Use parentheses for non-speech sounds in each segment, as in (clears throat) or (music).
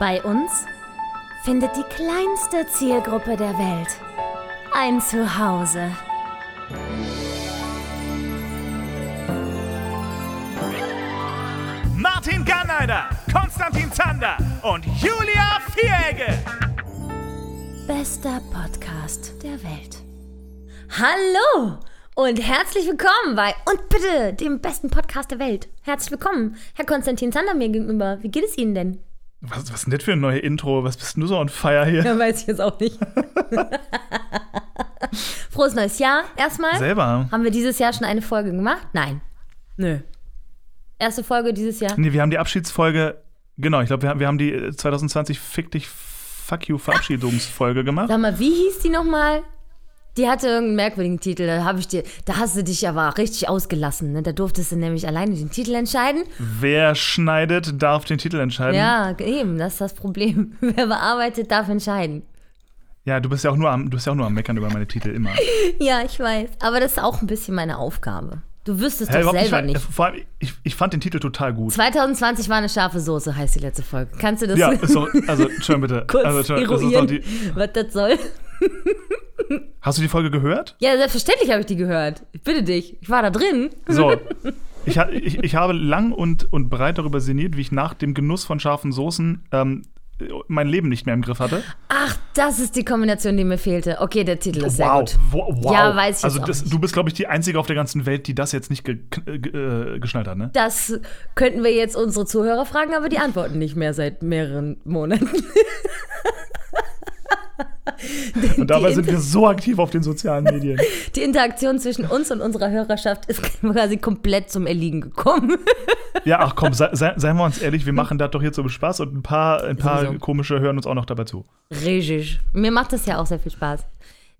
Bei uns findet die kleinste Zielgruppe der Welt ein Zuhause. Martin Garneider, Konstantin Zander und Julia Vieregge. Bester Podcast der Welt. Hallo und herzlich willkommen bei Und bitte dem besten Podcast der Welt. Herzlich willkommen, Herr Konstantin Zander mir gegenüber. Wie geht es Ihnen denn? Was, was ist denn das für ein neues Intro? Was bist denn du so on fire hier? Ja, weiß ich jetzt auch nicht. (laughs) Frohes neues Jahr erstmal. Selber. Haben wir dieses Jahr schon eine Folge gemacht? Nein. Nö. Erste Folge dieses Jahr. Nee, wir haben die Abschiedsfolge, genau, ich glaube, wir, haben- wir haben die äh, 2020 Fick dich, Fuck you (laughs) Verabschiedungsfolge gemacht. Sag mal, wie hieß die nochmal? Die hatte irgendeinen merkwürdigen Titel. Da, hab ich dir, da hast du dich aber richtig ausgelassen. Ne? Da durftest du nämlich alleine den Titel entscheiden. Wer schneidet, darf den Titel entscheiden. Ja, eben, das ist das Problem. (laughs) Wer bearbeitet, darf entscheiden. Ja, du bist ja auch nur am, du bist ja auch nur am Meckern über meine Titel immer. (laughs) Ja, ich weiß. Aber das ist auch ein bisschen meine Aufgabe. Du wüsstest Hä, doch selber nicht. nicht. Vor allem, ich, ich fand den Titel total gut. 2020 war eine scharfe Soße, heißt die letzte Folge. Kannst du das Ja, (laughs) doch, also, Entschuldigung bitte. kurz also, das doch eruieren, die, was das soll? Hast du die Folge gehört? Ja, selbstverständlich habe ich die gehört. Ich bitte dich. Ich war da drin. So. (laughs) Ich, ich, ich habe lang und, und breit darüber sinniert, wie ich nach dem Genuss von scharfen Soßen ähm, mein Leben nicht mehr im Griff hatte. Ach, das ist die Kombination, die mir fehlte. Okay, der Titel ist sehr wow. gut. Wo- wow. Ja, weiß ich Also das, du bist, glaube ich, die Einzige auf der ganzen Welt, die das jetzt nicht ge ge äh, geschnallt hat, ne? Das könnten wir jetzt unsere Zuhörer fragen, aber die antworten nicht mehr seit mehreren Monaten. (laughs) (laughs) Und dabei die sind wir so aktiv auf den sozialen Medien. (laughs) Die Interaktion zwischen uns und unserer Hörerschaft ist quasi komplett zum Erliegen gekommen. (laughs) Ja, ach komm, sei, sei, seien wir uns ehrlich, wir machen das doch hier zum Spaß und ein paar, ein paar Sowieso. komische hören uns auch noch dabei zu. Richtig. Mir macht das ja auch sehr viel Spaß.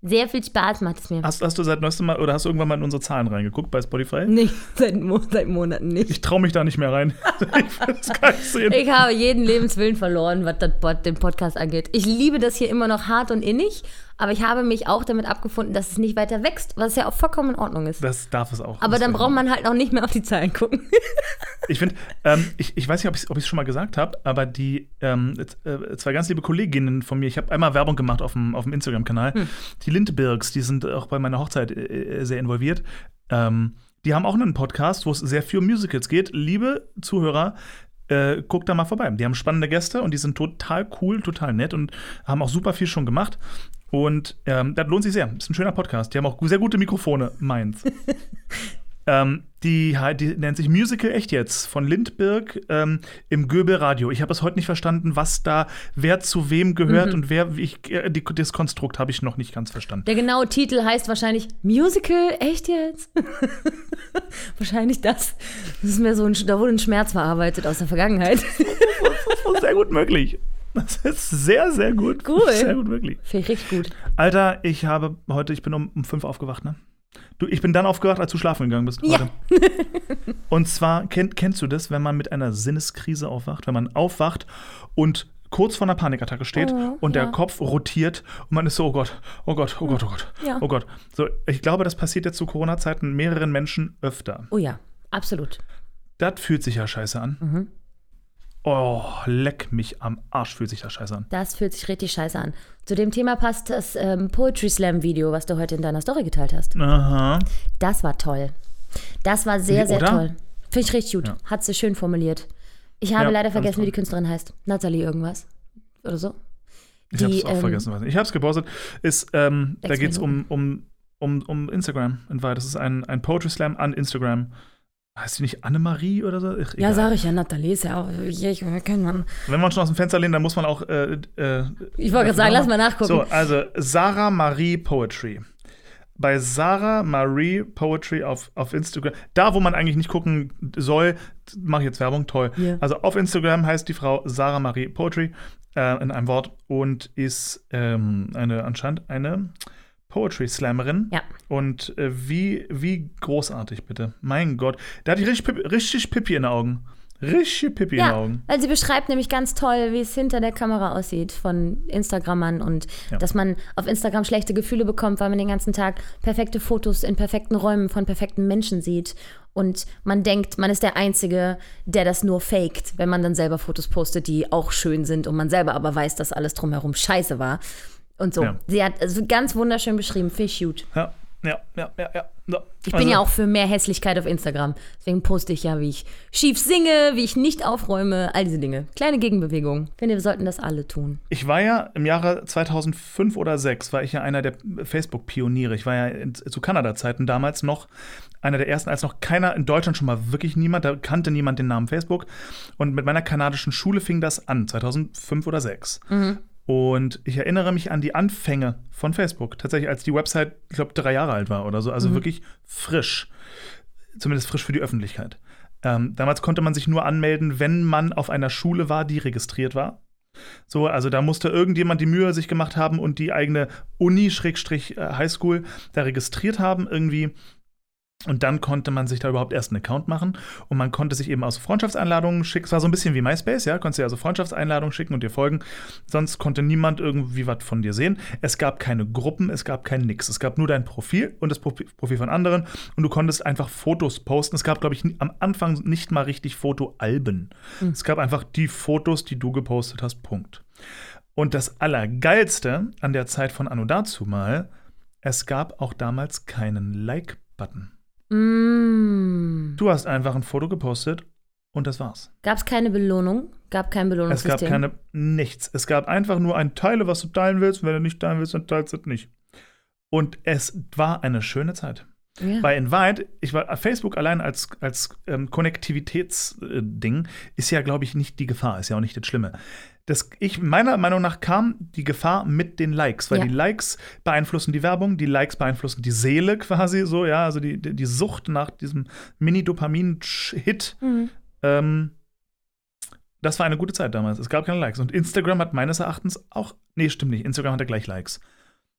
Sehr viel Spaß macht es mir. Hast, hast du seit neuestem Mal oder hast du irgendwann mal in unsere Zahlen reingeguckt bei Spotify? Nicht seit, seit Monaten nicht. Ich traue mich da nicht mehr rein. (laughs) ich. Ich habe jeden Lebenswillen verloren, was das den Podcast angeht. Ich liebe das hier immer noch hart und innig, aber ich habe mich auch damit abgefunden, dass es nicht weiter wächst, was ja auch vollkommen in Ordnung ist. Das darf es auch. Aber dann braucht man halt auch nicht mehr auf die Zahlen gucken. (laughs) Ich finde, ähm, ich, ich weiß nicht, ob ich es schon mal gesagt habe, aber die ähm, äh, zwei ganz liebe Kolleginnen von mir, ich habe einmal Werbung gemacht auf dem, auf dem Instagram-Kanal, die Lindbergs, die sind auch bei meiner Hochzeit äh, sehr involviert. Ähm, die haben auch einen Podcast, wo es sehr viel um Musicals geht. Liebe Zuhörer, äh, guckt da mal vorbei. Die haben spannende Gäste und die sind total cool, total nett und haben auch super viel schon gemacht. Und ähm, das lohnt sich sehr. Ist ein schöner Podcast. Die haben auch sehr gute Mikrofone, meins. (laughs) Ähm, die, die nennt sich Musical Echt jetzt von Lindberg ähm, im Göbel Radio. Ich habe es heute nicht verstanden, was da, wer zu wem gehört und wer, wie ich, äh, die, das Konstrukt habe ich noch nicht ganz verstanden. Der genaue Titel heißt wahrscheinlich Musical, echt jetzt? (laughs) wahrscheinlich das. Das ist mir so ein, da wurde ein Schmerz verarbeitet aus der Vergangenheit. Das (laughs) ist sehr gut möglich. (laughs) Das ist sehr, sehr gut. Cool. Sehr gut möglich. Finde ich richtig gut. Alter, ich habe heute, ich bin um, um fünf aufgewacht, ne? Du, ich bin dann aufgewacht, als du schlafen gegangen bist. Ja. Heute. (laughs) Und zwar, kenn, kennst du das, wenn man mit einer Sinneskrise aufwacht, wenn man aufwacht und kurz vor einer Panikattacke steht Oh, und ja. der Kopf rotiert und man ist so, oh Gott, oh Gott, oh Gott, oh Gott, Ja. oh Gott. So, ich glaube, das passiert jetzt zu Corona-Zeiten mehreren Menschen öfter. Oh ja, absolut. Das fühlt sich ja scheiße an. Mhm. Oh, leck mich am Arsch, fühlt sich das scheiße an. Das fühlt sich richtig scheiße an. Zu dem Thema passt das ähm, Poetry Slam Video, was du heute in deiner Story geteilt hast. Aha. Das war toll. Das war sehr, Wie, sehr toll. Finde ich richtig gut. Ja. Hat sie schön formuliert. Ich habe Ja, leider vergessen, wie die Künstlerin heißt. Natalie irgendwas. Oder so. Ich habe es auch ähm, vergessen. was- Ich habe es gepostet. Ist, ähm, da geht es um, um, um, um Instagram. Das ist ein, ein Poetry Slam an Instagram. Heißt die nicht Annemarie oder so? Ach, Ja, egal. sag ich ja, Natalie ist ja auch. Ich, ich, kann man. Wenn man schon aus dem Fenster lehnt, dann muss man auch. Äh, äh, Ich wollte gerade sagen, lass mal nachgucken. So, also Sarah Marie Poetry. Bei Sarah Marie Poetry auf, auf Instagram, da wo man eigentlich nicht gucken soll, mache ich jetzt Werbung, toll. Ja. Also auf Instagram heißt die Frau Sarah Marie Poetry äh, in einem Wort und ist ähm, eine anscheinend eine Poetry Slammerin. Ja. Und äh, wie, wie großartig, bitte. Mein Gott. Da hatte ich richtig, Pippi- richtig Pippi in den Augen. Richtig Pippi in den Ja, Augen. weil sie beschreibt nämlich ganz toll, wie es hinter der Kamera aussieht von Instagrammern und Ja. dass man auf Instagram schlechte Gefühle bekommt, weil man den ganzen Tag perfekte Fotos in perfekten Räumen von perfekten Menschen sieht und man denkt, man ist der Einzige, der das nur faked, wenn man dann selber Fotos postet, die auch schön sind und man selber aber weiß, dass alles drumherum scheiße war und so. Ja. Sie hat also ganz wunderschön beschrieben, Fish Shoot. Ja, ja, ja, ja, ja. So. Ich bin Also, ja auch für mehr Hässlichkeit auf Instagram. Deswegen poste ich ja, wie ich schief singe, wie ich nicht aufräume, all diese Dinge. Kleine Gegenbewegung. Ich finde, wir sollten das alle tun. Ich war ja im Jahre 2005 oder 2006, war ich ja einer der Facebook-Pioniere. Ich war ja in, zu Kanada-Zeiten damals noch einer der ersten, als noch keiner in Deutschland schon mal wirklich niemand, da kannte niemand den Namen Facebook. Und mit meiner kanadischen Schule fing das an, 2005 oder 2006. Und ich erinnere mich an die Anfänge von Facebook. Tatsächlich, als die Website, ich glaube, drei Jahre alt war oder so. Also wirklich frisch. Zumindest frisch für die Öffentlichkeit. Ähm, damals konnte man sich nur anmelden, wenn man auf einer Schule war, die registriert war. So, also da musste irgendjemand die Mühe sich gemacht haben und die eigene Uni-Highschool da registriert haben irgendwie. Und dann konnte man sich da überhaupt erst einen Account machen und man konnte sich eben aus Freundschaftseinladungen schicken. Es war so ein bisschen wie MySpace, ja, konntest dir also Freundschaftseinladungen schicken und dir folgen. Sonst konnte niemand irgendwie was von dir sehen. Es gab keine Gruppen, es gab kein Nix. Es gab nur dein Profil und das Profi- Profil von anderen und du konntest einfach Fotos posten. Es gab, glaube ich, am Anfang nicht mal richtig Fotoalben. Es gab einfach die Fotos, die du gepostet hast, Punkt. Und das Allergeilste an der Zeit von Anno dazu mal, es gab auch damals keinen Like-Button. Mm. Du hast einfach ein Foto gepostet und das war's. Gab es keine Belohnung? Gab kein Es Belohnungssystem? gab keine nichts. Es gab einfach nur ein Teile, was du teilen willst. Wenn du nicht teilen willst, dann teilst du es nicht. Und es war eine schöne Zeit. ja. Weil in Wahrheit, ich war Facebook allein als, als ähm, Konnektivitätsding ist ja, glaube ich, nicht die Gefahr, ist ja auch nicht das Schlimme. Das, ich, meiner Meinung nach kam die Gefahr mit den Likes, weil Ja. die Likes beeinflussen die Werbung, die Likes beeinflussen die Seele quasi so, ja, also die, die, Sucht nach diesem Mini-Dopamin-Hit. Mhm. Ähm, das war eine gute Zeit damals. Es gab keine Likes. Und Instagram hat meines Erachtens auch. Nee, stimmt nicht. Instagram hatte gleich Likes.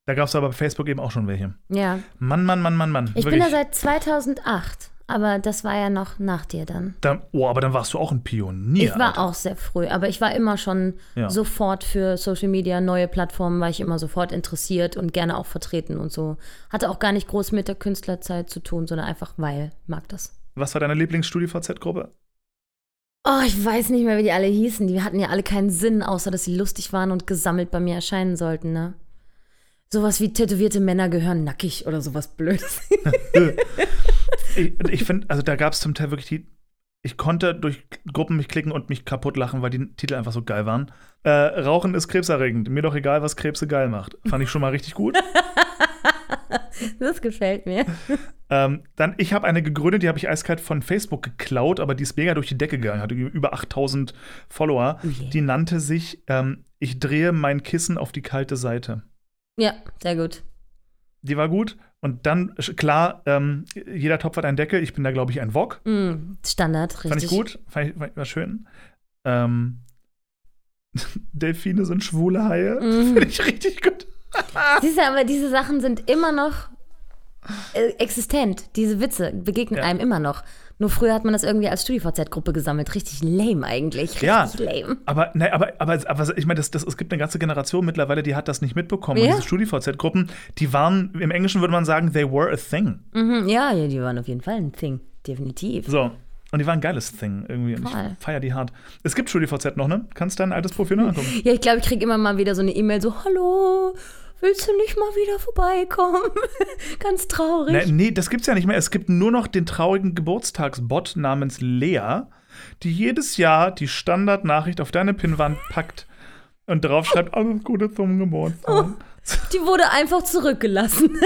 Da gab es aber bei Facebook eben auch schon welche. ja. Mann, Mann, Mann, Mann, Mann. Ich bin Wirklich. da seit 2008, aber das war ja noch nach dir dann. Da, oh, aber dann warst du auch ein Pionier. Ich war Alter. auch sehr früh, aber ich war immer schon Ja. sofort für Social Media, neue Plattformen, war ich immer sofort interessiert und gerne auch vertreten und so. Hatte auch gar nicht groß mit der Künstlerzeit zu tun, sondern einfach weil, mag das. Was war deine Lieblings-StudiVZ-Gruppe? Oh, ich weiß nicht mehr, wie die alle hießen. Die hatten ja alle keinen Sinn, außer dass sie lustig waren und gesammelt bei mir erscheinen sollten, ne? Sowas wie tätowierte Männer gehören nackig oder sowas Blödes. (laughs) Ich, ich finde, also da gab es zum Teil wirklich die. Ich konnte durch Gruppen mich klicken und mich kaputt lachen, weil die Titel einfach so geil waren. Äh, Rauchen ist krebserregend. Mir doch egal, was Krebse geil macht. Fand ich schon mal richtig gut. (laughs) das gefällt mir. Ähm, dann, ich habe eine gegründet, die habe ich eiskalt von Facebook geklaut, aber die ist mega durch die Decke gegangen, hatte über 8000 Follower. Oh je. Die nannte sich ähm, Ich drehe mein Kissen auf die kalte Seite. Ja, sehr gut. Die war gut. Und dann, klar, ähm, jeder Topf hat einen Deckel. Ich bin da, glaube ich, ein Wok. Mm, Standard, richtig. Fand ich gut. Fand ich, war schön. Ähm, (laughs) Delfine sind schwule Haie. (laughs) Mhm. Finde ich richtig gut. (laughs) Siehst du, aber diese Sachen sind immer noch äh, existent. Diese Witze begegnen Ja. einem immer noch. Nur früher hat man das irgendwie als StudiVZ-Gruppe gesammelt. Richtig lame eigentlich. Richtig Ja. lame. Aber, ne, aber, aber, aber ich meine, das, das, es gibt eine ganze Generation mittlerweile, die hat das nicht mitbekommen. Und Ja. diese StudiVZ-Gruppen, die waren, im Englischen würde man sagen, they were a thing. Mhm, ja, die waren auf jeden Fall ein Thing. Definitiv. So. Und die waren ein geiles Thing irgendwie. Und Voll. ich feiere die hart. Es gibt StudiVZ noch, ne? Kannst dein altes Profil noch angucken. Ja, ich glaube, ich kriege immer mal wieder so eine E-Mail so, hallo, willst du nicht mal wieder vorbeikommen? (laughs) Ganz traurig. Ne, nee, das gibt's ja nicht mehr. Es gibt nur noch den traurigen Geburtstagsbot namens Lea, die jedes Jahr die Standardnachricht auf deine Pinnwand packt und drauf schreibt, alles Gute zum Geburtstag. Die wurde einfach zurückgelassen.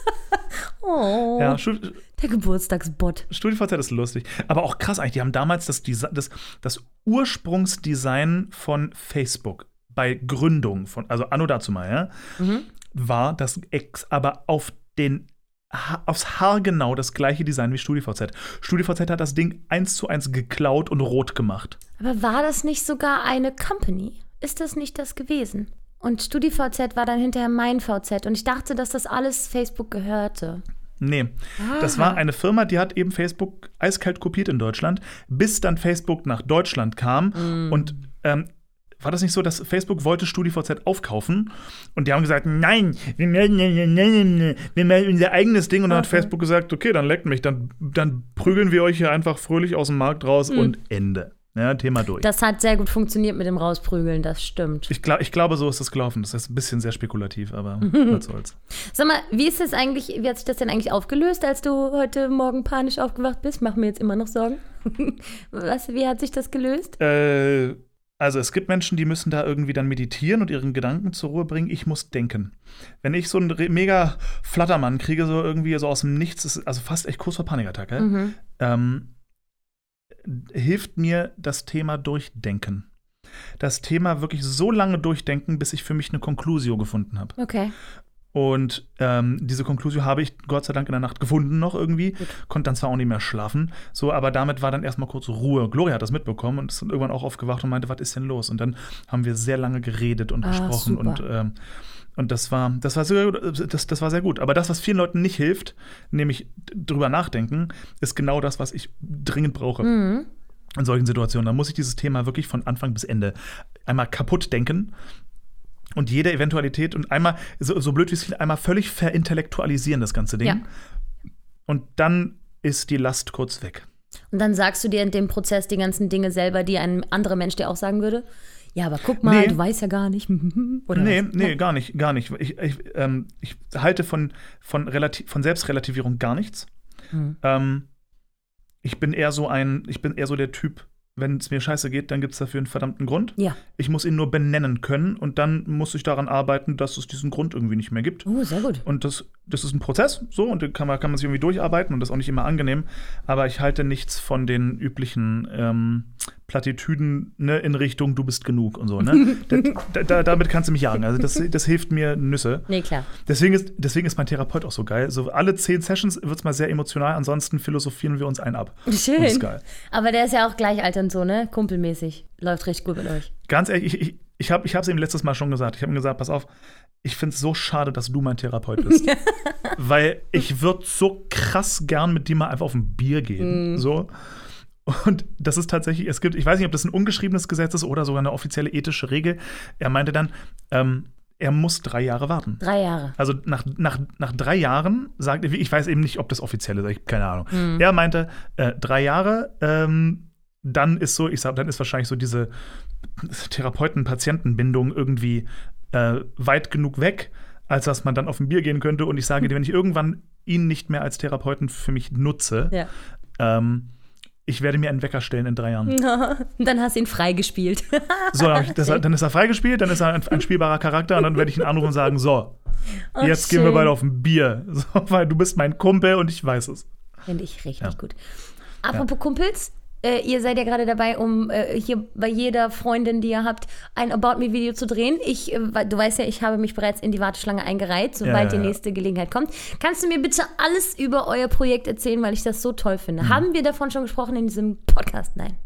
(laughs) oh, Ja, der Geburtstagsbot. StudiVZ ist lustig. Aber auch krass eigentlich, die haben damals das, Desi das, das Ursprungsdesign von Facebook bei Gründung von, also Anno dazu mal, ja, Mhm. war das Ex, aber auf den ha- aufs Haar genau das gleiche Design wie StudiVZ. StudiVZ hat das Ding eins zu eins geklaut und rot gemacht. Aber war das nicht sogar eine Company? Ist das nicht das gewesen? Und StudiVZ war dann hinterher mein VZ und ich dachte, dass das alles Facebook gehörte. Nee, das war eine Firma, die hat eben Facebook eiskalt kopiert in Deutschland, bis dann Facebook nach Deutschland kam. Und ähm, war das nicht so, dass Facebook wollte StudiVZ aufkaufen und die haben gesagt, nein, wir melden, wir melden unser eigenes Ding und dann hat Okay. Facebook gesagt, okay, dann leckt mich, dann, dann prügeln wir euch hier einfach fröhlich aus dem Markt raus und Ende. Ja, Thema durch. Das hat sehr gut funktioniert mit dem Rausprügeln, das stimmt. ich, glaub, ich glaube, so ist das gelaufen. Das ist ein bisschen sehr spekulativ, aber (laughs) was soll's. Sag mal, wie ist das eigentlich, wie hat sich das denn eigentlich aufgelöst, als du heute Morgen panisch aufgewacht bist? Mach mir jetzt immer noch Sorgen. (laughs) Was, wie hat sich das gelöst? Äh, also es gibt Menschen, die müssen da irgendwie dann meditieren und ihren Gedanken zur Ruhe bringen. Ich muss denken. Wenn ich so einen mega Flattermann kriege, so irgendwie so aus dem Nichts, ist also fast echt kurz vor Panikattacke, Mhm. ähm, hilft mir das Thema Durchdenken. Das Thema wirklich so lange durchdenken, bis ich für mich eine Conclusio gefunden habe. Okay. Und ähm, diese Conclusio habe ich Gott sei Dank in der Nacht gefunden noch irgendwie. Konnte dann zwar auch nicht mehr schlafen, so, aber damit war dann erstmal kurz Ruhe. Gloria hat das mitbekommen und ist dann irgendwann auch aufgewacht und meinte, was ist denn los? Und dann haben wir sehr lange geredet und Ah, gesprochen super. und ähm, und das war, das war sehr, das, das war sehr gut. Aber das, was vielen Leuten nicht hilft, nämlich drüber nachdenken, ist genau das, was ich dringend brauche Mhm. in solchen Situationen. Da muss ich dieses Thema wirklich von Anfang bis Ende einmal kaputt denken und jede Eventualität und einmal, so, so blöd wie es klingt, einmal völlig verintellektualisieren, das ganze Ding. Ja. Und dann ist die Last kurz weg. Und dann sagst du dir in dem Prozess die ganzen Dinge selber, die ein anderer Mensch dir auch sagen würde? Ja, aber guck mal, Nee. du weißt ja gar nicht. (laughs) Oder nee, was? nee, gar nicht, gar nicht. Ich, ich, ähm, ich halte von, von, Relati von Selbstrelativierung gar nichts. Hm. Ähm, ich bin eher so ein, ich bin eher so der Typ, wenn es mir scheiße geht, dann gibt es dafür einen verdammten Grund. Ja. Ich muss ihn nur benennen können und dann muss ich daran arbeiten, dass es diesen Grund irgendwie nicht mehr gibt. Oh, sehr gut. Und das, das ist ein Prozess, so, und den kann man, kann man sich irgendwie durcharbeiten und das ist auch nicht immer angenehm. Aber ich halte nichts von den üblichen ähm, Plattitüden ne, in Richtung, du bist genug und so. Ne? (laughs) da, da, damit kannst du mich jagen. Also das, das hilft mir Nüsse. Nee, klar. Deswegen ist, deswegen ist mein Therapeut auch so geil. So alle zehn Sessions wird es mal sehr emotional, ansonsten philosophieren wir uns einen ab. Schön. Und das ist geil. Aber der ist ja auch gleichalternd so, ne? Kumpelmäßig. Läuft richtig gut mit euch. Ganz ehrlich, ich, ich, ich habe es ihm letztes Mal schon gesagt. Ich habe ihm gesagt, pass auf, ich finde es so schade, dass du mein Therapeut bist. (laughs) Weil ich würde so krass gern mit dir mal einfach auf ein Bier gehen. So. Und das ist tatsächlich, es gibt, ich weiß nicht, ob das ein ungeschriebenes Gesetz ist oder sogar eine offizielle ethische Regel. Er meinte dann, ähm, er muss drei Jahre warten. Drei Jahre. Also nach, nach, nach drei Jahren sagt er, ich weiß eben nicht, ob das offiziell ist, ich habe keine Ahnung. Er meinte, äh, drei Jahre, ähm, dann ist so, ich sag, dann ist wahrscheinlich so diese Therapeuten-Patienten-Bindung irgendwie äh, weit genug weg, als dass man dann auf ein Bier gehen könnte. Und ich sage dir, wenn ich irgendwann ihn nicht mehr als Therapeuten für mich nutze, Ja. ähm, ich werde mir einen Wecker stellen in drei Jahren. (laughs) Dann hast du ihn freigespielt. (laughs) So, dann, das, dann ist er freigespielt, dann ist er ein, ein spielbarer Charakter und dann werde ich ihn anrufen und sagen: So, Oh, jetzt gehen wir schön. beide auf ein Bier. So, weil du bist mein Kumpel und ich weiß es. Finde ich richtig Ja. gut. Apropos Kumpels, äh, ihr seid ja gerade dabei, um äh, hier bei jeder Freundin, die ihr habt, ein About Me-Video zu drehen. Ich, äh, du weißt ja, ich habe mich bereits in die Warteschlange eingereiht, sobald Ja, ja, die nächste Gelegenheit kommt. Kannst du mir bitte alles über euer Projekt erzählen, weil ich das so toll finde? Haben wir davon schon gesprochen in diesem Podcast? Nein.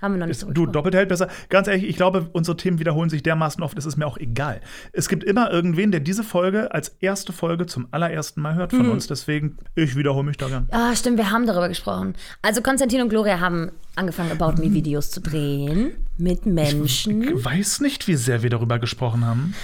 Haben wir noch nicht so du, doppelt hält besser. Ganz ehrlich, ich glaube, unsere Themen wiederholen sich dermaßen oft, es ist mir auch egal. Es gibt immer irgendwen, der diese Folge als erste Folge zum allerersten Mal hört von Mhm. uns. Deswegen, ich wiederhole mich da gern. Ah, stimmt, wir haben darüber gesprochen. Also Konstantin und Gloria haben angefangen, About Me-Videos zu drehen mit Menschen. Ich weiß nicht, wie sehr wir darüber gesprochen haben.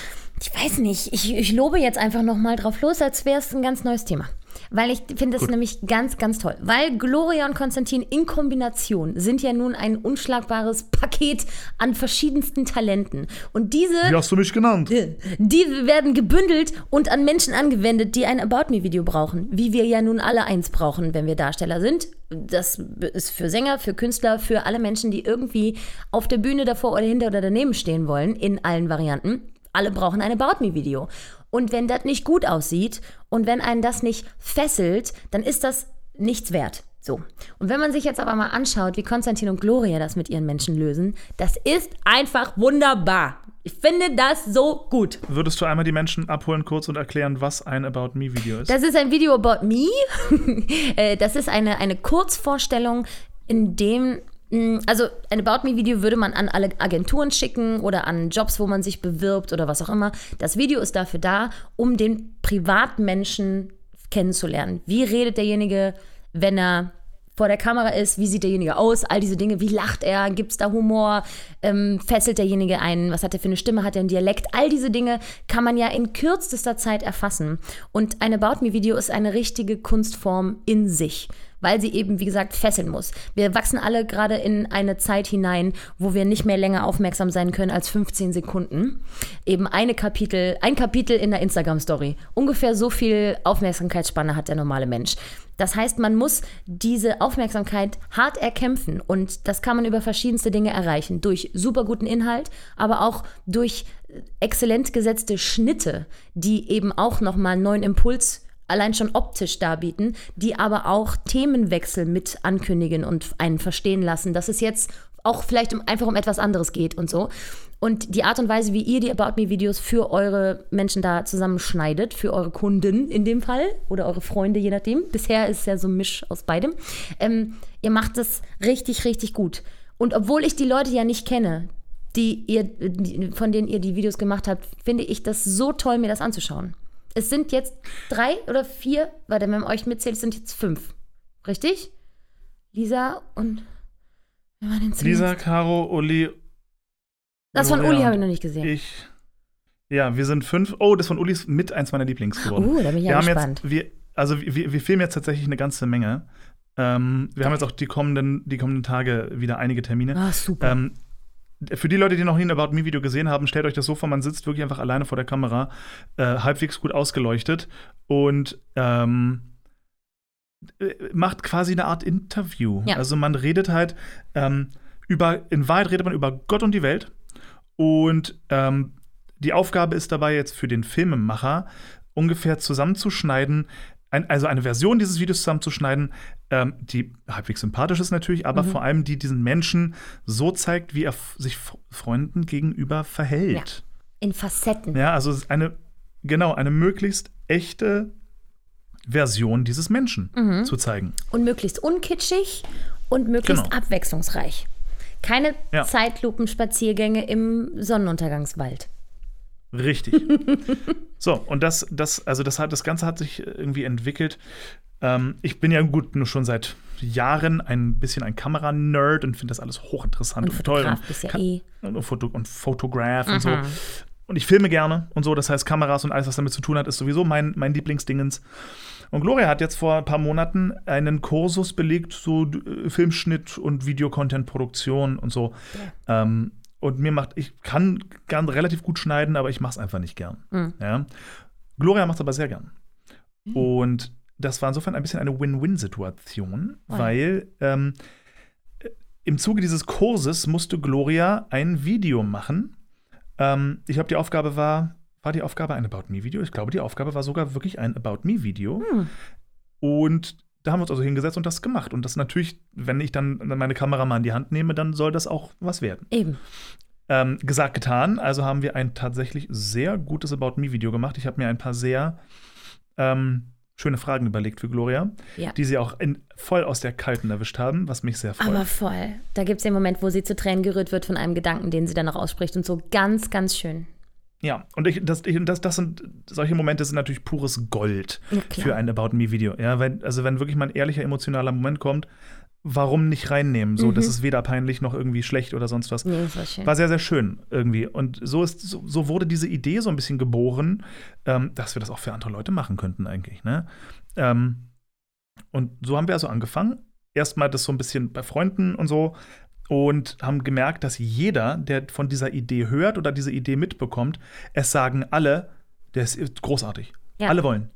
Ich weiß nicht. Ich, ich lobe jetzt einfach noch mal drauf los, als wäre es ein ganz neues Thema. Weil ich finde es nämlich ganz, ganz toll. Weil Gloria und Konstantin in Kombination sind ja nun ein unschlagbares Paket an verschiedensten Talenten. Und diese, Wie hast du mich genannt? die werden gebündelt und an Menschen angewendet, die ein About Me-Video brauchen. Wie wir ja nun alle eins brauchen, wenn wir Darsteller sind. Das ist für Sänger, für Künstler, für alle Menschen, die irgendwie auf der Bühne davor oder hinter oder daneben stehen wollen, in allen Varianten. Alle brauchen ein About Me-Video. Und wenn das nicht gut aussieht und wenn einen das nicht fesselt, dann ist das nichts wert. So. Und wenn man sich jetzt aber mal anschaut, wie Konstantin und Gloria das mit ihren Menschen lösen, das ist einfach wunderbar. Ich finde das so gut. Würdest du einmal die Menschen abholen kurz und erklären, was ein About Me Video ist? Das ist ein Video about me. (laughs) Äh, das ist eine, eine Kurzvorstellung, in dem also ein About Me-Video würde man an alle Agenturen schicken oder an Jobs, wo man sich bewirbt oder was auch immer. Das Video ist dafür da, um den Privatmenschen kennenzulernen. Wie redet derjenige, wenn er vor der Kamera ist, wie sieht derjenige aus, all diese Dinge, wie lacht er, gibt es da Humor, ähm, fesselt derjenige einen, was hat er für eine Stimme, hat er einen Dialekt, all diese Dinge kann man ja in kürzester Zeit erfassen. Und ein About Me-Video ist eine richtige Kunstform in sich weil sie eben, wie gesagt, fesseln muss. Wir wachsen alle gerade in eine Zeit hinein, wo wir nicht mehr länger aufmerksam sein können als 15 Sekunden. Eben eine Kapitel, ein Kapitel in der Instagram-Story. Ungefähr so viel Aufmerksamkeitsspanne hat der normale Mensch. Das heißt, man muss diese Aufmerksamkeit hart erkämpfen und das kann man über verschiedenste Dinge erreichen. Durch super guten Inhalt, aber auch durch exzellent gesetzte Schnitte, die eben auch nochmal einen neuen Impuls allein schon optisch darbieten, die aber auch Themenwechsel mit ankündigen und einen verstehen lassen, dass es jetzt auch vielleicht um, einfach um etwas anderes geht und so. Und die Art und Weise, wie ihr die About Me-Videos für eure Menschen da zusammenschneidet, für eure Kunden in dem Fall oder eure Freunde, je nachdem. Bisher ist es ja so ein Misch aus beidem. Ähm, ihr macht es richtig, richtig gut. Und obwohl ich die Leute ja nicht kenne, die ihr, von denen ihr die Videos gemacht habt, finde ich das so toll, mir das anzuschauen. Es sind jetzt drei oder vier, warte, wenn man euch mitzählt, es sind jetzt fünf. Richtig? Lisa und. Lisa, Caro, Uli das von Uli habe ich noch nicht gesehen. Ich. Ja, wir sind fünf. Oh, das von Uli ist mit eins meiner Lieblings geworden. Uh, da bin ich ja wir gespannt. Jetzt, wir, also wir, wir filmen jetzt tatsächlich eine ganze Menge. Ähm, wir okay. haben jetzt auch die kommenden, die kommenden Tage wieder einige Termine. Ah, super. Ähm, für die Leute, die noch nie ein About Me Video gesehen haben, stellt euch das so vor, man sitzt wirklich einfach alleine vor der Kamera, äh, halbwegs gut ausgeleuchtet und ähm, äh, macht quasi eine Art Interview. Ja. Also man redet halt ähm, über, in Wahrheit redet man über Gott und die Welt und ähm, die Aufgabe ist dabei jetzt für den Filmemacher, ungefähr zusammenzuschneiden, ein, also eine Version dieses Videos zusammenzuschneiden, ähm, die halbwegs sympathisch ist natürlich, aber mhm. vor allem die diesen Menschen so zeigt, wie er sich Freunden gegenüber verhält. Ja. In Facetten. Ja, also eine, genau, eine möglichst echte Version dieses Menschen mhm. zu zeigen. Und möglichst unkitschig und möglichst genau. abwechslungsreich. Keine ja. Zeitlupenspaziergänge im Sonnenuntergangswald. Richtig. (laughs) so, und das, das, also das hat, das Ganze hat sich irgendwie entwickelt. Ähm, ich bin ja gut nur schon seit Jahren ein bisschen ein Kameranerd und finde das alles hochinteressant und, und toll. Und, bist ja eh. und, Foto, und Fotograf und so. Und ich filme gerne und so, das heißt, Kameras und alles, was damit zu tun hat, ist sowieso mein, mein Lieblingsdingens. Und Gloria hat jetzt vor ein paar Monaten einen Kursus belegt, so äh, Filmschnitt und Videocontent-Produktion und so. Ja. Ähm, und mir macht, ich kann gern relativ gut schneiden, aber ich mache es einfach nicht gern. Mhm. Ja? Gloria macht es aber sehr gern. Mhm. Und das war insofern ein bisschen eine Win-Win-Situation, oh. weil ähm, im Zuge dieses Kurses musste Gloria ein Video machen. Ähm, ich glaube, die Aufgabe war, war die Aufgabe ein About Me-Video? Ich glaube, die Aufgabe war sogar wirklich ein About Me-Video. Hm. Und da haben wir uns also hingesetzt und das gemacht. Und das natürlich, wenn ich dann meine Kamera mal in die Hand nehme, dann soll das auch was werden. Eben. Ähm, gesagt, getan. Also haben wir ein tatsächlich sehr gutes About Me-Video gemacht. Ich habe mir ein paar sehr ähm, schöne Fragen überlegt für Gloria, ja. die sie auch in, voll aus der Kalten erwischt haben, was mich sehr freut. Aber voll. Da gibt es den Moment, wo sie zu Tränen gerührt wird von einem Gedanken, den sie dann noch ausspricht und so ganz, ganz schön. Ja, und ich, das, ich, das, das sind solche Momente sind natürlich pures Gold ja, für ein About Me Video. Ja, wenn, also wenn wirklich mal ein ehrlicher emotionaler Moment kommt, warum nicht reinnehmen? So, mhm. das ist weder peinlich noch irgendwie schlecht oder sonst was. Nee, war, war sehr, sehr schön irgendwie. Und so ist, so, so wurde diese Idee so ein bisschen geboren, ähm, dass wir das auch für andere Leute machen könnten, eigentlich. Ne? Ähm, und so haben wir also angefangen. Erstmal das so ein bisschen bei Freunden und so, und haben gemerkt, dass jeder, der von dieser Idee hört oder diese Idee mitbekommt, es sagen alle, der ist großartig. Ja. Alle wollen.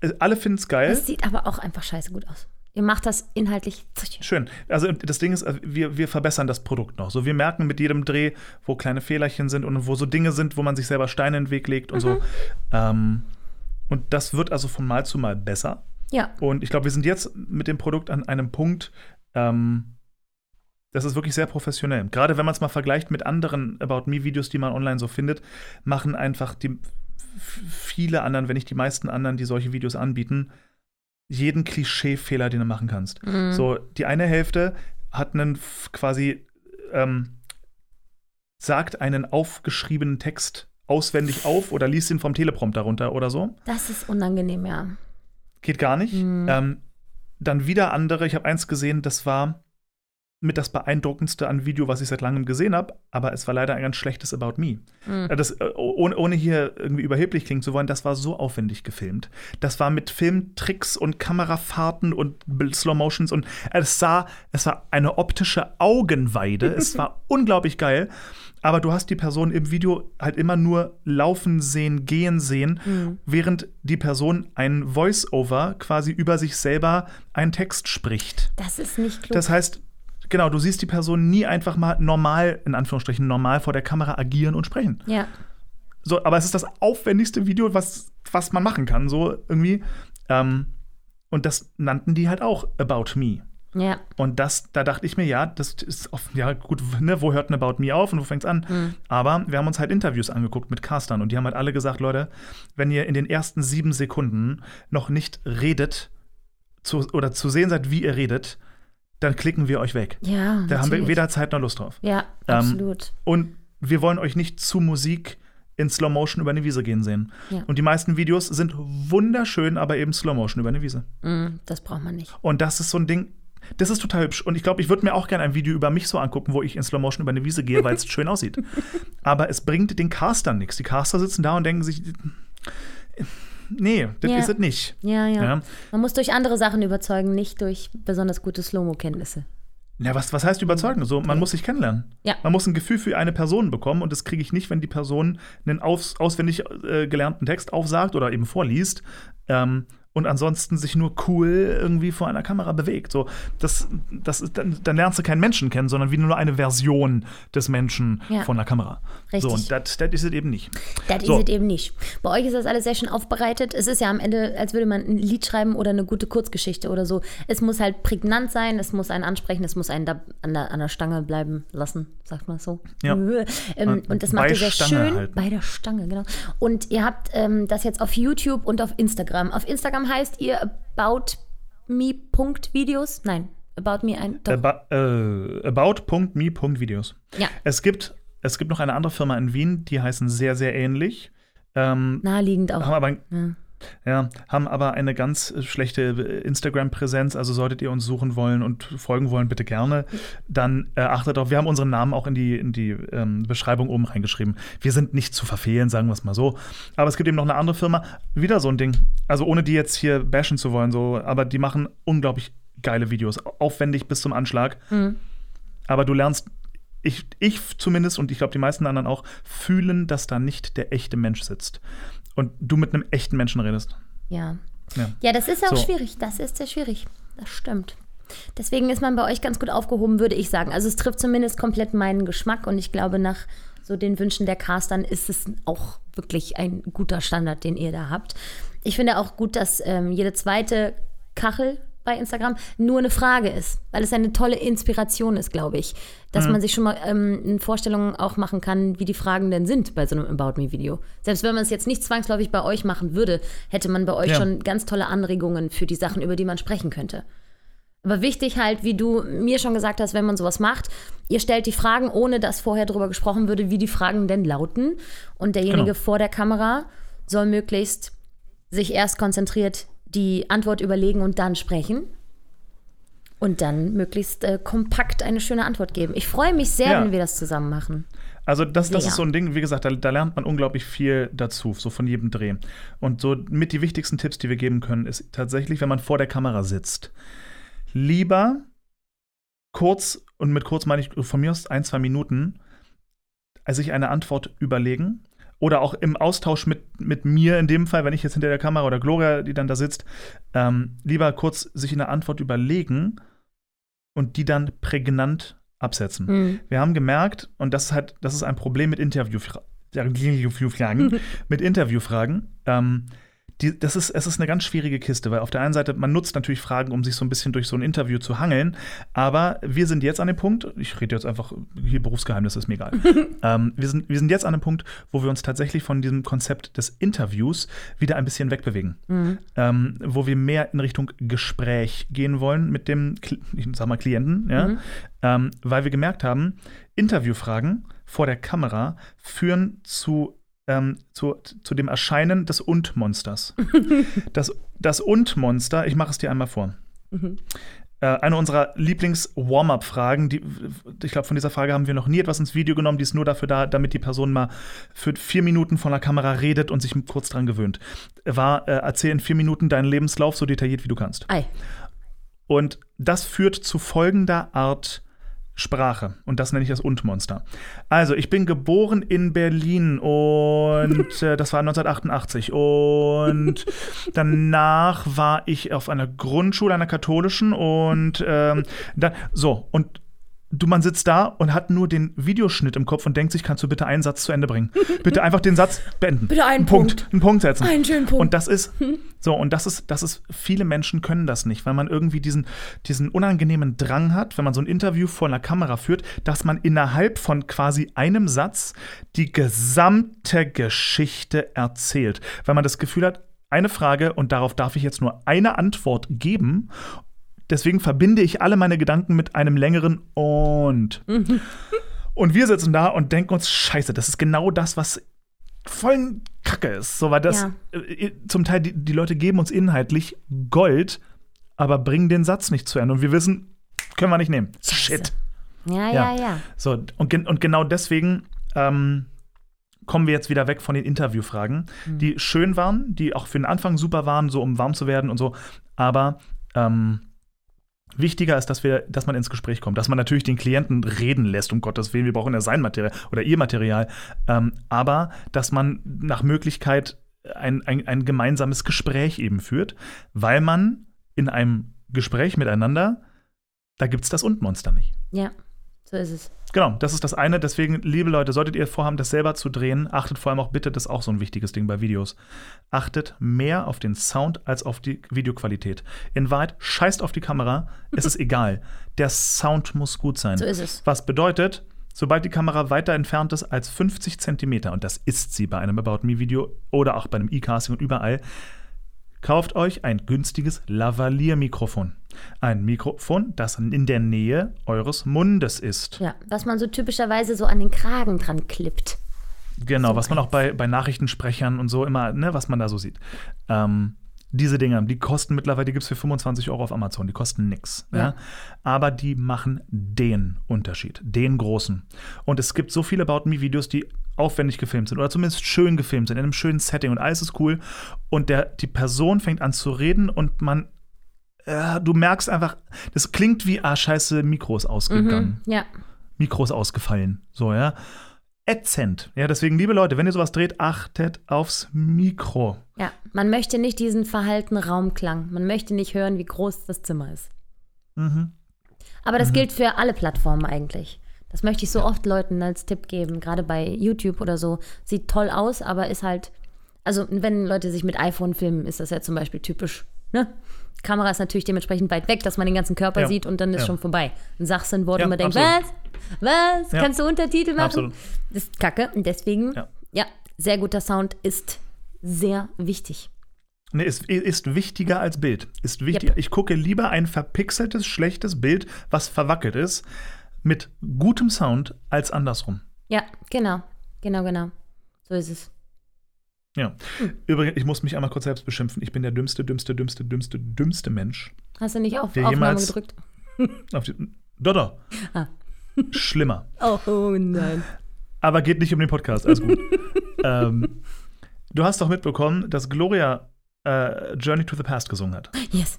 Äh, alle finden es geil. Es sieht aber auch einfach scheiße gut aus. Ihr macht das inhaltlich schön. Also das Ding ist, äh, wir, wir verbessern das Produkt noch. So, wir merken mit jedem Dreh, wo kleine Fehlerchen sind und wo so Dinge sind, wo man sich selber Steine in den Weg legt und mhm. so. Ähm, und das wird also von Mal zu Mal besser. Ja. Und ich glaube, wir sind jetzt mit dem Produkt an einem Punkt, ähm, das ist wirklich sehr professionell. Gerade wenn man es mal vergleicht mit anderen About Me-Videos, die man online so findet, machen einfach die viele anderen, wenn nicht die meisten anderen, die solche Videos anbieten, jeden Klischee-Fehler, den du machen kannst. Mhm. So, die eine Hälfte hat einen quasi, ähm, sagt einen aufgeschriebenen Text auswendig auf oder liest ihn vom Teleprompter runter oder so. Das ist unangenehm, ja. Geht gar nicht. Mhm. Ähm, dann wieder andere, ich habe eins gesehen, das war mit das beeindruckendste an Video, was ich seit langem gesehen habe, aber es war leider ein ganz schlechtes About Me. Mhm. Das, äh, ohne, ohne hier irgendwie überheblich klingen zu wollen, das war so aufwendig gefilmt. Das war mit Filmtricks und Kamerafahrten und Slow Motions und es sah, es war eine optische Augenweide. es war (laughs) unglaublich geil. Aber du hast die Person im Video halt immer nur laufen sehen, gehen sehen, Mhm. während die Person ein Voice-Over quasi über sich selber einen Text spricht. Das ist nicht klug. Das heißt, genau, du siehst die Person nie einfach mal normal, in Anführungsstrichen, normal vor der Kamera agieren und sprechen. ja. So, aber es ist das aufwendigste Video, was, was man machen kann, so irgendwie. Ähm, und das nannten die halt auch About Me. Ja. Und das, da dachte ich mir, ja, das ist oft, ja gut, ne, wo hört ein About Me auf und wo fängt's an? Mhm. Aber wir haben uns halt Interviews angeguckt mit Castern und die haben halt alle gesagt, Leute, wenn ihr in den ersten sieben Sekunden noch nicht redet zu, oder zu sehen seid, wie ihr redet, dann klicken wir euch weg. Ja. Da haben wir natürlich. weder Zeit noch Lust drauf. Ja, Ähm, absolut. Und wir wollen euch nicht zu Musik in Slow Motion über eine Wiese gehen sehen. Ja. Und die meisten Videos sind wunderschön, aber eben Slow Motion über eine Wiese. Mhm, das braucht man nicht. Und das ist so ein Ding, das ist total hübsch. Und ich glaube, ich würde mir auch gerne ein Video über mich so angucken, wo ich in Slow Motion über eine Wiese gehe, weil es (laughs) schön aussieht. Aber es bringt den Castern nichts. Die Caster sitzen da und denken sich, nee, das Ja. ist es nicht. Ja, ja, Ja. Man muss durch andere Sachen überzeugen, nicht durch besonders gute Slow-Mo-Kenntnisse. Ja, was, was heißt überzeugen? So, man muss sich kennenlernen. Ja. Man muss ein Gefühl für eine Person bekommen und das kriege ich nicht, wenn die Person einen aus, auswendig äh, gelernten Text aufsagt oder eben vorliest ähm, und ansonsten sich nur cool irgendwie vor einer Kamera bewegt. So, das, das ist, dann, dann lernst du keinen Menschen kennen, sondern wie nur eine Version des Menschen Ja. von der Kamera. Richtig. So, und das ist es eben nicht. Das So. ist es eben nicht. Bei euch ist das alles sehr schön aufbereitet. Es ist ja am Ende, als würde man ein Lied schreiben oder eine gute Kurzgeschichte oder so. Es muss halt prägnant sein, es muss einen ansprechen, es muss einen da an der, an der Stange bleiben lassen, sagt man so. Ja. Ähm, und das macht ihr sehr Stange schön. halten. Bei der Stange, genau. Und ihr habt ähm, das jetzt auf YouTube und auf Instagram. Auf Instagram heißt ihr About Me Punkt Videos. Nein, About Me ein. Doch. About, äh, about.me.videos. ja, Es gibt, es gibt noch eine andere Firma in Wien, die heißen sehr, sehr ähnlich. Ähm, naheliegend auch. haben aber, Ja. Ja, haben aber eine ganz schlechte Instagram-Präsenz. Also solltet ihr uns suchen wollen und folgen wollen, bitte gerne. Dann äh, achtet darauf, wir haben unseren Namen auch in die, in die ähm, Beschreibung oben reingeschrieben. Wir sind nicht zu verfehlen, sagen wir es mal so. Aber es gibt eben noch eine andere Firma, wieder so ein Ding. Also ohne die jetzt hier bashen zu wollen, so, aber die machen unglaublich geile Videos, aufwendig bis zum Anschlag. Mhm. Aber du lernst, ich, ich zumindest und ich glaube die meisten anderen auch, fühlen, dass da nicht der echte Mensch sitzt. Und du mit einem echten Menschen redest. Ja. Ja. Ja, das ist auch So. schwierig. Das ist sehr schwierig. Das stimmt. Deswegen ist man bei euch ganz gut aufgehoben, würde ich sagen. Also es trifft zumindest komplett meinen Geschmack und ich glaube, nach so den Wünschen der Castern ist es auch wirklich ein guter Standard, den ihr da habt. Ich finde auch gut, dass ähm, jede zweite Kachel bei Instagram nur eine Frage ist, weil es eine tolle Inspiration ist, glaube ich. Dass man sich schon mal ähm, eine Vorstellung auch machen kann, wie die Fragen denn sind bei so einem About Me-Video. Selbst wenn man es jetzt nicht zwangsläufig bei euch machen würde, hätte man bei euch Ja. schon ganz tolle Anregungen für die Sachen, über die man sprechen könnte. Aber wichtig halt, wie du mir schon gesagt hast, wenn man sowas macht, ihr stellt die Fragen, ohne dass vorher darüber gesprochen würde, wie die Fragen denn lauten. Und derjenige Genau. vor der Kamera soll möglichst sich erst konzentriert die Antwort überlegen und dann sprechen. Und dann möglichst äh, kompakt eine schöne Antwort geben. Ich freue mich sehr, Ja. wenn wir das zusammen machen. Also das, das ist so ein Ding, wie gesagt, da, da lernt man unglaublich viel dazu, so von jedem Dreh. Und so mit die wichtigsten Tipps, die wir geben können, ist tatsächlich, wenn man vor der Kamera sitzt, lieber kurz, und mit kurz meine ich von mir aus ein, zwei Minuten, sich eine Antwort überlegen. Oder auch im Austausch mit, mit mir in dem Fall, wenn ich jetzt hinter der Kamera oder Gloria, die dann da sitzt, ähm, lieber kurz sich eine Antwort überlegen und die dann prägnant absetzen. Mhm. Wir haben gemerkt, und das ist halt, das ist ein Problem mit Interviewfra Interviewfragen, (laughs) mit Interviewfragen. Ähm, die, das ist, es ist eine ganz schwierige Kiste, weil auf der einen Seite, man nutzt natürlich Fragen, um sich so ein bisschen durch so ein Interview zu hangeln, aber wir sind jetzt an dem Punkt, ich rede jetzt einfach, hier Berufsgeheimnis ist mir egal. (laughs) ähm, wir, sind, wir sind jetzt an dem Punkt, wo wir uns tatsächlich von diesem Konzept des Interviews wieder ein bisschen wegbewegen. Mhm. Ähm, wo wir mehr in Richtung Gespräch gehen wollen mit dem, ich sag mal, Klienten, ja? Mhm. ähm, weil wir gemerkt haben, Interviewfragen vor der Kamera führen zu ähm, zu, zu dem Erscheinen des Und-Monsters. (laughs) das das Und-Monster, ich mache es dir einmal vor. Mhm. Äh, eine unserer Lieblings-Warm-Up-Fragen, die, ich glaube, von dieser Frage haben wir noch nie etwas ins Video genommen, die ist nur dafür da, damit die Person mal für vier Minuten von der Kamera redet und sich kurz dran gewöhnt. War, äh, erzähl in vier Minuten deinen Lebenslauf so detailliert, wie du kannst. Ei. Und das führt zu folgender Art Sprache. Und das nenne ich das Und-Monster. Also, ich bin geboren in Berlin und (laughs) äh, das war 1988. Und danach war ich auf einer Grundschule, einer katholischen und ähm, dann, so, und du, man sitzt da und hat nur den Videoschnitt im Kopf und denkt sich, kannst du bitte einen Satz zu Ende bringen? (laughs) Bitte einfach den Satz beenden. Bitte einen Punkt. Punkt. Einen Punkt setzen. Einen schönen Punkt. Und das ist, (laughs) so, und das ist, das ist, viele Menschen können das nicht, weil man irgendwie diesen, diesen unangenehmen Drang hat, wenn man so ein Interview vor einer Kamera führt, dass man innerhalb von quasi einem Satz die gesamte Geschichte erzählt. Weil man das Gefühl hat, eine Frage und darauf darf ich jetzt nur eine Antwort geben. Deswegen verbinde ich alle meine Gedanken mit einem längeren und. (laughs) und wir sitzen da und denken uns, scheiße, das ist genau das, was voll Kacke ist. So, weil das Ja. äh, zum Teil, die, die Leute geben uns inhaltlich Gold, aber bringen den Satz nicht zu Ende. Und wir wissen, können wir nicht nehmen. Shit. Ja, Ja. ja, ja. So, und, und genau deswegen ähm, kommen wir jetzt wieder weg von den Interviewfragen, die schön waren, die auch für den Anfang super waren, so um warm zu werden und so. Aber ähm, wichtiger ist, dass wir, dass man ins Gespräch kommt, dass man natürlich den Klienten reden lässt, um Gottes Willen, wir brauchen ja sein Material oder ihr Material, ähm, aber dass man nach Möglichkeit ein, ein, ein gemeinsames Gespräch eben führt, weil man in einem Gespräch miteinander, da gibt es das Und-Monster nicht. Ja, so ist es. Genau, das ist das eine. Deswegen, liebe Leute, solltet ihr vorhaben, das selber zu drehen, achtet vor allem auch bitte, das ist auch so ein wichtiges Ding bei Videos. Achtet mehr auf den Sound als auf die Videoqualität. In Wahrheit, scheißt auf die Kamera, es ist (laughs) egal. Der Sound muss gut sein. So ist es. Was bedeutet, sobald die Kamera weiter entfernt ist als 50 Zentimeter, und das ist sie bei einem About Me-Video oder auch bei einem E-Casting und überall, kauft euch ein günstiges Lavalier-Mikrofon. Ein Mikrofon, das in der Nähe eures Mundes ist. Ja, was man so typischerweise so an den Kragen dran klippt. Genau, So was man auch bei, bei Nachrichtensprechern und so immer, ne, was man da so sieht. Ähm, diese Dinger, die kosten mittlerweile, die gibt es für 25 Euro auf Amazon, die kosten nix. Ja. Ja. Aber die machen den Unterschied, den großen. Und es gibt so viele About Me-Videos, die aufwendig gefilmt sind oder zumindest schön gefilmt sind, in einem schönen Setting und alles ist cool. Und der, die Person fängt an zu reden und man, äh, du merkst einfach, das klingt wie, ah, scheiße, Mikro ist ausgegangen. Mhm. Ja, Mikro ist ausgefallen. So, ja. Ätzend. Ja, deswegen, liebe Leute, wenn ihr sowas dreht, achtet aufs Mikro. ja. Man möchte nicht diesen verhaltenen Raumklang. Man möchte nicht hören, wie groß das Zimmer ist. Mhm. Aber das gilt für alle Plattformen eigentlich. Das möchte ich so oft Leuten als Tipp geben, gerade bei YouTube oder so. Sieht toll aus, aber ist halt, also wenn Leute sich mit iPhone filmen, ist das ja zum Beispiel typisch. Ne? Kamera ist natürlich dementsprechend weit weg, dass man den ganzen Körper Ja. sieht und dann ist Ja. schon vorbei. Ein Sachsinnwort Ja, und man denkt, absolut. was? Was? Kannst du Untertitel machen? Absolut. Das ist kacke. Und deswegen, Ja. ja. sehr guter Sound ist sehr wichtig. Nee, ist, ist wichtiger als Bild. Ist wichtig. Yep. Ich gucke lieber ein verpixeltes, schlechtes Bild, was verwackelt ist, mit gutem Sound, als andersrum. Ja, genau. Genau, genau. So ist es. Ja. Übrigens, ich muss mich einmal kurz selbst beschimpfen. Ich bin der dümmste, dümmste, dümmste, dümmste, dümmste Mensch. Hast du nicht auf Der Aufnahme jemals- gedrückt? Auf die, doch. Ah. Schlimmer. Oh, oh nein. Aber geht nicht um den Podcast, alles gut. (laughs) ähm, du hast doch mitbekommen, dass Gloria äh, Journey to the Past gesungen hat. Yes.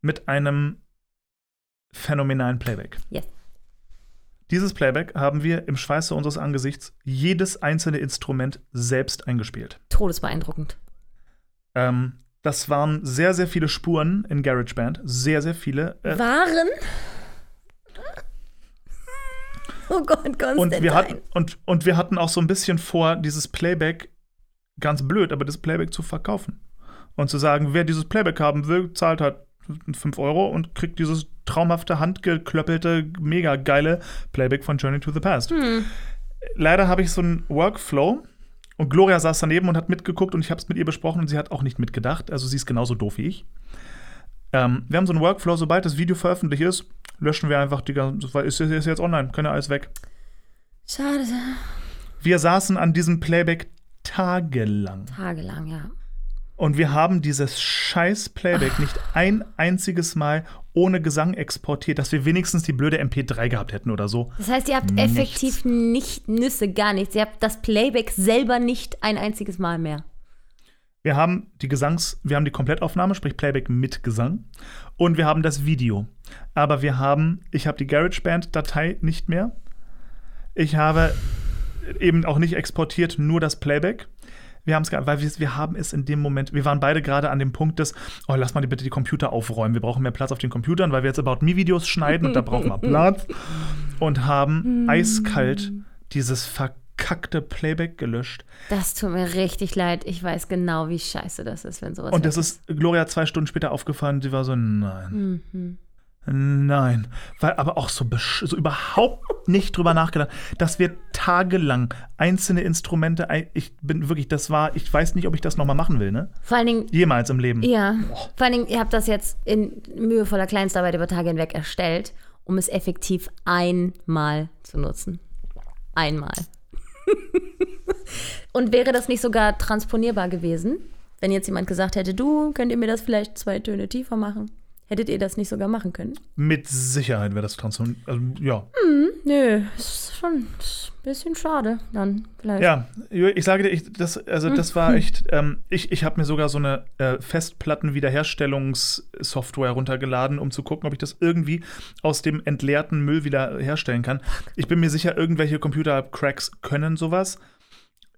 Mit einem phänomenalen Playback. Yes. Dieses Playback haben wir im Schweiße unseres Angesichts jedes einzelne Instrument selbst eingespielt. Todesbeeindruckend. Ähm, das waren sehr, sehr viele Spuren in GarageBand. Sehr, sehr viele. Äh, Waren? Oh Gott, Konstantin. und, wir hatten, und, und wir hatten auch so ein bisschen vor, dieses Playback, ganz blöd, aber das Playback zu verkaufen. Und zu sagen, wer dieses Playback haben will, zahlt halt 5 Euro und kriegt dieses traumhafte, handgeklöppelte, mega geile Playback von Journey to the Past. Hm. Leider habe ich so einen Workflow und Gloria saß daneben und hat mitgeguckt und ich habe es mit ihr besprochen und sie hat auch nicht mitgedacht. Also sie ist genauso doof wie ich. Ähm, wir haben so einen Workflow, sobald das Video veröffentlicht ist, löschen wir einfach die ganze, weil es ist, ist jetzt online, können ja alles weg. Schade. Wir saßen an diesem Playback tagelang. Tagelang, ja. Und wir haben dieses scheiß Playback nicht ein einziges Mal ohne Gesang exportiert, dass wir wenigstens die blöde MP3 gehabt hätten oder so. Das heißt, ihr habt Nichts. effektiv nicht Nüsse, gar nichts. Ihr habt das Playback selber nicht ein einziges Mal mehr. Wir haben die Gesangs, wir haben die Komplettaufnahme, sprich Playback mit Gesang. Und wir haben das Video. Aber wir haben, ich habe die GarageBand-Datei nicht mehr. Ich habe eben auch nicht exportiert, nur das Playback. Wir haben es, weil wir, wir haben es in dem Moment, wir waren beide gerade an dem Punkt des, oh, lass mal bitte die Computer aufräumen. Wir brauchen mehr Platz auf den Computern, weil wir jetzt About Me-Videos schneiden und da brauchen wir (laughs) Platz. Und haben eiskalt dieses verkackte Playback gelöscht. Das tut mir richtig leid. Ich weiß genau, wie scheiße das ist, wenn sowas Und das ist Gloria zwei Stunden später aufgefallen. Sie war so, nein. Mhm. Nein. Weil aber auch so, so überhaupt nicht drüber nachgedacht, dass wir tagelang einzelne Instrumente, ich bin wirklich, das war, ich weiß nicht, ob ich das nochmal machen will, ne? Vor allen Dingen, Jemals im Leben. ja, vor allen Dingen, ihr habt das jetzt in mühevoller Kleinstarbeit über Tage hinweg erstellt, um es effektiv einmal zu nutzen. Einmal. (laughs) Und wäre das nicht sogar transponierbar gewesen, wenn jetzt jemand gesagt hätte, du, könnt ihr mir das vielleicht zwei Töne tiefer machen? Hättet ihr das nicht sogar machen können? Mit Sicherheit wäre das Transform. Also, ja. Nö, ist schon ein bisschen schade dann vielleicht. Ja, ich sage dir, ich, das, also das war echt, ähm, ich, ich habe mir sogar so eine äh, Festplatten-Wiederherstellungssoftware runtergeladen, um zu gucken, ob ich das irgendwie aus dem entleerten Müll wieder herstellen kann. Ich bin mir sicher, irgendwelche Computer-Cracks können sowas.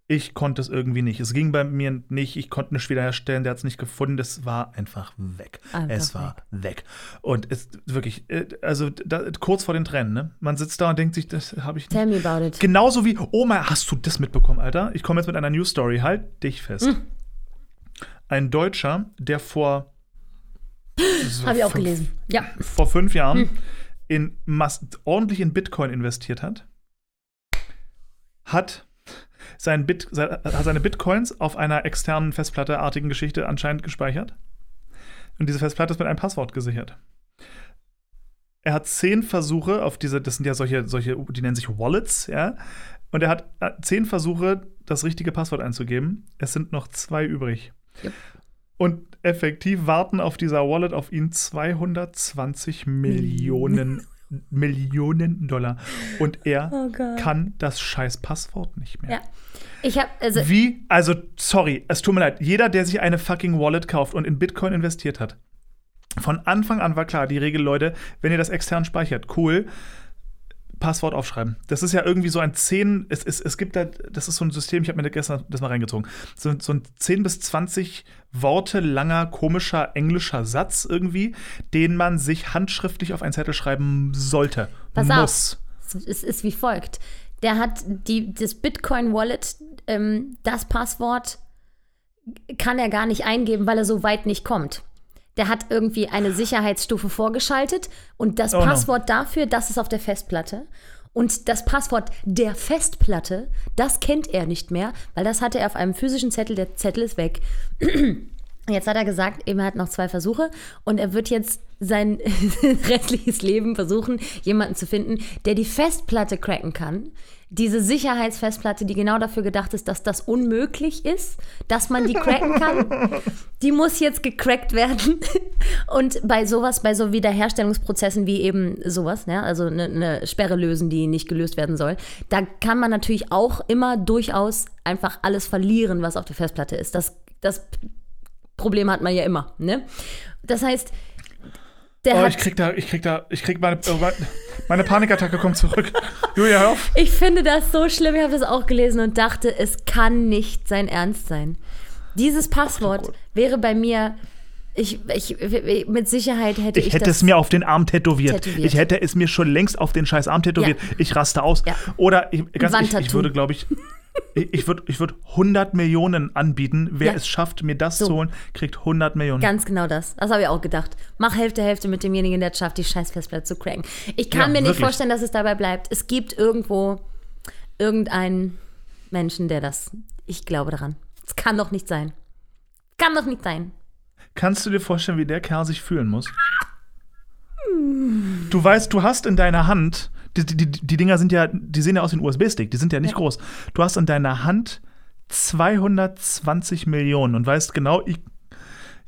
Ich konnte es irgendwie nicht. Es ging bei mir nicht. Ich konnte nicht wiederherstellen. Der hat es nicht gefunden. Das war einfach weg. Einfach es war weg. Und es wirklich, äh, also da, kurz vor den Tränen, ne? Man sitzt da und denkt sich, das habe ich nicht. Tell me about it. Genauso wie, Oma, hast du das mitbekommen, Alter? Ich komme jetzt mit einer News Story. Halt dich fest. Hm. Ein Deutscher, der vor. so Habe ich auch fünf- gelesen. Ja. Vor fünf Jahren Hm. in ordentlich in Bitcoin investiert hat, hat sein Bit, seine Bitcoins auf einer externen Festplatte-artigen Geschichte anscheinend gespeichert. Und diese Festplatte ist mit einem Passwort gesichert. Er hat zehn Versuche auf diese, das sind ja solche, solche, die nennen sich Wallets, ja. Und er hat äh, zehn Versuche, das richtige Passwort einzugeben. Es sind noch zwei übrig. Yep. Und effektiv warten auf dieser Wallet auf ihn 220 Millionen, (laughs) Millionen Dollar. Und er Oh kann das scheiß Passwort nicht mehr. Ja. Ich habe, also, Wie? Also, sorry, es tut mir leid. Jeder, der sich eine fucking Wallet kauft und in Bitcoin investiert hat, von Anfang an war klar, die Regel, Leute, wenn ihr das extern speichert, cool. Passwort aufschreiben. Das ist ja irgendwie so ein 10, es, es, es gibt da, das ist so ein System, ich habe mir gestern das mal reingezogen, so, so ein 10 bis 20 Worte langer, komischer englischer Satz irgendwie, den man sich handschriftlich auf einen Zettel schreiben sollte. Pass Muss. auf. es ist wie folgt. Der hat die, das Bitcoin-Wallet, ähm, das Passwort kann er gar nicht eingeben, weil er so weit nicht kommt. Der hat irgendwie eine Sicherheitsstufe vorgeschaltet und das Oh no. Passwort dafür, das ist auf der Festplatte. Und das Passwort der Festplatte, das kennt er nicht mehr, weil das hatte er auf einem physischen Zettel, der Zettel ist weg. Jetzt hat er gesagt, eben er hat noch zwei Versuche und er wird jetzt sein (laughs) restliches Leben versuchen, jemanden zu finden, der die Festplatte cracken kann. Diese Sicherheitsfestplatte, die genau dafür gedacht ist, dass das unmöglich ist, dass man die cracken kann, (laughs) die muss jetzt gecrackt werden. Und bei sowas, bei so Wiederherstellungsprozessen wie eben sowas, ne, also eine, eine Sperre lösen, die nicht gelöst werden soll, da kann man natürlich auch immer durchaus einfach alles verlieren, was auf der Festplatte ist. Das, das Problem hat man ja immer, ne? Das heißt, der Oh, hat. ich krieg da, ich krieg da, ich krieg meine, oh, meine Panikattacke kommt zurück. (laughs) Julia, hör auf. Ich finde das so schlimm. Ich habe das auch gelesen und dachte, es kann nicht sein Ernst sein. Dieses Passwort Gott. wäre bei mir. Ich, ich, mit Sicherheit hätte ich, Ich hätte das es mir auf den Arm tätowiert. Tätowiert. Ich hätte es mir schon längst auf den scheiß Arm tätowiert. Ja. Ich raste aus. Ja. Oder ich, ganz, ich, ich würde, glaube ich, ich, würde ich würd 100 Millionen anbieten. Wer Ja. es schafft, mir das So. zu holen, kriegt 100 Millionen. Ganz genau das. Das habe ich auch gedacht. Mach Hälfte, Hälfte mit demjenigen, der es schafft, die scheiß Festplatte zu cracken. Ich kann Ja, mir nicht wirklich. vorstellen, dass es dabei bleibt. Es gibt irgendwo irgendeinen Menschen, der das. Ich glaube daran. Es kann doch nicht sein. Kann doch nicht sein. Kannst du dir vorstellen, wie der Kerl sich fühlen muss? Du weißt, du hast in deiner Hand die, die, die Dinger sind ja, die sehen ja aus wie ein USB-Stick, die sind ja nicht ja. groß. Du hast in deiner Hand 220 Millionen und weißt genau, ich,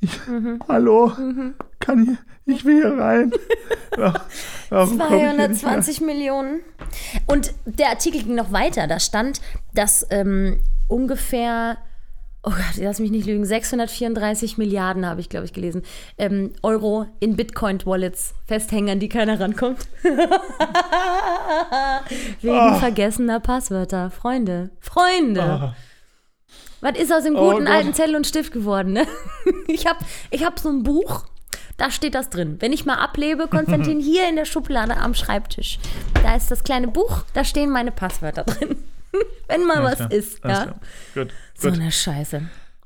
ich mhm. hallo, mhm. kann ich, ich will hier rein. (laughs) Ach, 220 Millionen. Und der Artikel ging noch weiter. Da stand, dass ähm, ungefähr oh Gott, lass mich nicht lügen, 634 Milliarden habe ich, glaube ich, gelesen, ähm, Euro in Bitcoin-Wallets festhängen, an die keiner rankommt. (laughs) Wegen oh. vergessener Passwörter. Freunde, Freunde. Oh. Was ist aus dem oh guten oh alten Zettel und Stift geworden, ne? (laughs) Ich habe ich hab so ein Buch, da steht das drin. Wenn ich mal ablebe, Konstantin, (laughs) hier in der Schublade am Schreibtisch. Da ist das kleine Buch, da stehen meine Passwörter drin. Wenn mal Alles was klar. ist, Alles ja. Gut, so eine Scheiße.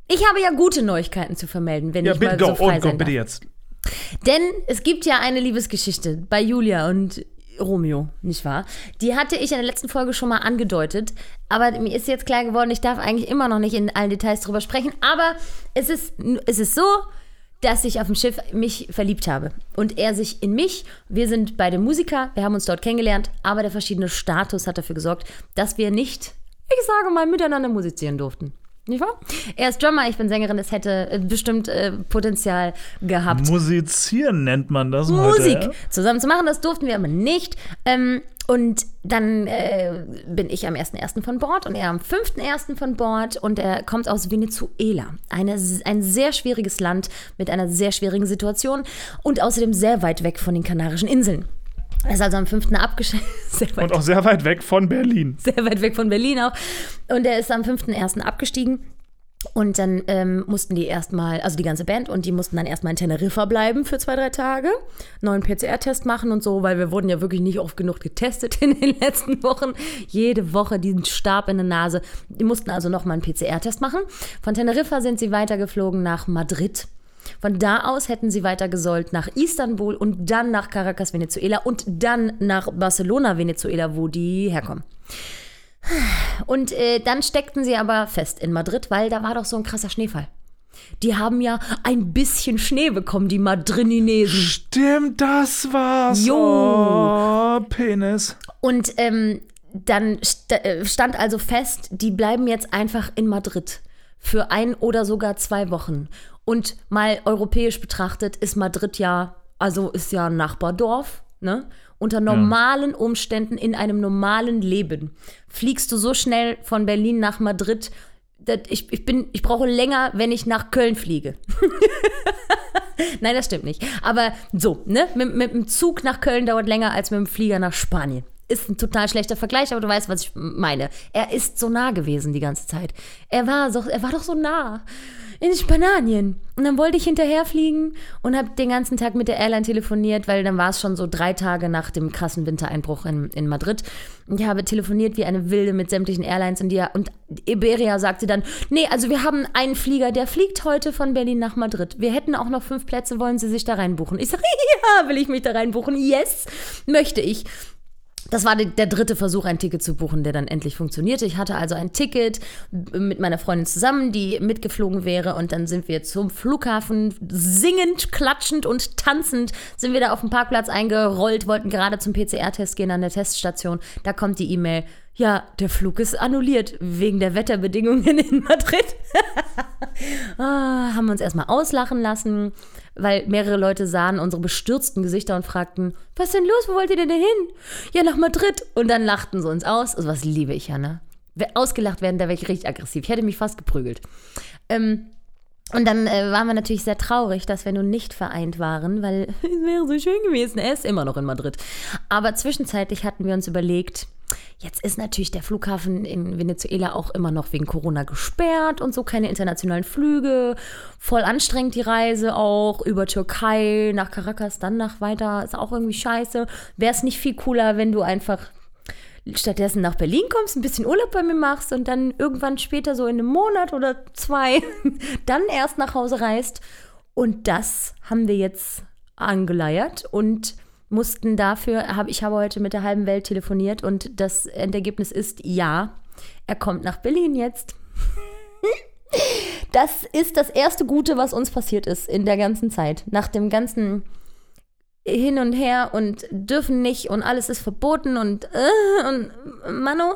Ich habe ja gute Neuigkeiten zu vermelden, wenn ja, ich bitte, mal so frei oh, sein bitte jetzt. Denn es gibt ja eine Liebesgeschichte bei Julia und Romeo, nicht wahr? Die hatte ich in der letzten Folge schon mal angedeutet, aber mir ist jetzt klar geworden, ich darf eigentlich immer noch nicht in allen Details drüber sprechen, aber es ist, es ist so, dass ich auf dem Schiff mich verliebt habe und er sich in mich. Wir sind beide Musiker, wir haben uns dort kennengelernt, aber der verschiedene Status hat dafür gesorgt, dass wir nicht, ich sage mal, miteinander musizieren durften. Nicht wahr? Er ist Drummer, ich bin Sängerin, es hätte äh, bestimmt äh, Potenzial gehabt. Musizieren nennt man das. Musik heute, ja? zusammen zu machen, das durften wir aber nicht. Ähm, und dann äh, bin ich am 1.1. von Bord und er am 5.1. von Bord und er kommt aus Venezuela. Eine, ein sehr schwieriges Land mit einer sehr schwierigen Situation und außerdem sehr weit weg von den Kanarischen Inseln. Er ist also am 5. abgeschickt. (laughs) Und auch sehr weit weg von Berlin. Sehr weit weg von Berlin auch. Und er ist am 5.1. abgestiegen. Und dann ähm, mussten die erstmal, also die ganze Band, und die mussten dann erstmal in Teneriffa bleiben für zwei, drei Tage, neuen PCR-Test machen und so, weil wir wurden ja wirklich nicht oft genug getestet (laughs) in den letzten Wochen. Jede Woche diesen Stab in der Nase. Die mussten also nochmal einen PCR-Test machen. Von Teneriffa sind sie weitergeflogen nach Madrid. Von da aus hätten sie weiter gesollt nach Istanbul und dann nach Caracas, Venezuela und dann nach Barcelona, Venezuela, wo die herkommen. Und äh, dann steckten sie aber fest in Madrid, weil da war doch so ein krasser Schneefall. Die haben ja ein bisschen Schnee bekommen, die Madrinesen. Stimmt, das war's. Jo. Oh, Penis. Und ähm, dann st äh, stand also fest, die bleiben jetzt einfach in Madrid für ein oder sogar zwei Wochen. Und mal europäisch betrachtet ist Madrid ja, also ist ja ein Nachbardorf, ne? Unter normalen ja. Umständen in einem normalen Leben fliegst du so schnell von Berlin nach Madrid. Ich, ich, bin, ich brauche länger, wenn ich nach Köln fliege. (laughs) Nein, das stimmt nicht. Aber so, ne? Mit, mit dem Zug nach Köln dauert länger als mit dem Flieger nach Spanien ist ein total schlechter Vergleich, aber du weißt, was ich meine. Er ist so nah gewesen die ganze Zeit. Er war, so, er war doch so nah in Spanien. Und dann wollte ich hinterherfliegen und habe den ganzen Tag mit der Airline telefoniert, weil dann war es schon so drei Tage nach dem krassen Wintereinbruch in, in Madrid. Und ich habe telefoniert wie eine Wilde mit sämtlichen Airlines und, die, und Iberia sagte dann, nee, also wir haben einen Flieger, der fliegt heute von Berlin nach Madrid. Wir hätten auch noch fünf Plätze, wollen Sie sich da reinbuchen? Ich sage, (laughs) ja, will ich mich da reinbuchen? Yes, möchte ich. Das war der dritte Versuch, ein Ticket zu buchen, der dann endlich funktionierte. Ich hatte also ein Ticket mit meiner Freundin zusammen, die mitgeflogen wäre. Und dann sind wir zum Flughafen singend, klatschend und tanzend sind wir da auf dem Parkplatz eingerollt, wollten gerade zum PCR-Test gehen an der Teststation. Da kommt die E-Mail. Ja, der Flug ist annulliert wegen der Wetterbedingungen in Madrid. (laughs) ah, haben uns erstmal auslachen lassen weil mehrere Leute sahen unsere bestürzten Gesichter und fragten, was ist denn los, wo wollt ihr denn hin? Ja, nach Madrid. Und dann lachten sie uns aus. Also was liebe ich ja, ne? Ausgelacht werden, da wäre ich richtig aggressiv. Ich hätte mich fast geprügelt. Ähm, und dann äh, waren wir natürlich sehr traurig, dass wir nun nicht vereint waren, weil (laughs) es wäre so schön gewesen. Er ist immer noch in Madrid. Aber zwischenzeitlich hatten wir uns überlegt, Jetzt ist natürlich der Flughafen in Venezuela auch immer noch wegen Corona gesperrt und so keine internationalen Flüge. Voll anstrengend die Reise auch über Türkei nach Caracas, dann nach weiter. Ist auch irgendwie scheiße. Wäre es nicht viel cooler, wenn du einfach stattdessen nach Berlin kommst, ein bisschen Urlaub bei mir machst und dann irgendwann später, so in einem Monat oder zwei, (laughs) dann erst nach Hause reist. Und das haben wir jetzt angeleiert und mussten dafür, hab, ich habe heute mit der halben Welt telefoniert und das Endergebnis ist ja, er kommt nach Berlin jetzt. (laughs) das ist das erste Gute, was uns passiert ist in der ganzen Zeit. Nach dem ganzen hin und her und dürfen nicht und alles ist verboten und, äh, und Mano,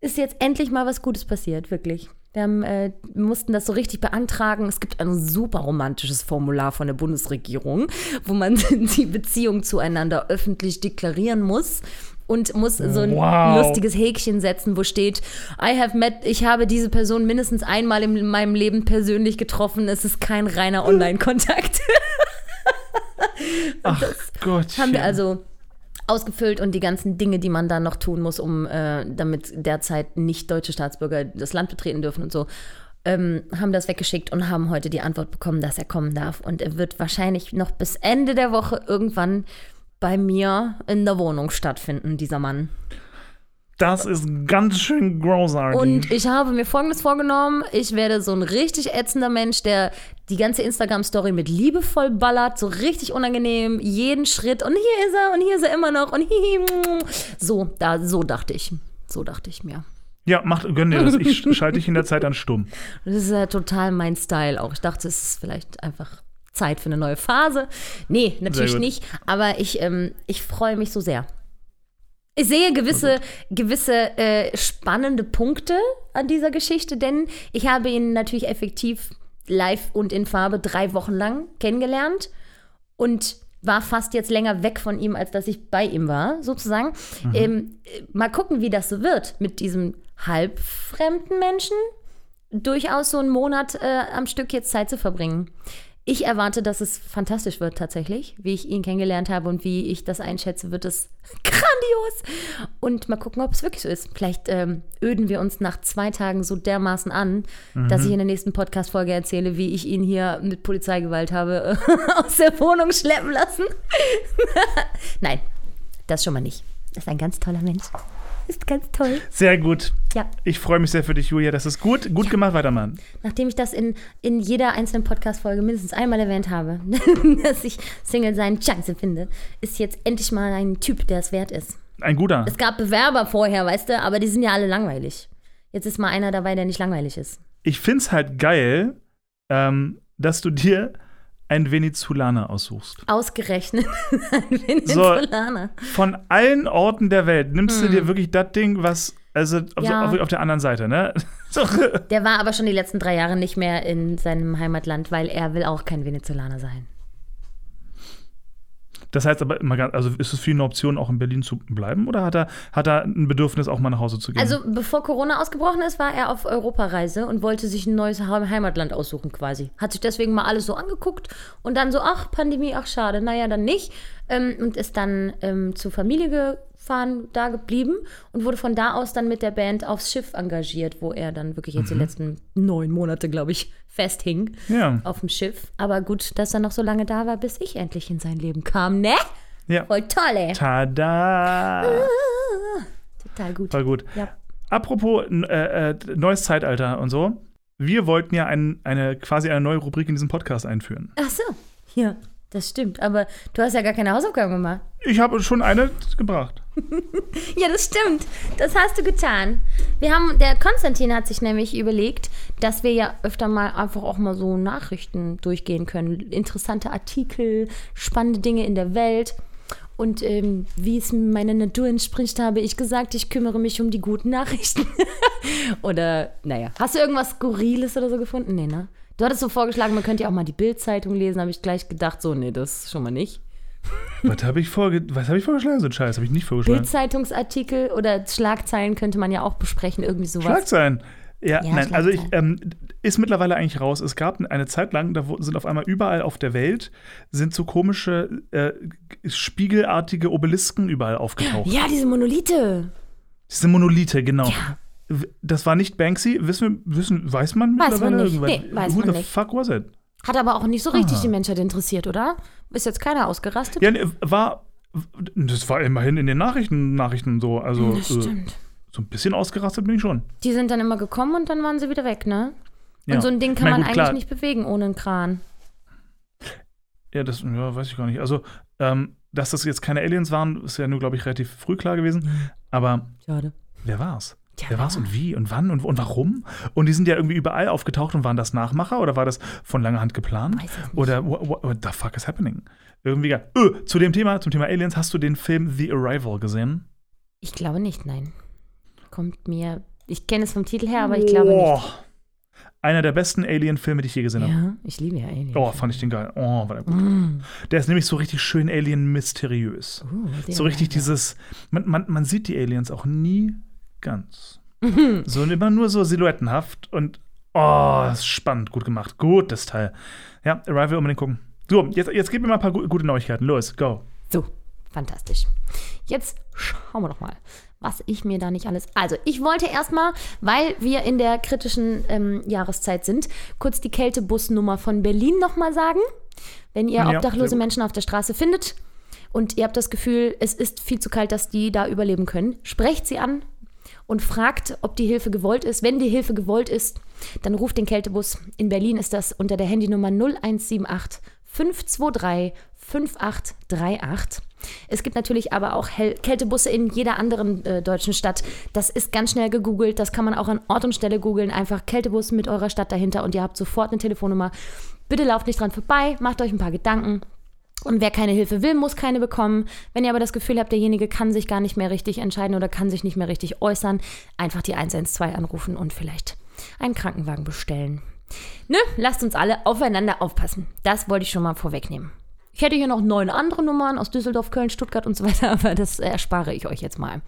ist jetzt endlich mal was Gutes passiert, wirklich. Wir, haben, äh, mussten das so richtig beantragen. Es gibt ein super romantisches Formular von der Bundesregierung, wo man (laughs) die Beziehung zueinander öffentlich deklarieren muss und muss so ein Wow. lustiges Häkchen setzen, wo steht, I have met, ich habe diese Person mindestens einmal in meinem Leben persönlich getroffen. Es ist kein reiner (laughs) Online-Kontakt. (laughs) (laughs) Ach Gott. haben wir also ausgefüllt und die ganzen Dinge, die man da noch tun muss, um äh, damit derzeit nicht deutsche Staatsbürger das Land betreten dürfen und so, ähm, haben das weggeschickt und haben heute die Antwort bekommen, dass er kommen darf. Und er wird wahrscheinlich noch bis Ende der Woche irgendwann bei mir in der Wohnung stattfinden, dieser Mann. Das ist ganz schön großartig. Und ich habe mir Folgendes vorgenommen. Ich werde so ein richtig ätzender Mensch, der die ganze Instagram-Story mit liebevoll ballert, so richtig unangenehm, jeden Schritt. Und hier ist er und hier ist er immer noch und hihi. So, da, so dachte ich. So dachte ich mir. ja, mach, gönn dir das. Ich (laughs) schalte dich in der Zeit an stumm. Das ist ja total mein Style auch. Ich dachte, es ist vielleicht einfach Zeit für eine neue Phase. Nee, natürlich nicht. Aber ich, ähm, ich freue mich so sehr. Ich sehe gewisse, gewisse äh, spannende Punkte an dieser Geschichte, denn ich habe ihn natürlich effektiv live und in Farbe drei Wochen lang kennengelernt und war fast jetzt länger weg von ihm, als dass ich bei ihm war, sozusagen. Ähm, äh, mal gucken, wie das so wird mit diesem halbfremden Menschen durchaus so einen Monat äh, am Stück jetzt Zeit zu verbringen. Ich erwarte, dass es fantastisch wird tatsächlich, wie ich ihn kennengelernt habe und wie ich das einschätze, wird es (laughs) grandios. Und mal gucken, ob es wirklich so ist. Vielleicht ähm, öden wir uns nach zwei Tagen so dermaßen an, dass ich in der nächsten Podcast-Folge erzähle, wie ich ihn hier mit Polizeigewalt habe (laughs) aus der Wohnung schleppen lassen. (laughs) Nein, das schon mal nicht. Das ist ein ganz toller Mensch. Ist ganz toll. Sehr gut. Ja. Ich freue mich sehr für dich, Julia. Das ist gut. Gut gemacht, weitermachen. Nachdem ich das in, in jeder einzelnen Podcast-Folge mindestens einmal erwähnt habe, (laughs) dass ich Single sein scheiße finde, ist jetzt endlich mal ein Typ, der es wert ist. Ein guter. Es gab Bewerber vorher, weißt du, aber die sind ja alle langweilig. Jetzt ist mal einer dabei, der nicht langweilig ist. Ich finde es halt geil, ähm, dass du dir einen Venezolaner aussuchst. Ausgerechnet (laughs) ein Venezolaner. Von allen Orten der Welt nimmst du dir wirklich das Ding, was, also auf, Hm. Ja. so, auf, auf der anderen Seite, ne? (laughs) So, Der war aber schon die letzten drei Jahre nicht mehr in seinem Heimatland, weil er will auch kein Venezolaner sein. Das heißt aber immer ganz, also ist es für ihn eine Option, auch in Berlin zu bleiben oder hat er, hat er ein Bedürfnis, auch mal nach Hause zu gehen? Also bevor Corona ausgebrochen ist, war er auf Europareise und wollte sich ein neues Heim- Heimatland aussuchen quasi. Hat sich deswegen mal alles so angeguckt und dann so, ach, Pandemie, ach schade, naja, dann nicht. Ähm, und ist dann ähm, zur Familie gefahren, da geblieben und wurde von da aus dann mit der Band aufs Schiff engagiert, wo er dann wirklich jetzt die letzten neun Monate, glaube ich, festhing ja. auf dem Schiff. Aber gut, dass er noch so lange da war, bis ich endlich in sein Leben kam, ne? ja. Voll toll, ey. Tada! Total gut. Voll gut. Ja. Apropos äh, äh, neues Zeitalter und so. Wir wollten ja ein, eine quasi eine neue Rubrik in diesem Podcast einführen. Ach so, ja, das stimmt. Aber du hast ja gar keine Hausaufgaben gemacht. Ich habe schon eine gebracht. (laughs) Ja, das stimmt. Das hast du getan. Wir haben, der Konstantin hat sich nämlich überlegt, dass wir ja öfter mal einfach auch mal so Nachrichten durchgehen können. Interessante Artikel, spannende Dinge in der Welt. Und ähm, wie es meiner Natur entspricht, habe ich gesagt, ich kümmere mich um die guten Nachrichten. (laughs) oder, naja. Hast du irgendwas Skurriles oder so gefunden? Nee, ne? Du hattest so vorgeschlagen, man könnte ja auch mal die Bild-Zeitung lesen. Habe ich gleich gedacht, so, nee, das schon mal nicht. Was habe ich, vorge was hab ich vorgeschlagen? So ein Scheiß habe ich nicht vorgeschlagen. Bildzeitungsartikel oder Schlagzeilen könnte man ja auch besprechen, irgendwie sowas. Schlagzeilen. Ja, Ja, nein, also ich, ähm, ist mittlerweile eigentlich raus. Es gab eine Zeit lang, da sind auf einmal überall auf der Welt sind so komische äh, spiegelartige Obelisken überall aufgetaucht. Ja, diese Monolithe. Diese Monolithe, genau. Ja. Das war nicht Banksy. Wissen, wissen, weiß man Weiß man mittlerweile nicht. irgendwas? Nee, weiß Who man the nicht. fuck was it? Hat aber auch nicht so richtig Ah. die Menschheit interessiert, oder? Ist jetzt keiner ausgerastet? Ja, nee, war. Das war immerhin in den Nachrichten, Nachrichten so. Also das äh, stimmt. so ein bisschen ausgerastet bin ich schon. Die sind dann immer gekommen und dann waren sie wieder weg, ne? Ja. Und so ein Ding kann Ich mein, man gut, eigentlich klar, nicht bewegen ohne einen Kran. Ja, das ja, weiß ich gar nicht. Also, ähm, dass das jetzt keine Aliens waren, ist ja nur, glaube ich, relativ früh klar gewesen. Aber Schade. wer war's? Ja, Wer war's und wie und wann und, und warum? Und die sind ja irgendwie überall aufgetaucht und waren das Nachmacher oder war das von langer Hand geplant? Es nicht. Oder what, what, what the fuck is happening? Irgendwie. Öh, zu dem Thema, zum Thema Aliens, hast du den Film The Arrival gesehen? Ich glaube nicht, nein. Kommt mir. Ich kenne es vom Titel her, aber ich glaube nicht. Boah. Einer der besten Alien-Filme, die ich je gesehen habe. Ja, ich liebe ja Alien. Oh, fand ich den geil. Oh, war der gut. Mm. Der ist nämlich so richtig schön alien-mysteriös. Uh, So richtig dieses, man, man, man sieht die Aliens auch nie ganz. Mhm. So immer nur so silhouettenhaft und oh, ist spannend, gut gemacht. Gutes Teil. Ja, Arrival unbedingt gucken. So, jetzt, jetzt gib mir mal ein paar gu gute Neuigkeiten. Los, go. So, fantastisch. Jetzt schauen wir doch mal, was ich mir da nicht alles. Also, ich wollte erstmal, weil wir in der kritischen ähm, Jahreszeit sind, kurz die Kältebusnummer von Berlin nochmal sagen. Wenn ihr Ja, obdachlose gut. Menschen auf der Straße findet und ihr habt das Gefühl, es ist viel zu kalt, dass die da überleben können, sprecht sie an und fragt, ob die Hilfe gewollt ist. Wenn die Hilfe gewollt ist, dann ruft den Kältebus. In Berlin ist das unter der Handynummer 0178 523 5838. Es gibt natürlich aber auch Hel Kältebusse in jeder anderen äh, deutschen Stadt. Das ist ganz schnell gegoogelt. Das kann man auch an Ort und Stelle googeln. Einfach Kältebus mit eurer Stadt dahinter und ihr habt sofort eine Telefonnummer. Bitte lauft nicht dran vorbei, macht euch ein paar Gedanken. Und wer keine Hilfe will, muss keine bekommen. Wenn ihr aber das Gefühl habt, derjenige kann sich gar nicht mehr richtig entscheiden oder kann sich nicht mehr richtig äußern, einfach die 112 anrufen und vielleicht einen Krankenwagen bestellen. Ne, lasst uns alle aufeinander aufpassen. Das wollte ich schon mal vorwegnehmen. Ich hätte hier noch neun andere Nummern aus Düsseldorf, Köln, Stuttgart und so weiter, (laughs) aber das erspare ich euch jetzt mal.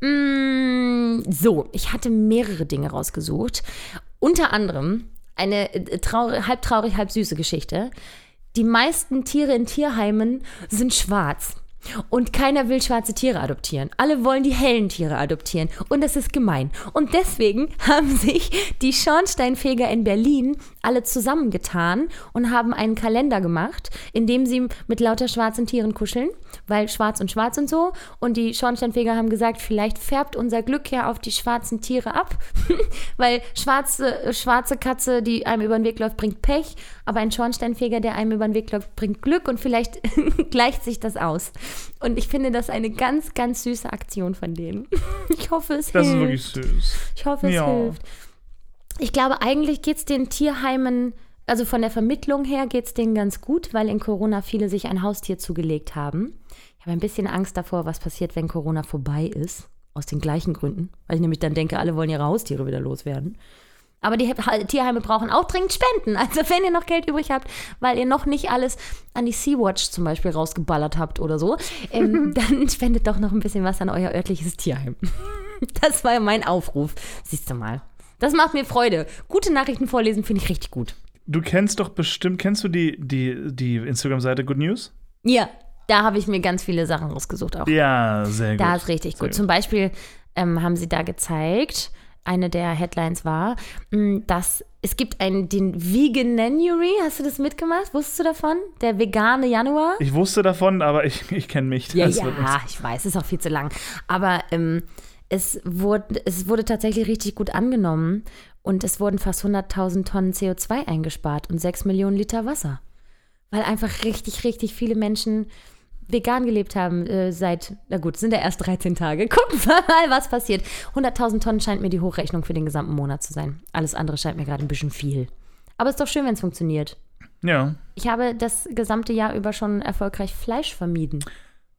Mm, so, ich hatte mehrere Dinge rausgesucht. Unter anderem eine äh, traurig, halb traurig, halb süße Geschichte. Die meisten Tiere in Tierheimen sind schwarz. Und keiner will schwarze Tiere adoptieren. Alle wollen die hellen Tiere adoptieren. Und das ist gemein. Und deswegen (laughs) haben sich die Schornsteinfeger in Berlin alle zusammengetan und haben einen Kalender gemacht, in dem sie mit lauter schwarzen Tieren kuscheln, weil schwarz und schwarz und so. Und die Schornsteinfeger haben gesagt, vielleicht färbt unser Glück ja auf die schwarzen Tiere ab, (laughs) weil schwarze, schwarze Katze, die einem über den Weg läuft, bringt Pech, aber ein Schornsteinfeger, der einem über den Weg läuft, bringt Glück und vielleicht (laughs) gleicht sich das aus. Und ich finde das eine ganz, ganz süße Aktion von denen. (laughs) Ich hoffe, es Das ist hilft. wirklich süß. Ich hoffe, es Ja. hilft. Ich glaube, eigentlich geht es den Tierheimen, also von der Vermittlung her geht es denen ganz gut, weil in Corona viele sich ein Haustier zugelegt haben. Ich habe ein bisschen Angst davor, was passiert, wenn Corona vorbei ist. Aus den gleichen Gründen. Weil ich nämlich dann denke, alle wollen ihre Haustiere wieder loswerden. Aber die He- Tierheime brauchen auch dringend Spenden. (laughs) Also wenn ihr noch Geld übrig habt, weil ihr noch nicht alles an die Sea-Watch zum Beispiel rausgeballert habt oder so, ähm, (laughs) dann spendet doch noch ein bisschen was an euer örtliches Tierheim. (laughs) Das war mein Aufruf. Siehst du mal. Das macht mir Freude. Gute Nachrichten vorlesen finde ich richtig gut. Du kennst doch bestimmt, kennst du die, die, die Instagram-Seite Good News? Ja, da habe ich mir ganz viele Sachen rausgesucht auch. Ja, sehr gut. Da ist richtig Sehr gut. Zum Beispiel ähm, haben sie da gezeigt, eine der Headlines war, mh, dass es gibt einen, den Veganuary. Hast du das mitgemacht? Wusstest du davon? Der vegane Januar? Ich wusste davon, aber ich, ich kenne mich. Ja, ja, ich weiß, ist auch viel zu lang. Aber ähm, es, wurde, es wurde tatsächlich richtig gut angenommen und es wurden fast 100.000 Tonnen CO2 eingespart und 6 Millionen Liter Wasser. Weil einfach richtig, richtig viele Menschen vegan gelebt haben äh, seit, na gut, es sind ja erst 13 Tage. (laughs) Gucken wir mal, was passiert. 100.000 Tonnen scheint mir die Hochrechnung für den gesamten Monat zu sein. Alles andere scheint mir gerade ein bisschen viel. Aber es ist doch schön, wenn es funktioniert. Ja, Ich habe das gesamte Jahr über schon erfolgreich Fleisch vermieden.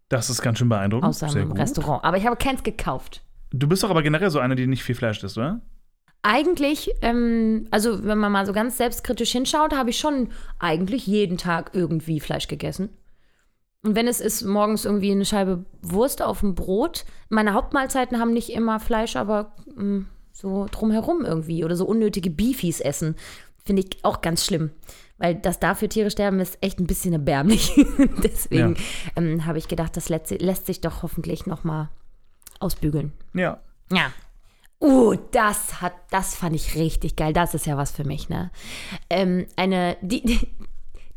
das ist ganz schön beeindruckend. Außer im. Restaurant. Aber ich habe keins gekauft. Du bist doch aber generell so eine, die nicht viel Fleisch isst, oder? Eigentlich, ähm, also wenn man mal so ganz selbstkritisch hinschaut, habe ich schon eigentlich jeden Tag irgendwie Fleisch gegessen. Und wenn es ist morgens irgendwie eine Scheibe Wurst auf dem Brot, meine Hauptmahlzeiten haben nicht immer Fleisch, aber mh, so drumherum irgendwie oder so unnötige Beefies essen, finde ich auch ganz schlimm. Weil das dafür Tiere sterben ist echt ein bisschen erbärmlich. (laughs) Deswegen ähm, habe ich gedacht, das lässt, lässt sich doch hoffentlich noch mal ausbügeln. Ja. Ja. Uh, das hat, das fand ich richtig geil. Das ist ja was für mich, ne? Ähm, eine, die, die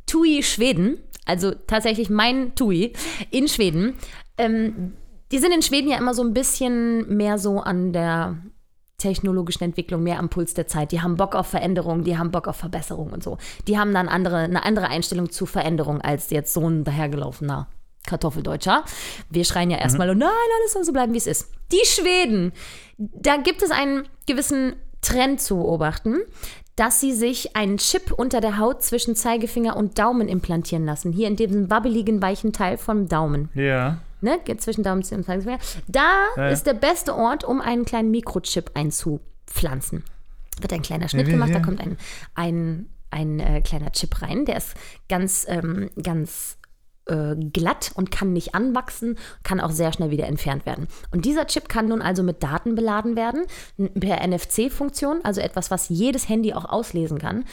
TUI Schweden, also tatsächlich mein TUI in Schweden, ähm, die sind in Schweden ja immer so ein bisschen mehr so an der technologischen Entwicklung, mehr am Puls der Zeit. Die haben Bock auf Veränderung, die haben Bock auf Verbesserung und so. Die haben dann andere, eine andere Einstellung zu Veränderung als jetzt so ein dahergelaufener Kartoffeldeutscher. Wir schreien ja erstmal, mhm. nein, alles soll so bleiben, wie es ist. Die Schweden, da gibt es einen gewissen Trend zu beobachten, dass sie sich einen Chip unter der Haut zwischen Zeigefinger und Daumen implantieren lassen. Hier in diesem wabbeligen, weichen Teil vom Daumen. Ja. Ne, zwischen Daumen und Zeigefinger. Da ja, ja. ist der beste Ort, um einen kleinen Mikrochip einzupflanzen. Wird ein kleiner Schnitt ja, gemacht, da kommt ein, ein, ein äh, kleiner Chip rein. Der ist ganz, ähm, ganz äh, glatt und kann nicht anwachsen, kann auch sehr schnell wieder entfernt werden. Und dieser Chip kann nun also mit Daten beladen werden, per NFC-Funktion, also etwas, was jedes Handy auch auslesen kann.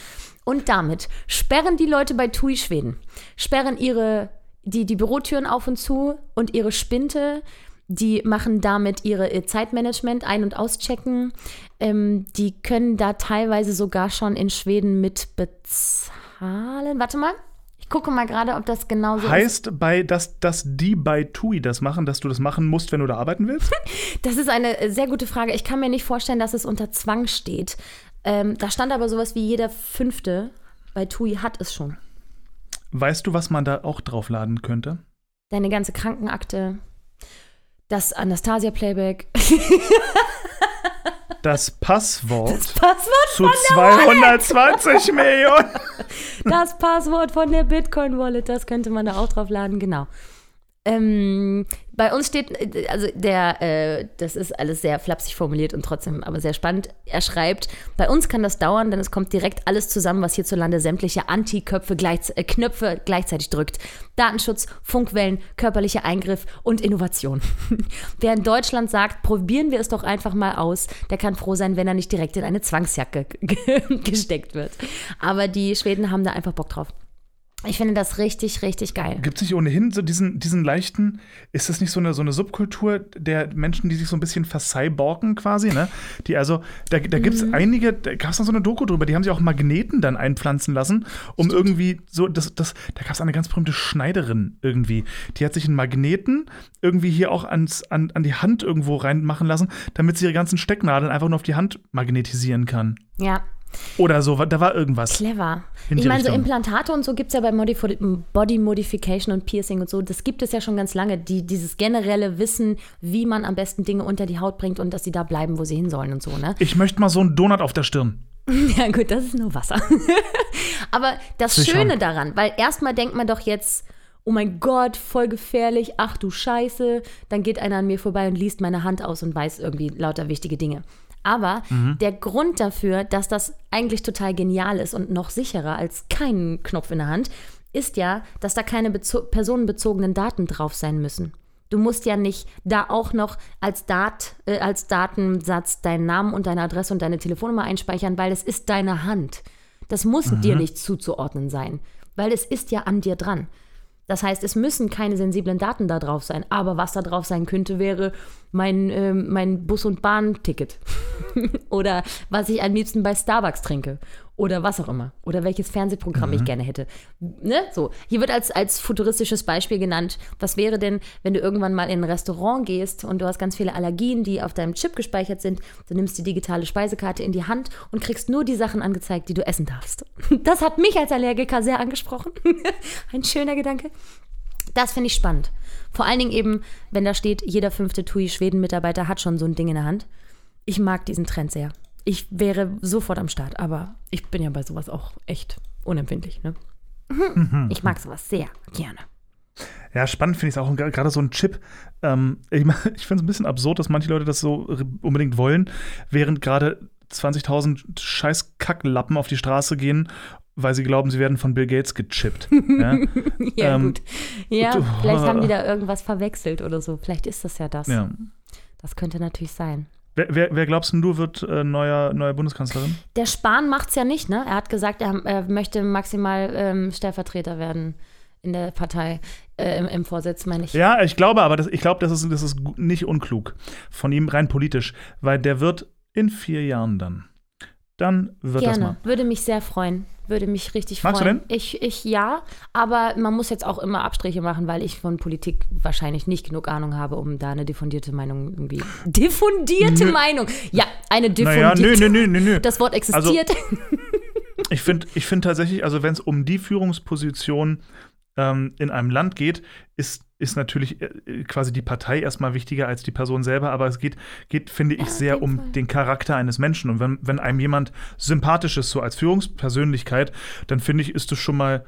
Und damit sperren die Leute bei TUI Schweden, sperren ihre, die, die Bürotüren auf und zu und ihre Spinte, die machen damit ihre Zeitmanagement ein- und auschecken. Ähm, die können da teilweise sogar schon in Schweden mit bezahlen. Warte mal. Ich gucke mal gerade, ob das genau so heißt, ist. Bei, dass, dass die bei TUI das machen, dass du das machen musst, wenn du da arbeiten willst? (laughs) das ist eine äh, sehr gute Frage. Ich kann mir nicht vorstellen, dass es unter Zwang steht. Ähm, da stand aber sowas wie jeder Fünfte bei TUI hat es schon. Weißt du, was man da auch draufladen könnte? Deine ganze Krankenakte, das Anastasia-Playback. (laughs) das Passwort, das Passwort zu 220 Millionen. (laughs) Das Passwort von der Bitcoin-Wallet, das könnte man da auch drauf laden, genau. Ähm, bei uns steht, äh, also der, äh, das ist alles sehr flapsig formuliert und trotzdem aber sehr spannend. Er schreibt, bei uns kann das dauern, denn es kommt direkt alles zusammen, was hierzulande sämtliche Anti-Köpfe gleich, äh, Knöpfe gleichzeitig drückt. Datenschutz, Funkwellen, körperlicher Eingriff und Innovation. (laughs) Wer in Deutschland sagt, probieren wir es doch einfach mal aus, der kann froh sein, wenn er nicht direkt in eine Zwangsjacke (laughs) gesteckt wird. Aber die Schweden haben da einfach Bock drauf. Ich finde das richtig, richtig geil. Gibt es nicht ohnehin so diesen, diesen leichten, ist das nicht so eine, so eine Subkultur der Menschen, die sich so ein bisschen vercyborgen quasi, ne? Die also, da, da gibt es mhm. einige, da gab es dann so eine Doku drüber, die haben sich auch Magneten dann einpflanzen lassen, um Stimmt. irgendwie so, das, das, da gab es eine ganz berühmte Schneiderin irgendwie, die hat sich einen Magneten irgendwie hier auch ans, an, an die Hand irgendwo reinmachen lassen, damit sie ihre ganzen Stecknadeln einfach nur auf die Hand magnetisieren kann. Ja, oder so, da war irgendwas. Clever. Ich meine, so Implantate und so gibt es ja bei Modif Body Modification und Piercing und so. Das gibt es ja schon ganz lange. Die, dieses generelle Wissen, wie man am besten Dinge unter die Haut bringt und dass sie da bleiben, wo sie hin sollen und so, ne? Ich möchte mal so einen Donut auf der Stirn. (laughs) ja, gut, das ist nur Wasser. (laughs) Aber das Sicher. Schöne daran, weil erstmal denkt man doch jetzt, oh mein Gott, voll gefährlich, ach du Scheiße. Dann geht einer an mir vorbei und liest meine Hand aus und weiß irgendwie lauter wichtige Dinge. Aber mhm. der Grund dafür, dass das eigentlich total genial ist und noch sicherer als kein Knopf in der Hand, ist ja, dass da keine personenbezogenen Daten drauf sein müssen. Du musst ja nicht da auch noch als, Dat, äh, als Datensatz deinen Namen und deine Adresse und deine Telefonnummer einspeichern, weil es ist deine Hand. Das muss mhm. dir nicht zuzuordnen sein, weil es ist ja an dir dran. Das heißt, es müssen keine sensiblen Daten da drauf sein. Aber was da drauf sein könnte, wäre mein, äh, mein Bus- und Bahnticket. (laughs) Oder was ich am liebsten bei Starbucks trinke oder was auch immer. Oder welches Fernsehprogramm mhm. ich gerne hätte. Ne? So. Hier wird als, als futuristisches Beispiel genannt, was wäre denn, wenn du irgendwann mal in ein Restaurant gehst und du hast ganz viele Allergien, die auf deinem Chip gespeichert sind, du nimmst die digitale Speisekarte in die Hand und kriegst nur die Sachen angezeigt, die du essen darfst. (laughs) Das hat mich als Allergiker sehr angesprochen. (laughs) ein schöner Gedanke. Das finde ich spannend. Vor allen Dingen eben, wenn da steht, jeder fünfte TUI-Schweden-Mitarbeiter hat schon so ein Ding in der Hand. Ich mag diesen Trend sehr ich wäre sofort am Start, aber ich bin ja bei sowas auch echt unempfindlich. Ne? Mhm. Ich mag sowas sehr gerne. Ja, spannend finde ich es auch. Gerade so ein Chip. Ähm, ich, (laughs) ich finde es ein bisschen absurd, dass manche Leute das so unbedingt wollen, während gerade 20.000 scheiß Kacklappen auf die Straße gehen, weil sie glauben, sie werden von Bill Gates gechippt. ja, (laughs) ja ähm, gut. Ja, vielleicht haben die (laughs) da irgendwas verwechselt oder so. Vielleicht ist das ja das. Ja. Das könnte natürlich sein. Wer, wer, wer, glaubst du wird äh, neuer, neue Bundeskanzlerin? Der Spahn macht es ja nicht, ne? Er hat gesagt, er, er möchte maximal ähm, Stellvertreter werden in der Partei, äh, im, im, Vorsitz, meine ich. Ja, ich glaube aber, das, ich glaube, das ist, das ist nicht unklug von ihm rein politisch, weil der wird in vier Jahren dann dann wird Gerne. das mal. Würde mich sehr freuen. Würde mich richtig Magst freuen. Magst du denn? Ich, ich ja, aber man muss jetzt auch immer Abstriche machen, weil ich von Politik wahrscheinlich nicht genug Ahnung habe, um da eine diffundierte Meinung irgendwie. Diffundierte nö. Meinung! Ja, eine diffundierte. Naja, nö, nö, nö, nö. (laughs) Das Wort existiert. Also, (laughs) ich finde ich find tatsächlich, also wenn es um die Führungsposition ähm, in einem Land geht, ist ist natürlich äh, quasi die Partei erstmal wichtiger als die Person selber, aber es geht, geht finde ich, Ja, sehr um Fall. den Charakter eines Menschen. Und wenn, wenn einem jemand sympathisch ist, so als Führungspersönlichkeit, dann finde ich, ist es schon mal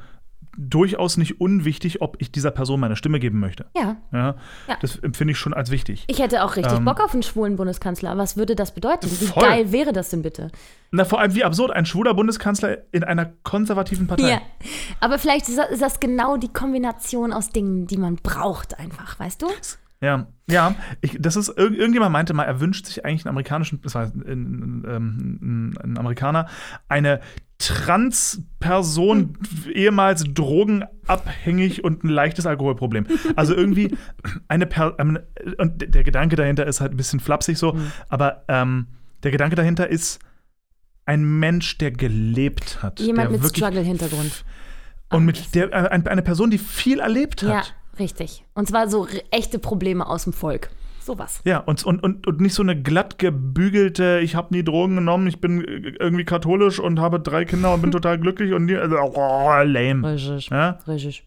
durchaus nicht unwichtig, ob ich dieser Person meine Stimme geben möchte. Ja. Ja, Ja. Das empfinde ich schon als wichtig. Ich hätte auch richtig Ähm, Bock auf einen schwulen Bundeskanzler. Was würde das bedeuten? Wie Voll. geil wäre das denn bitte? Na, vor allem wie absurd, ein schwuler Bundeskanzler in einer konservativen Partei. Ja. Aber vielleicht ist das, genau die Kombination aus Dingen, die man braucht, einfach, weißt du? Ja, ja. Ich, das ist, irg irgendjemand meinte mal, er wünscht sich eigentlich einen amerikanischen, das war ein, ein, ein, ein Amerikaner, eine Transperson, ehemals drogenabhängig und ein leichtes Alkoholproblem. Also irgendwie eine per ähm, und der Gedanke dahinter ist halt ein bisschen flapsig so, Mhm. aber ähm, der Gedanke dahinter ist ein Mensch, der gelebt hat. Jemand der mit wirklich- Struggle-Hintergrund. Und mit der, äh, ein- eine Person, die viel erlebt hat. Ja, richtig. Und zwar so echte Probleme aus dem Volk. Sowas. Ja, und, und, und, und nicht so eine glatt gebügelte, ich habe nie Drogen genommen, ich bin äh, irgendwie katholisch und habe drei Kinder und bin (laughs) total glücklich und nie, also, oh, lame. Richtig. Ja? Richtig.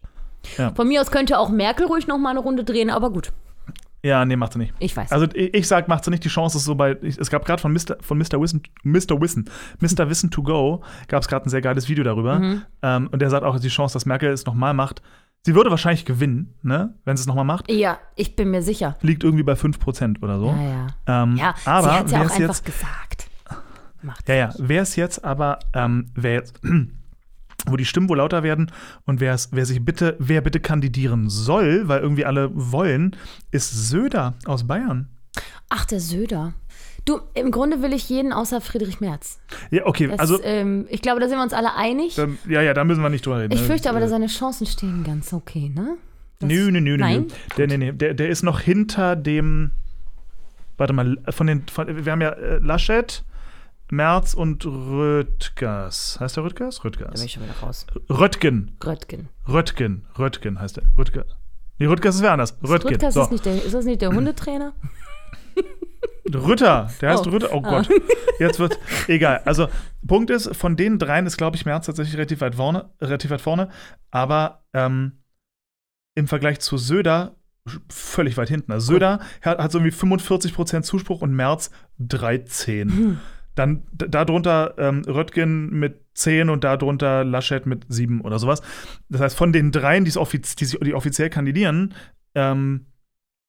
Ja. Von mir aus könnte auch Merkel ruhig noch mal eine Runde drehen, aber gut, ja, nee, macht sie nicht. ich weiß. Also ich, ich sag, macht sie nicht. Die Chance ist so bei. Ich, es gab gerade von Mr. von Mr. Wissen, Mr. Wissen, Mr. Wissen to go, gab es gerade ein sehr geiles Video darüber. Mhm. Ähm, und der sagt auch, die Chance, dass Merkel es nochmal macht. Sie würde wahrscheinlich gewinnen, ne, wenn sie es nochmal macht. ja, ich bin mir sicher. Liegt irgendwie bei 5% oder so. Ja, ja. Ähm, Ja, aber sie hat ja auch es einfach jetzt, gesagt. Macht Ja, ja. Wer es jetzt aber, ähm, wer jetzt, (clears throat) wo die Stimmen wohl lauter werden und wer es, wer sich bitte, wer bitte kandidieren soll, weil irgendwie alle wollen, ist Söder aus Bayern. Ach, der Söder. Du, im Grunde will ich jeden außer Friedrich Merz. Ja, okay, Das, also, ähm, ich glaube, da sind wir uns alle einig. dann, ja, ja, da müssen wir nicht drüber reden. Ich ne? fürchte aber, Äh, dass seine Chancen stehen ganz okay, ne? Das- Nö, nö, nö, nö. Nein? nö. Der, nee, nee, der, der ist noch hinter dem. Warte mal, von den. Von, wir haben ja äh, Laschet, Merz und Röttgers. Heißt der Röttgers? Da bin Röttgers. ich schon wieder raus. Röttgen. Röttgen. Röttgen. Röttgen heißt der. Röttger. Nee, Röttgers ist wer anders. Röttgen. Rüttgers So. ist, nicht der, ist das nicht der (clears throat) Hundetrainer? Rütter, der heißt Oh. Rütter. Oh Gott. Jetzt wird. Egal. Also, Punkt ist, von den dreien ist, glaube ich, Merz tatsächlich relativ weit vorne. Relativ weit vorne aber ähm, im Vergleich zu Söder völlig weit hinten. Also Söder hat, hat so irgendwie 45% Zuspruch und Merz 13. Hm. Dann darunter ähm, Röttgen mit 10 und darunter Laschet mit 7 oder sowas. Das heißt, von den dreien, die's offiz die, die offiziell kandidieren, ähm,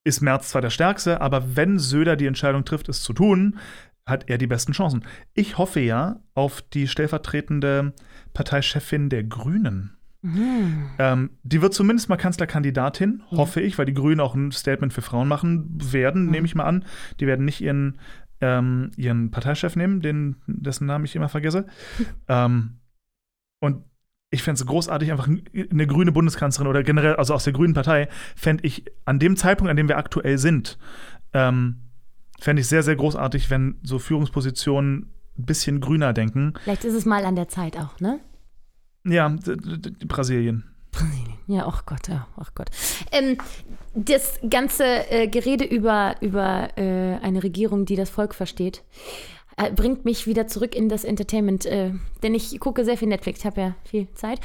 ist Merz zwar der Stärkste, aber wenn Söder die Entscheidung trifft, es zu tun, hat er die besten Chancen. Ich hoffe ja auf die stellvertretende Parteichefin der Grünen. Mhm. Ähm, die wird zumindest mal Kanzlerkandidatin, Ja. hoffe ich, weil die Grünen auch ein Statement für Frauen machen werden, Mhm. nehme ich mal an. Die werden nicht ihren, ähm, ihren Parteichef nehmen, den, dessen Namen ich immer vergesse. (laughs) ähm, und ich fände es großartig, einfach eine grüne Bundeskanzlerin oder generell, also aus der grünen Partei, fände ich an dem Zeitpunkt, an dem wir aktuell sind, ähm, fände ich sehr, sehr großartig, wenn so Führungspositionen ein bisschen grüner denken. Vielleicht ist es mal an der Zeit auch, ne? Ja, d- Brasilien. Ja, ach Gott, ja, ach Gott. Ähm, das ganze äh, Gerede über, über äh, eine Regierung, die das Volk versteht, äh, bringt mich wieder zurück in das Entertainment. Äh, denn ich gucke sehr viel Netflix, ich habe ja viel Zeit.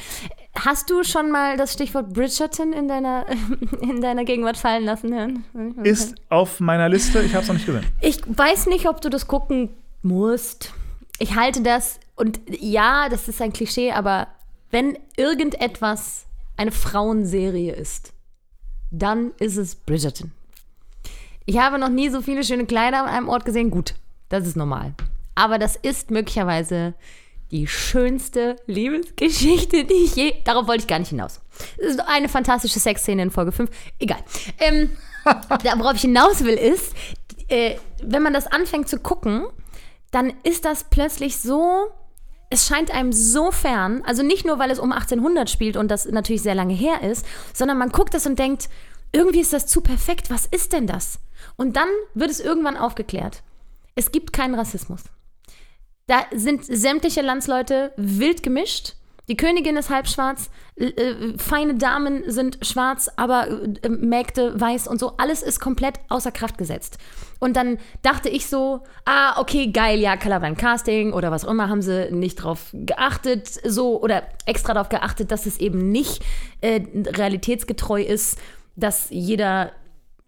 Hast du schon mal das Stichwort Bridgerton in deiner, (laughs) in deiner Gegenwart fallen lassen hören? Ist auf meiner Liste, ich habe es noch nicht gesehen. Ich weiß nicht, ob du das gucken musst. Ich halte das, und ja, das ist ein Klischee, aber wenn irgendetwas eine Frauenserie ist, dann ist es Bridgerton. Ich habe noch nie so viele schöne Kleider an einem Ort gesehen. Gut, das ist normal. Aber das ist möglicherweise die schönste Liebesgeschichte, die ich je. Darauf wollte ich gar nicht hinaus. Es ist eine fantastische Sexszene in Folge 5. Egal. Ähm, (laughs) da, worauf ich hinaus will, ist, äh, wenn man das anfängt zu gucken, dann ist das plötzlich so. Es scheint einem so fern, also nicht nur, weil es um 1800 spielt und das natürlich sehr lange her ist, sondern man guckt es und denkt, irgendwie ist das zu perfekt, was ist denn das? Und dann wird es irgendwann aufgeklärt. Es gibt keinen Rassismus. Da sind sämtliche Landsleute wild gemischt. Die Königin ist halb schwarz, äh, äh, feine Damen sind schwarz, aber äh, Mägde weiß und so. Alles ist komplett außer Kraft gesetzt. Und dann dachte ich so, ah, okay, geil, ja, Colorblind Casting oder was auch immer, haben sie nicht drauf geachtet, so, oder extra darauf geachtet, dass es eben nicht äh, realitätsgetreu ist. dass jeder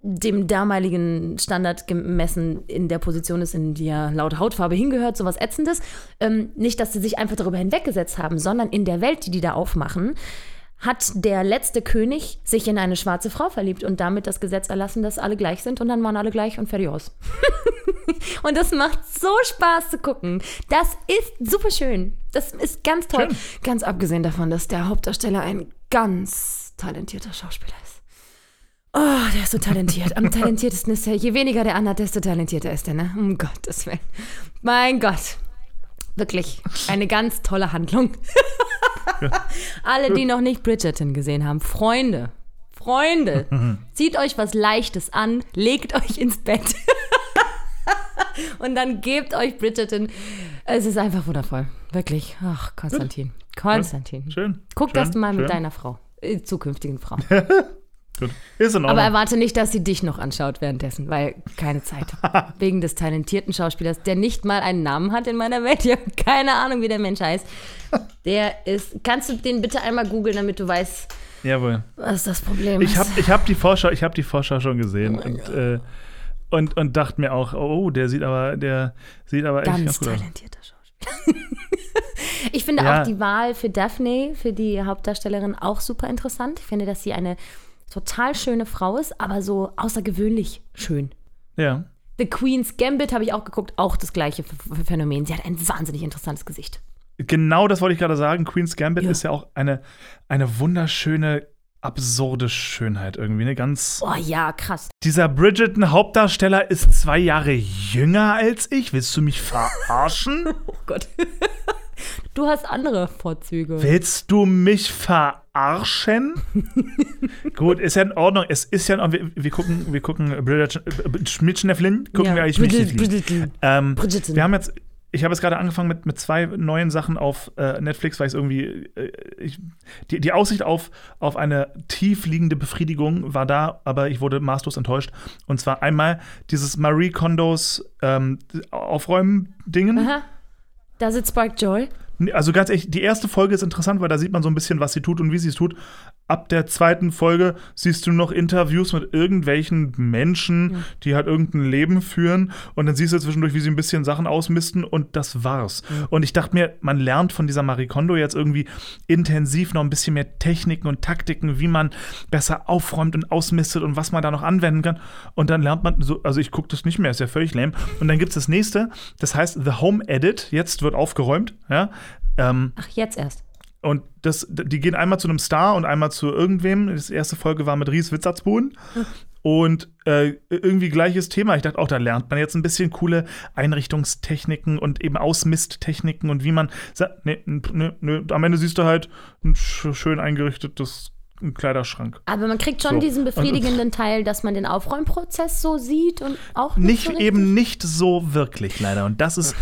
dem damaligen Standard gemessen in der Position ist, in die er laut Hautfarbe hingehört, sowas Ätzendes. Ähm, nicht, dass sie sich einfach darüber hinweggesetzt haben, sondern in der Welt, die die da aufmachen, hat der letzte König sich in eine schwarze Frau verliebt und damit das Gesetz erlassen, dass alle gleich sind und dann waren alle gleich und fertig aus. (laughs) und das macht so Spaß zu gucken. Das ist super schön. Das ist ganz toll. Schön. Ganz abgesehen davon, dass der Hauptdarsteller ein ganz talentierter Schauspieler ist. Oh, der ist so talentiert. Am talentiertesten ist er. Je weniger der anhat, desto talentierter ist er, ne? Um Gottes Willen. Mein Gott. Wirklich eine ganz tolle Handlung. (laughs) Alle, die noch nicht Bridgerton gesehen haben, Freunde, Freunde, zieht euch was Leichtes an, legt euch ins Bett (laughs) und dann gebt euch Bridgerton. Es ist einfach wundervoll. Wirklich. Ach, Konstantin. Konstantin. Schön. Guck schön, das mal mit schön. deiner Frau, äh, zukünftigen Frau. (laughs) Gut. Ist in Aber erwarte nicht, dass sie dich noch anschaut währenddessen, weil keine Zeit. (laughs) Wegen des talentierten Schauspielers, der nicht mal einen Namen hat in meiner Welt. (laughs) Ich habe keine Ahnung, wie der Mensch heißt. Der ist. Kannst du den bitte einmal googeln, damit du weißt, Jawohl. was das Problem Ich ist? habe ich hab die, Vorschau, ich hab die Vorschau schon gesehen und, äh, und, und dachte mir auch, oh, der sieht aber, der sieht aber echt ganz gut aus. talentierter Schauspieler. (laughs) ich finde Ja. auch die Wahl für Daphne, für die Hauptdarstellerin, auch super interessant. Ich finde, dass sie eine total schöne Frau ist, aber so außergewöhnlich schön. Ja. The Queen's Gambit habe ich auch geguckt, auch das gleiche Ph- Phänomen. Sie hat ein wahnsinnig interessantes Gesicht. Genau das wollte ich gerade sagen. Queen's Gambit Ja. ist ja auch eine, eine wunderschöne, absurde Schönheit irgendwie. Eine ganz. Oh ja, krass. Dieser Bridgerton-Hauptdarsteller ist zwei Jahre jünger als ich. Willst du mich verarschen? (laughs) Oh Gott. Du hast andere Vorzüge. Willst du mich verarschen? (laughs) Gut, ist ja in Ordnung. Es ist ja in Ordnung. Wir, wir gucken, wir gucken Bridgerton, äh, Schmidt-Schnefflin, gucken Ja, wir eigentlich Schmidt-Schnefflin. Ähm, wir haben jetzt, ich habe jetzt gerade angefangen mit, mit zwei neuen Sachen auf äh, Netflix, weil ich irgendwie, äh, ich, die, die Aussicht auf, auf eine tief liegende Befriedigung war da, aber ich wurde maßlos enttäuscht. Und zwar einmal dieses Marie Kondos ähm, Aufräumen-Dingen. Aha. Da sitzt Spark Joy. Also ganz ehrlich, die erste Folge ist interessant, weil da sieht man so ein bisschen, was sie tut und wie sie es tut. Ab der zweiten Folge siehst du noch Interviews mit irgendwelchen Menschen, die halt irgendein Leben führen. Und dann siehst du zwischendurch, wie sie ein bisschen Sachen ausmisten und das war's. Und ich dachte mir, man lernt von dieser Marie Kondo jetzt irgendwie intensiv noch ein bisschen mehr Techniken und Taktiken, wie man besser aufräumt und ausmistet und was man da noch anwenden kann. Und dann lernt man so, also ich gucke das nicht mehr, ist ja völlig lame. Und dann gibt es das nächste, das heißt The Home Edit. Jetzt wird aufgeräumt, ja. Ähm, Ach, jetzt erst. Und das, die gehen einmal zu einem Star und einmal zu irgendwem. Das erste Folge war mit Ries Witzertsbuhn. Und äh, irgendwie gleiches Thema. Ich dachte auch, da lernt man jetzt ein bisschen coole Einrichtungstechniken und eben Ausmisttechniken und wie man. Nee, nee, nee. Am Ende siehst du halt ein sch schön eingerichtetes Kleiderschrank. Aber man kriegt schon So. diesen Und- befriedigenden Teil, dass man den Aufräumprozess so sieht und auch nicht, Nicht so eben nicht so wirklich, leider. Und das ist.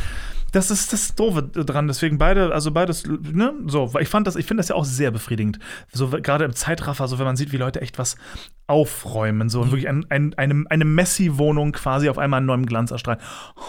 Das ist das Doofe dran. Deswegen beide, also beides, ne, so, weil ich fand das, ich finde das ja auch sehr befriedigend. So gerade im Zeitraffer, so wenn man sieht, wie Leute echt was aufräumen, so und wirklich ein, ein, eine, eine Messi-Wohnung quasi auf einmal in neuem Glanz erstrahlen.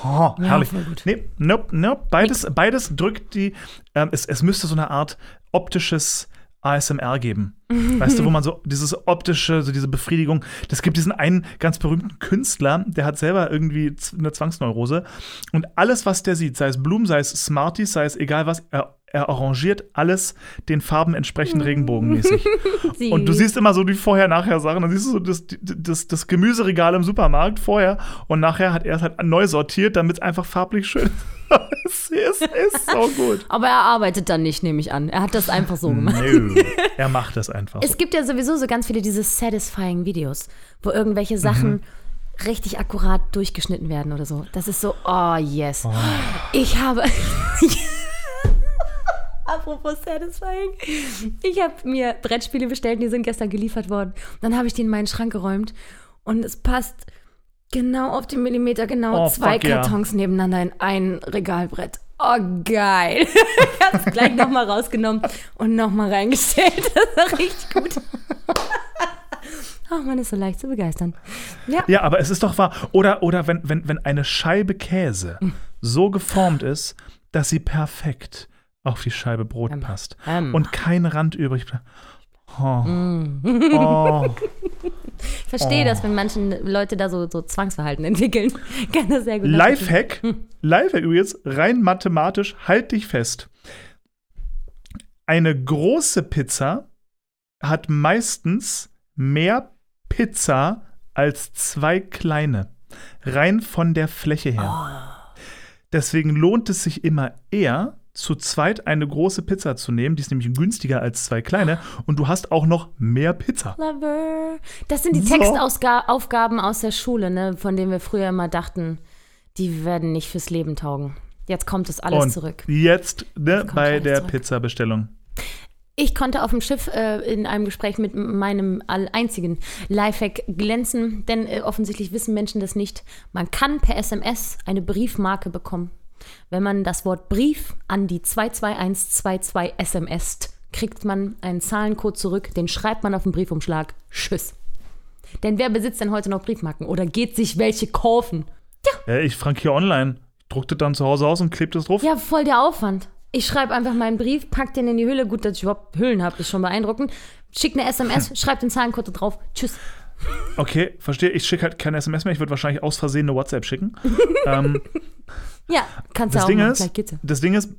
Oh, Ja, herrlich. gut. Nee, nope, nope. Beides, beides drückt die, ähm, es, es müsste so eine Art optisches ASMR geben. (laughs) Weißt du, wo man so dieses optische, so diese Befriedigung, das gibt diesen einen ganz berühmten Künstler, der hat selber irgendwie eine Zwangsneurose und alles, was der sieht, sei es Blumen, sei es Smarties, sei es egal was, er, er arrangiert alles den Farben entsprechend regenbogenmäßig. (laughs) Sie- Und du siehst immer so die Vorher-Nachher-Sachen. Dann siehst du so das, das, das Gemüseregal im Supermarkt vorher und nachher hat er es halt neu sortiert, damit es einfach farblich schön (laughs) ist. es ist, ist so gut. Aber er arbeitet dann nicht, nehme ich an. Er hat das einfach so gemacht. Nö, er macht das einfach. Es gibt ja sowieso so ganz viele diese satisfying Videos, wo irgendwelche Sachen Mhm. richtig akkurat durchgeschnitten werden oder so. Das ist so, oh yes. Ich habe. (laughs) Apropos satisfying. Ich habe mir Brettspiele bestellt, die sind gestern geliefert worden. Dann habe ich die in meinen Schrank geräumt und es passt genau auf den Millimeter, genau Oh, zwei fuck yeah. Kartons nebeneinander in ein Regalbrett. Oh, geil. (laughs) Ich habe es gleich nochmal rausgenommen und nochmal reingestellt. (laughs) Das war richtig gut. Ach, man ist so leicht zu begeistern. Ja. Ja, aber es ist doch wahr. Oder, oder wenn, wenn, wenn eine Scheibe Käse so geformt ist, dass sie perfekt auf die Scheibe Brot Ähm, passt ähm. und kein Rand übrig bleibt. Oh. Oh. (laughs) Ich verstehe das, wenn manche Leute da so, so Zwangsverhalten entwickeln. (laughs) Kann das sehr gut Lifehack, Lifehack übrigens, rein mathematisch, halt dich fest. Eine große Pizza hat meistens mehr Pizza als zwei kleine. Rein von der Fläche her. Deswegen lohnt es sich immer eher, zu zweit eine große Pizza zu nehmen. Die ist nämlich günstiger als zwei kleine. Und du hast auch noch mehr Pizza. Lover. Das sind die So. Textaufgaben aus der Schule, ne, von denen wir früher immer dachten, die werden nicht fürs Leben taugen. Jetzt kommt es alles Und zurück. jetzt ne, kommt bei der. Pizzabestellung. Ich konnte auf dem Schiff äh, in einem Gespräch mit meinem einzigen Lifehack glänzen, denn äh, offensichtlich wissen Menschen das nicht. Man kann per SMS eine Briefmarke bekommen. Wenn man das Wort Brief an die 22122 SMSt, kriegt man einen Zahlencode zurück, den schreibt man auf den Briefumschlag. Tschüss. Denn wer besitzt denn heute noch Briefmarken oder geht sich welche kaufen? Ja, ich frankiere online. Druck das dann zu Hause aus und klebt es drauf. Ja, voll der Aufwand. Ich schreibe einfach meinen Brief, pack den in die Hülle. Gut, dass ich überhaupt Hüllen habe, ist schon beeindruckend. Schick eine SMS, (laughs) schreib den Zahlencode drauf. Tschüss. Okay, verstehe. Ich schicke halt keine SMS mehr. Ich würde wahrscheinlich aus Versehen eine WhatsApp schicken. (laughs) ähm, Ja, kannst du auch Ding ist, Vielleicht geht's ja. das Ding ist,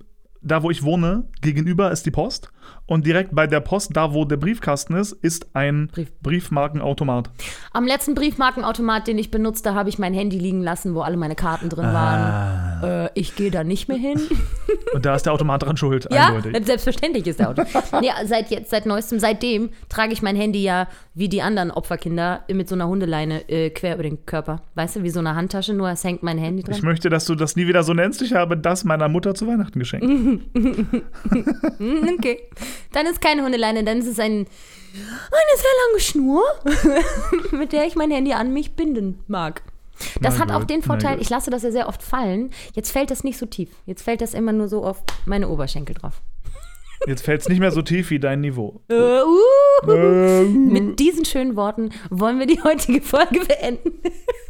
da wo ich wohne, gegenüber ist die Post. Und direkt bei der Post, da wo der Briefkasten ist, ist ein Brief. Briefmarkenautomat. Am letzten Briefmarkenautomat, den ich benutzte, habe ich mein Handy liegen lassen, wo alle meine Karten drin Ah. waren. Äh, ich gehe da nicht mehr hin. (laughs) Und da ist der Automat dran schuld, ja, eindeutig. selbstverständlich ist der Auto. (laughs) ja, seit jetzt, seit neuestem, seitdem trage ich mein Handy ja wie die anderen Opferkinder mit so einer Hundeleine äh, quer über den Körper. Weißt du, wie so eine Handtasche, nur es hängt mein Handy dran. Ich möchte, dass du das nie wieder so nennst. Ich habe das meiner Mutter zu Weihnachten geschenkt. (laughs) (laughs) Okay. Dann ist keine Hundeleine, dann ist es ein, eine sehr lange Schnur, (laughs) mit der ich mein Handy an mich binden mag. Das Na hat auch gut, den Vorteil, ich lasse das ja sehr oft fallen. Jetzt fällt das nicht so tief. Jetzt fällt das immer nur so auf meine Oberschenkel drauf. Jetzt fällt es nicht mehr so tief wie dein Niveau. Äh, uh, Äh, mit diesen schönen Worten wollen wir die heutige Folge beenden.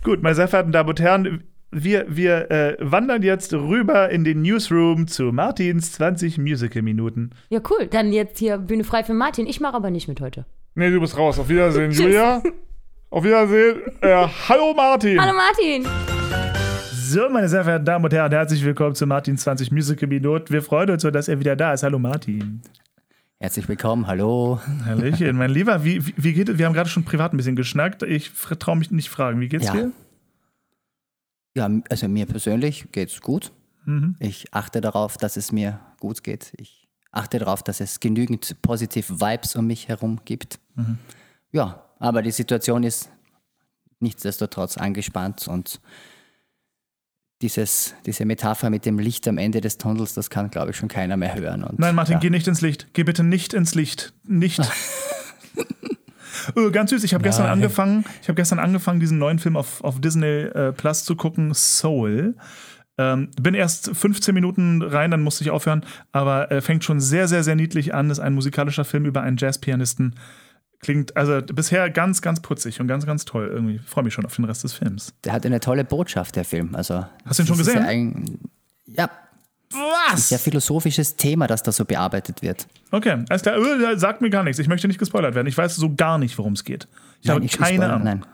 Gut, meine sehr verehrten Damen und Herren, wir, wir äh, wandern jetzt rüber in den Newsroom zu Martins 20 Musical-Minuten. Ja, cool. Dann jetzt hier Bühne frei für Martin. Ich mache aber nicht mit heute. Nee, du bist raus. Auf Wiedersehen, Julia. Auf Wiedersehen. Äh, hallo Martin. Hallo Martin! So, meine sehr verehrten Damen und Herren, herzlich willkommen zu Martins 20 Musical-Minuten. Wir freuen uns so, dass er wieder da ist. Hallo Martin. Herzlich willkommen, hallo. Hallöchen, mein Lieber. Wie, wie, wie geht es? Wir haben gerade schon privat ein bisschen geschnackt. Ich traue mich nicht fragen. Wie geht's Ja. dir? Ja, also mir persönlich geht's gut. Mhm. Ich achte darauf, dass es mir gut geht. Ich achte darauf, dass es genügend positive Vibes um mich herum gibt. Mhm. Ja, aber die Situation ist nichtsdestotrotz angespannt und dieses, diese Metapher mit dem Licht am Ende des Tunnels, das kann, glaube ich, schon keiner mehr hören. Und, Nein, Martin, ja. geh nicht ins Licht. Geh bitte nicht ins Licht. Nicht. (laughs) Äh, Ganz süß, ich habe gestern angefangen, ich habe gestern angefangen, diesen neuen Film auf, auf Disney äh, Plus zu gucken, Soul. Ähm, bin erst 15 Minuten rein, dann musste ich aufhören, aber äh, fängt schon sehr, sehr, sehr niedlich an. Ist ein musikalischer Film über einen Jazzpianisten. Klingt also bisher ganz, ganz putzig und ganz, ganz toll. Irgendwie freue mich schon auf den Rest des Films. Der hat eine tolle Botschaft, der Film. Also, Hast du ihn schon gesehen? Ja, ein, ja, Was? sehr philosophisches Thema, das da so bearbeitet wird. Okay, alles klar. Äh, Sagt mir gar nichts. Ich möchte nicht gespoilert werden. Ich weiß so gar nicht, worum es geht. Ich habe ich- keine Ahnung. Nein.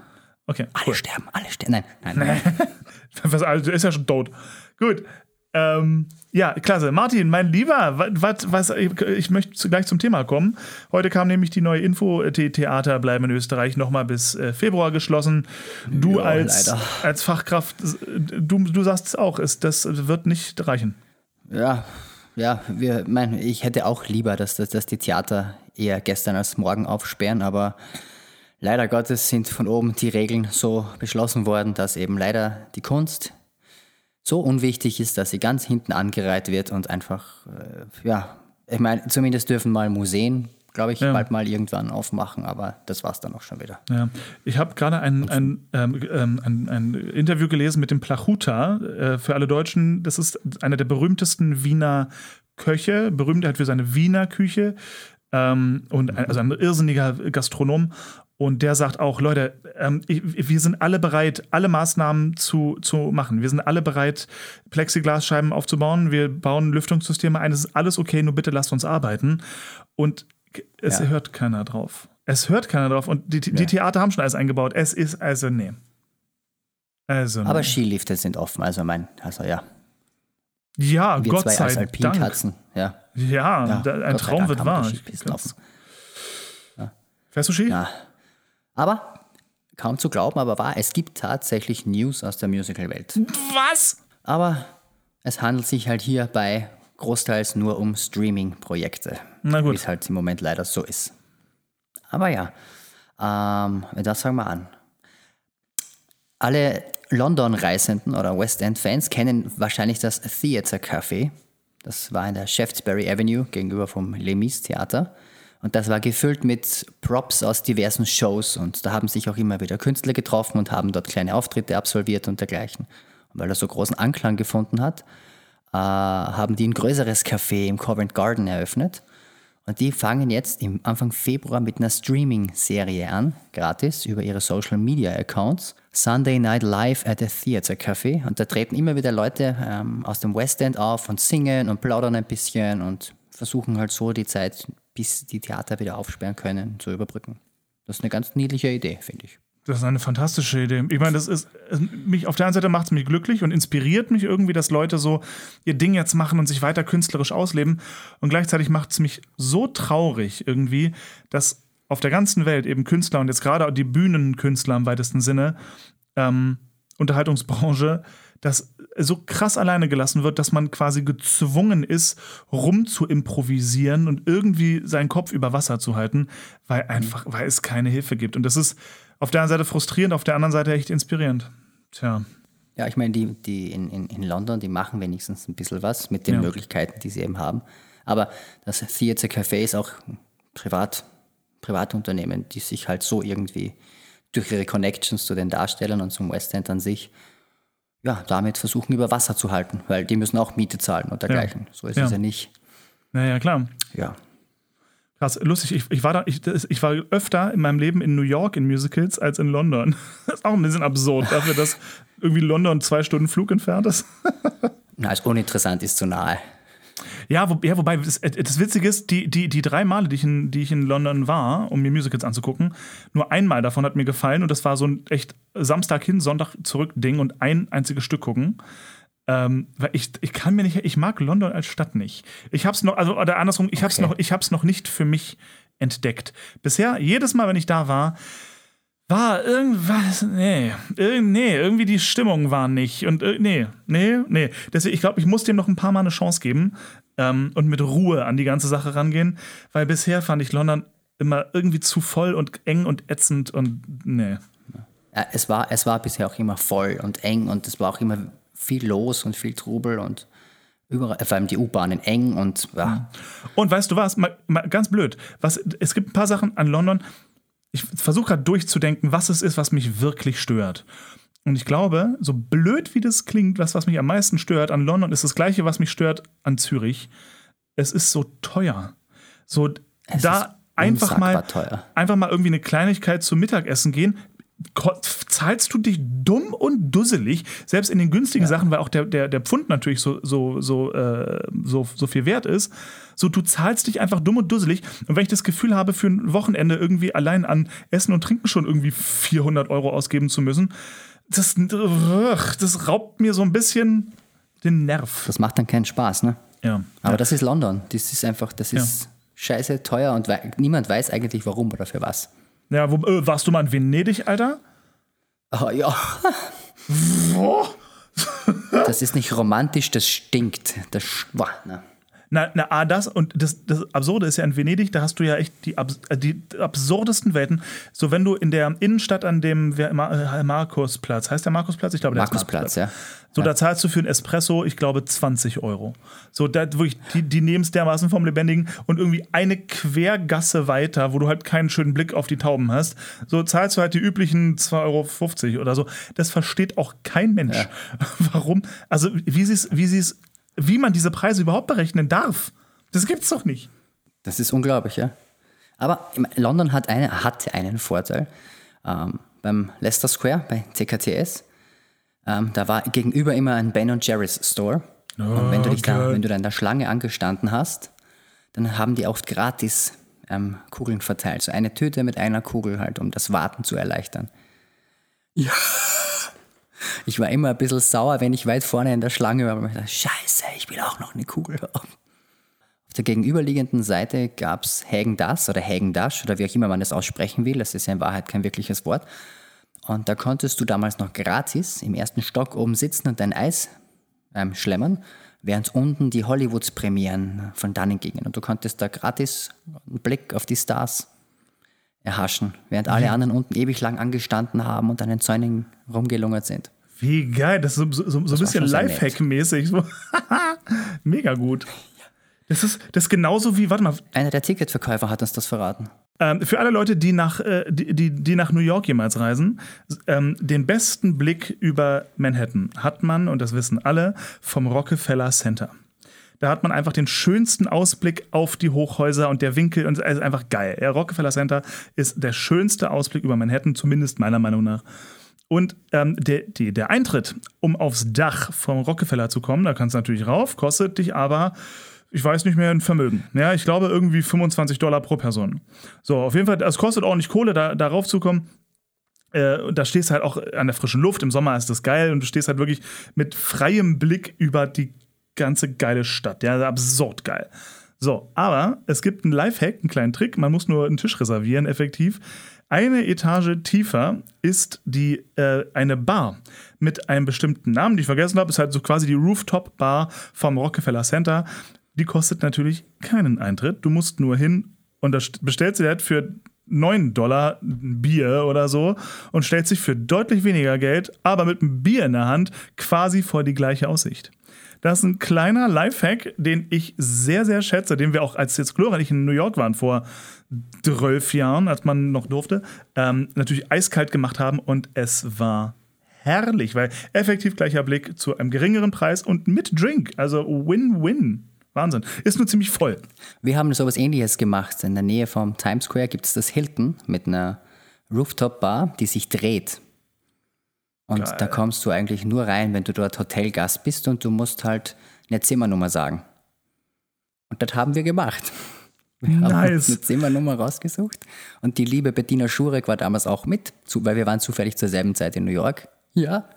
Okay, Alle cool. sterben, alle sterben. Nein, nein, nein. (laughs) Was, also, ist ja schon tot. Gut. Ähm, ja, klasse. Martin, mein Lieber, was, was, ich möchte gleich zum Thema kommen. Heute kam nämlich die neue Info, die Theater bleiben in Österreich nochmal bis äh, Februar geschlossen. Du Ja, als, leider. als Fachkraft, äh, du, du sagst es auch, ist, das wird nicht reichen. Ja, ja, wir, mein, ich hätte auch lieber, dass, dass, dass die Theater eher gestern als morgen aufsperren, aber leider Gottes sind von oben die Regeln so beschlossen worden, dass eben leider die Kunst so unwichtig ist, dass sie ganz hinten angereiht wird und einfach, äh, ja, ich meine, zumindest dürfen mal Museen, glaube ich, Ja. bald mal irgendwann aufmachen, aber das war's dann auch schon wieder. Ja, ich habe gerade ein, ein, ähm, ähm, ein, ein Interview gelesen mit dem Plachuta. Äh, für alle Deutschen, das ist einer der berühmtesten Wiener Köche, berühmt halt für seine Wiener Küche ähm, und ein, also ein irrsinniger Gastronom. Und der sagt auch, Leute, ähm, ich, wir sind alle bereit, alle Maßnahmen zu, zu machen. Wir sind alle bereit, Plexiglasscheiben aufzubauen. Wir bauen Lüftungssysteme ein. Es ist alles okay, nur bitte lasst uns arbeiten. Und es Ja. hört keiner drauf. Es hört keiner drauf. Und die, die Ja. Theater haben schon alles eingebaut. Es ist also, nee. Also, Aber nee. Skilifte sind offen, also mein, also ja, ja, wir Gott zwei sei als Dank. Alpinkatzen, ja. Ja, ja da, ein Traum Dank wird wahr. offen. Fährst du Ski? Ja. Aber kaum zu glauben, aber wahr, es gibt tatsächlich News aus der Musical-Welt. Was? Aber es handelt sich halt hierbei großteils nur um Streaming-Projekte. Na gut. Wie es halt im Moment leider so ist. Aber ja, ähm, das fangen wir an. Alle London-Reisenden oder West End-Fans kennen wahrscheinlich das Theatre Café. Das war in der Shaftesbury Avenue gegenüber vom Les Theater. Und das war gefüllt mit Props aus diversen Shows. Und da haben sich auch immer wieder Künstler getroffen und haben dort kleine Auftritte absolviert und dergleichen. Und weil er so großen Anklang gefunden hat, haben die ein größeres Café im Covent Garden eröffnet. Und die fangen jetzt im Anfang Februar mit einer Streaming-Serie an, gratis, über ihre Social-Media-Accounts. Sunday Night Live at the Theatre Café. Und da treten immer wieder Leute ähm, aus dem West End auf und singen und plaudern ein bisschen und versuchen halt so die Zeit, bis die Theater wieder aufsperren können, zu überbrücken. Das ist eine ganz niedliche Idee, finde ich. Das ist eine fantastische Idee. Ich meine, das ist mich auf der einen Seite macht es mich glücklich und inspiriert mich irgendwie, dass Leute so ihr Ding jetzt machen und sich weiter künstlerisch ausleben. Und gleichzeitig macht es mich so traurig irgendwie, dass auf der ganzen Welt eben Künstler und jetzt gerade die Bühnenkünstler im weitesten Sinne, ähm, Unterhaltungsbranche, das so krass alleine gelassen wird, dass man quasi gezwungen ist, rum zu improvisieren und irgendwie seinen Kopf über Wasser zu halten, weil einfach, weil es keine Hilfe gibt. Und das ist auf der einen Seite frustrierend, auf der anderen Seite echt inspirierend. Tja. Ja, ich meine, die, die in, in, in London, die machen wenigstens ein bisschen was mit den Ja. Möglichkeiten, die sie eben haben. Aber das Theatre Café ist auch ein Privat, Privatunternehmen, die sich halt so irgendwie durch ihre Connections zu den Darstellern und zum West End an sich, ja, damit versuchen, über Wasser zu halten, weil die müssen auch Miete zahlen und dergleichen. So ist Ja. es ja nicht. Naja, klar. Ja. Krass, lustig. Ich, ich, war da, ich, ich war öfter in meinem Leben in New York in Musicals als in London. (laughs) Das ist auch ein bisschen absurd, dafür, dass irgendwie London zwei Stunden Flug entfernt ist. (laughs) Na, als uninteressant ist zu nahe. Ja, wo, ja wobei, das, das Witzige ist, die, die, die drei Male, die ich, in, die ich in London war, um mir Musicals anzugucken, nur einmal davon hat mir gefallen und das war so ein echt Samstag hin, Sonntag zurück Ding und ein einziges Stück gucken. Ähm, weil ich, ich kann mir nicht, ich mag London als Stadt nicht. Ich hab's noch, also oder andersrum, ich hab's Okay. noch, ich hab's noch nicht für mich entdeckt. Bisher, jedes Mal, wenn ich da war, war irgendwas, nee, nee, irgendwie die Stimmung war nicht. Und äh, nee, nee, nee. Deswegen, ich glaube, ich muss dem noch ein paar Mal eine Chance geben ähm, und mit Ruhe an die ganze Sache rangehen, weil bisher fand ich London immer irgendwie zu voll und eng und ätzend und nee. Es, war, es war bisher auch immer voll und eng und es war auch immer viel los und viel Trubel und überall, vor allem die U-Bahnen eng und ja, Und weißt du was, mal, mal ganz blöd, was, es gibt ein paar Sachen an London, ich versuche gerade durchzudenken, was es ist, was mich wirklich stört. Und ich glaube, so blöd wie das klingt, was, was mich am meisten stört an London, ist das gleiche, was mich stört an Zürich. Es ist so teuer. So Es da einfach mal, teuer. einfach mal irgendwie eine Kleinigkeit zum Mittagessen gehen. Zahlst du dich dumm und dusselig, selbst in den günstigen Sachen, weil auch der, der, der Pfund natürlich so, so, so, äh, so, so viel wert ist. So, du zahlst dich einfach dumm und dusselig. Und wenn ich das Gefühl habe, für ein Wochenende irgendwie allein an Essen und Trinken schon irgendwie 400 Euro ausgeben zu müssen, das, das raubt mir so ein bisschen den Nerv. das macht dann keinen Spaß, ne? Ja. Aber das ist London. Das ist einfach, das ist scheiße teuer und niemand weiß eigentlich warum oder für was. Ja, wo, äh, warst du mal in Venedig, Alter? Ah, ja. Oh. Das ist nicht romantisch, das stinkt. Das Boah, ne. Na, na, A, das und das, das Absurde ist ja in Venedig, da hast du ja echt die, abs äh, die absurdesten Welten. So, wenn du in der Innenstadt an dem wer- Ma äh, Markusplatz, heißt der Markusplatz? Ich glaube, der heißt Markusplatz, ja. So, da zahlst du für ein Espresso, ich glaube, 20 Euro. So, da wirklich, die, die nehmen es dermaßen vom Lebendigen und irgendwie eine Quergasse weiter, wo du halt keinen schönen Blick auf die Tauben hast, so zahlst du halt die üblichen 2,50 Euro oder so. Das versteht auch kein Mensch. Ja. (laughs) Warum? Also, wie sie es, wie sie es, wie man diese Preise überhaupt berechnen darf. Das gibt's doch nicht. Das ist unglaublich, ja. Aber London hat eine, hatte einen Vorteil. Ähm, beim Leicester Square, bei TKTS, ähm, da war gegenüber immer ein Ben Jerry's Store. Und wenn du, dich da, geil. wenn du da in der Schlange angestanden hast, dann haben die oft gratis ähm, Kugeln verteilt. So eine Tüte mit einer Kugel halt, um das Warten zu erleichtern. Ja. Ich war immer ein bisschen sauer, wenn ich weit vorne in der Schlange war. Ich dachte, Scheiße, ich will auch noch eine Kugel haben. Auf der gegenüberliegenden Seite gab es Hagen Das oder Hagen Dash oder wie auch immer man das aussprechen will. Das ist ja in Wahrheit kein wirkliches Wort. Und da konntest du damals noch gratis im ersten Stock oben sitzen und dein Eis ähm, schlemmern, während unten die Hollywoods-Premieren von dannen gingen. Und du konntest da gratis einen Blick auf die Stars erhaschen, während alle anderen unten ewig lang angestanden haben und an den Zäunen rumgelungert sind. Wie geil, das ist so, so, so ein bisschen. Lifehack-mäßig. So. (laughs) Mega gut. Das ist, das ist genauso wie, warte mal, Einer der Ticketverkäufer hat uns das verraten. Ähm, für alle Leute, die nach, äh, die, die, die nach New York jemals reisen, ähm, den besten Blick über Manhattan hat man, und das wissen alle, vom Rockefeller Center. Da hat man einfach den schönsten Ausblick auf die Hochhäuser und der Winkel und es ist einfach geil. Der Rockefeller Center ist der schönste Ausblick über Manhattan, zumindest meiner Meinung nach. Und ähm, der, die, der Eintritt, um aufs Dach vom Rockefeller zu kommen, da kannst du natürlich rauf, kostet dich aber, ich weiß nicht mehr, ein Vermögen. Ja, ich glaube irgendwie 25 Dollar pro Person. So, auf jeden Fall, es kostet ordentlich Kohle, da, da raufzukommen. Äh, und da stehst du halt auch an der frischen Luft. Im Sommer ist das geil und du stehst halt wirklich mit freiem Blick über die ganze geile Stadt. Ja, absurd geil. So, aber es gibt einen Lifehack, einen kleinen Trick. Man muss nur einen Tisch reservieren, effektiv. Eine Etage tiefer ist die äh, eine Bar mit einem bestimmten Namen, die ich vergessen habe. Ist halt so quasi die Rooftop-Bar vom Rockefeller Center. Die kostet natürlich keinen Eintritt. Du musst nur hin und da st- bestellst dir halt für 9 Dollar ein Bier oder so und stellst dich für deutlich weniger Geld, aber mit einem Bier in der Hand, quasi vor die gleiche Aussicht. Das ist ein kleiner Lifehack, den ich sehr, sehr schätze, den wir auch, als jetzt Glora und in New York waren vor 12 Jahren, als man noch durfte, ähm, natürlich eiskalt gemacht haben und es war herrlich, weil effektiv gleicher Blick zu einem geringeren Preis und mit Drink. Also Win-Win. Wahnsinn. Ist nur ziemlich voll. Wir haben sowas ähnliches gemacht. In der Nähe vom Times Square gibt es das Hilton mit einer Rooftop-Bar, die sich dreht. Und Geil. da kommst du eigentlich nur rein, wenn du dort Hotelgast bist und du musst halt eine Zimmernummer sagen. Und das haben wir gemacht. Wir haben uns Nice. eine Zimmernummer rausgesucht. Und die liebe Bettina Schurek war damals auch mit, weil wir waren zufällig zur selben Zeit in New York. Ja.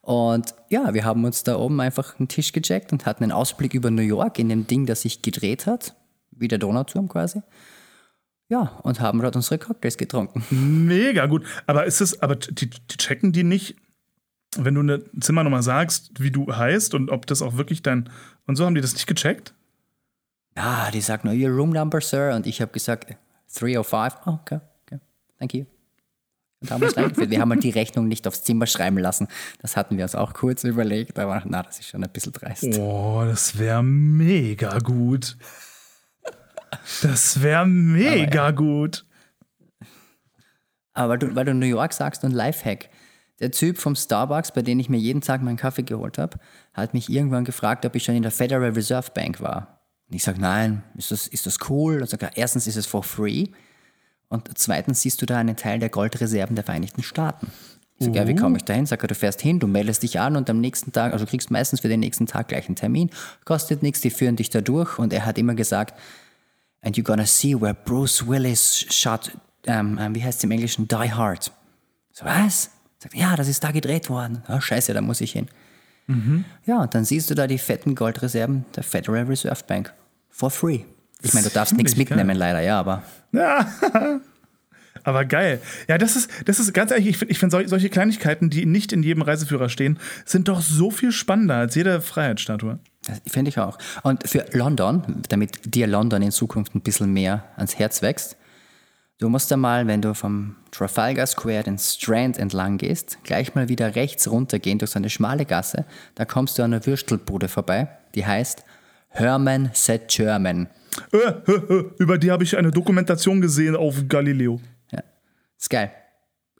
Und ja, wir haben uns da oben einfach einen Tisch gecheckt und hatten einen Ausblick über New York in dem Ding, das sich gedreht hat, wie der Donauturm quasi. Ja, und haben dort unsere Cocktails getrunken. Mega gut. Aber ist es, aber die, die checken die nicht, wenn du eine Zimmernummer sagst, wie du heißt und ob das auch wirklich dein. Und so haben die das nicht gecheckt? Ja, die sagt nur, your room number, sir. Und ich habe gesagt, 305. Oh, okay, okay, thank you. Und haben uns reingeführt. (laughs) Wir haben halt die Rechnung nicht aufs Zimmer schreiben lassen. Das hatten wir uns auch kurz überlegt, aber na, das ist schon ein bisschen dreist. Oh, das wäre mega gut. Das wäre mega gut. Aber du, weil du New York sagst und Lifehack. Der Typ vom Starbucks, bei dem ich mir jeden Tag meinen Kaffee geholt habe, hat mich irgendwann gefragt, ob ich schon in der Federal Reserve Bank war. Und ich sage, nein, ist das, ist das cool? Und sagt er, erstens ist es for free und zweitens siehst du da einen Teil der Goldreserven der Vereinigten Staaten. Ich sage, ja, wie komme ich da hin? Sag er, du fährst hin, du meldest dich an und am nächsten Tag, also du kriegst meistens für den nächsten Tag gleich einen Termin, kostet nichts, die führen dich da durch und er hat immer gesagt, and you're gonna see where Bruce Willis shot, ähm, ähm, wie heißt es im Englischen, Die Hard. So, was? Sagt, ja, das ist da gedreht worden. Ah, scheiße, da muss ich hin. Ja, und dann siehst du da die fetten Goldreserven der Federal Reserve Bank. For free. Ich meine, du darfst nichts Ziemlich geil. mitnehmen, leider, ja, aber (laughs) Aber geil. Ja, das ist, das ist ganz ehrlich, ich finde ich find sol solche Kleinigkeiten, die nicht in jedem Reiseführer stehen, sind doch so viel spannender als jede Freiheitsstatue. finde ich auch. Und für London, damit dir London in Zukunft ein bisschen mehr ans Herz wächst, du musst einmal, wenn du vom Trafalgar Square den Strand entlang gehst, gleich mal wieder rechts runtergehen durch so eine schmale Gasse. Da kommst du an einer Würstelbude vorbei, die heißt Herman Said German. Äh, äh, äh, über die habe ich eine Dokumentation gesehen auf Galileo. Ja. Ist geil.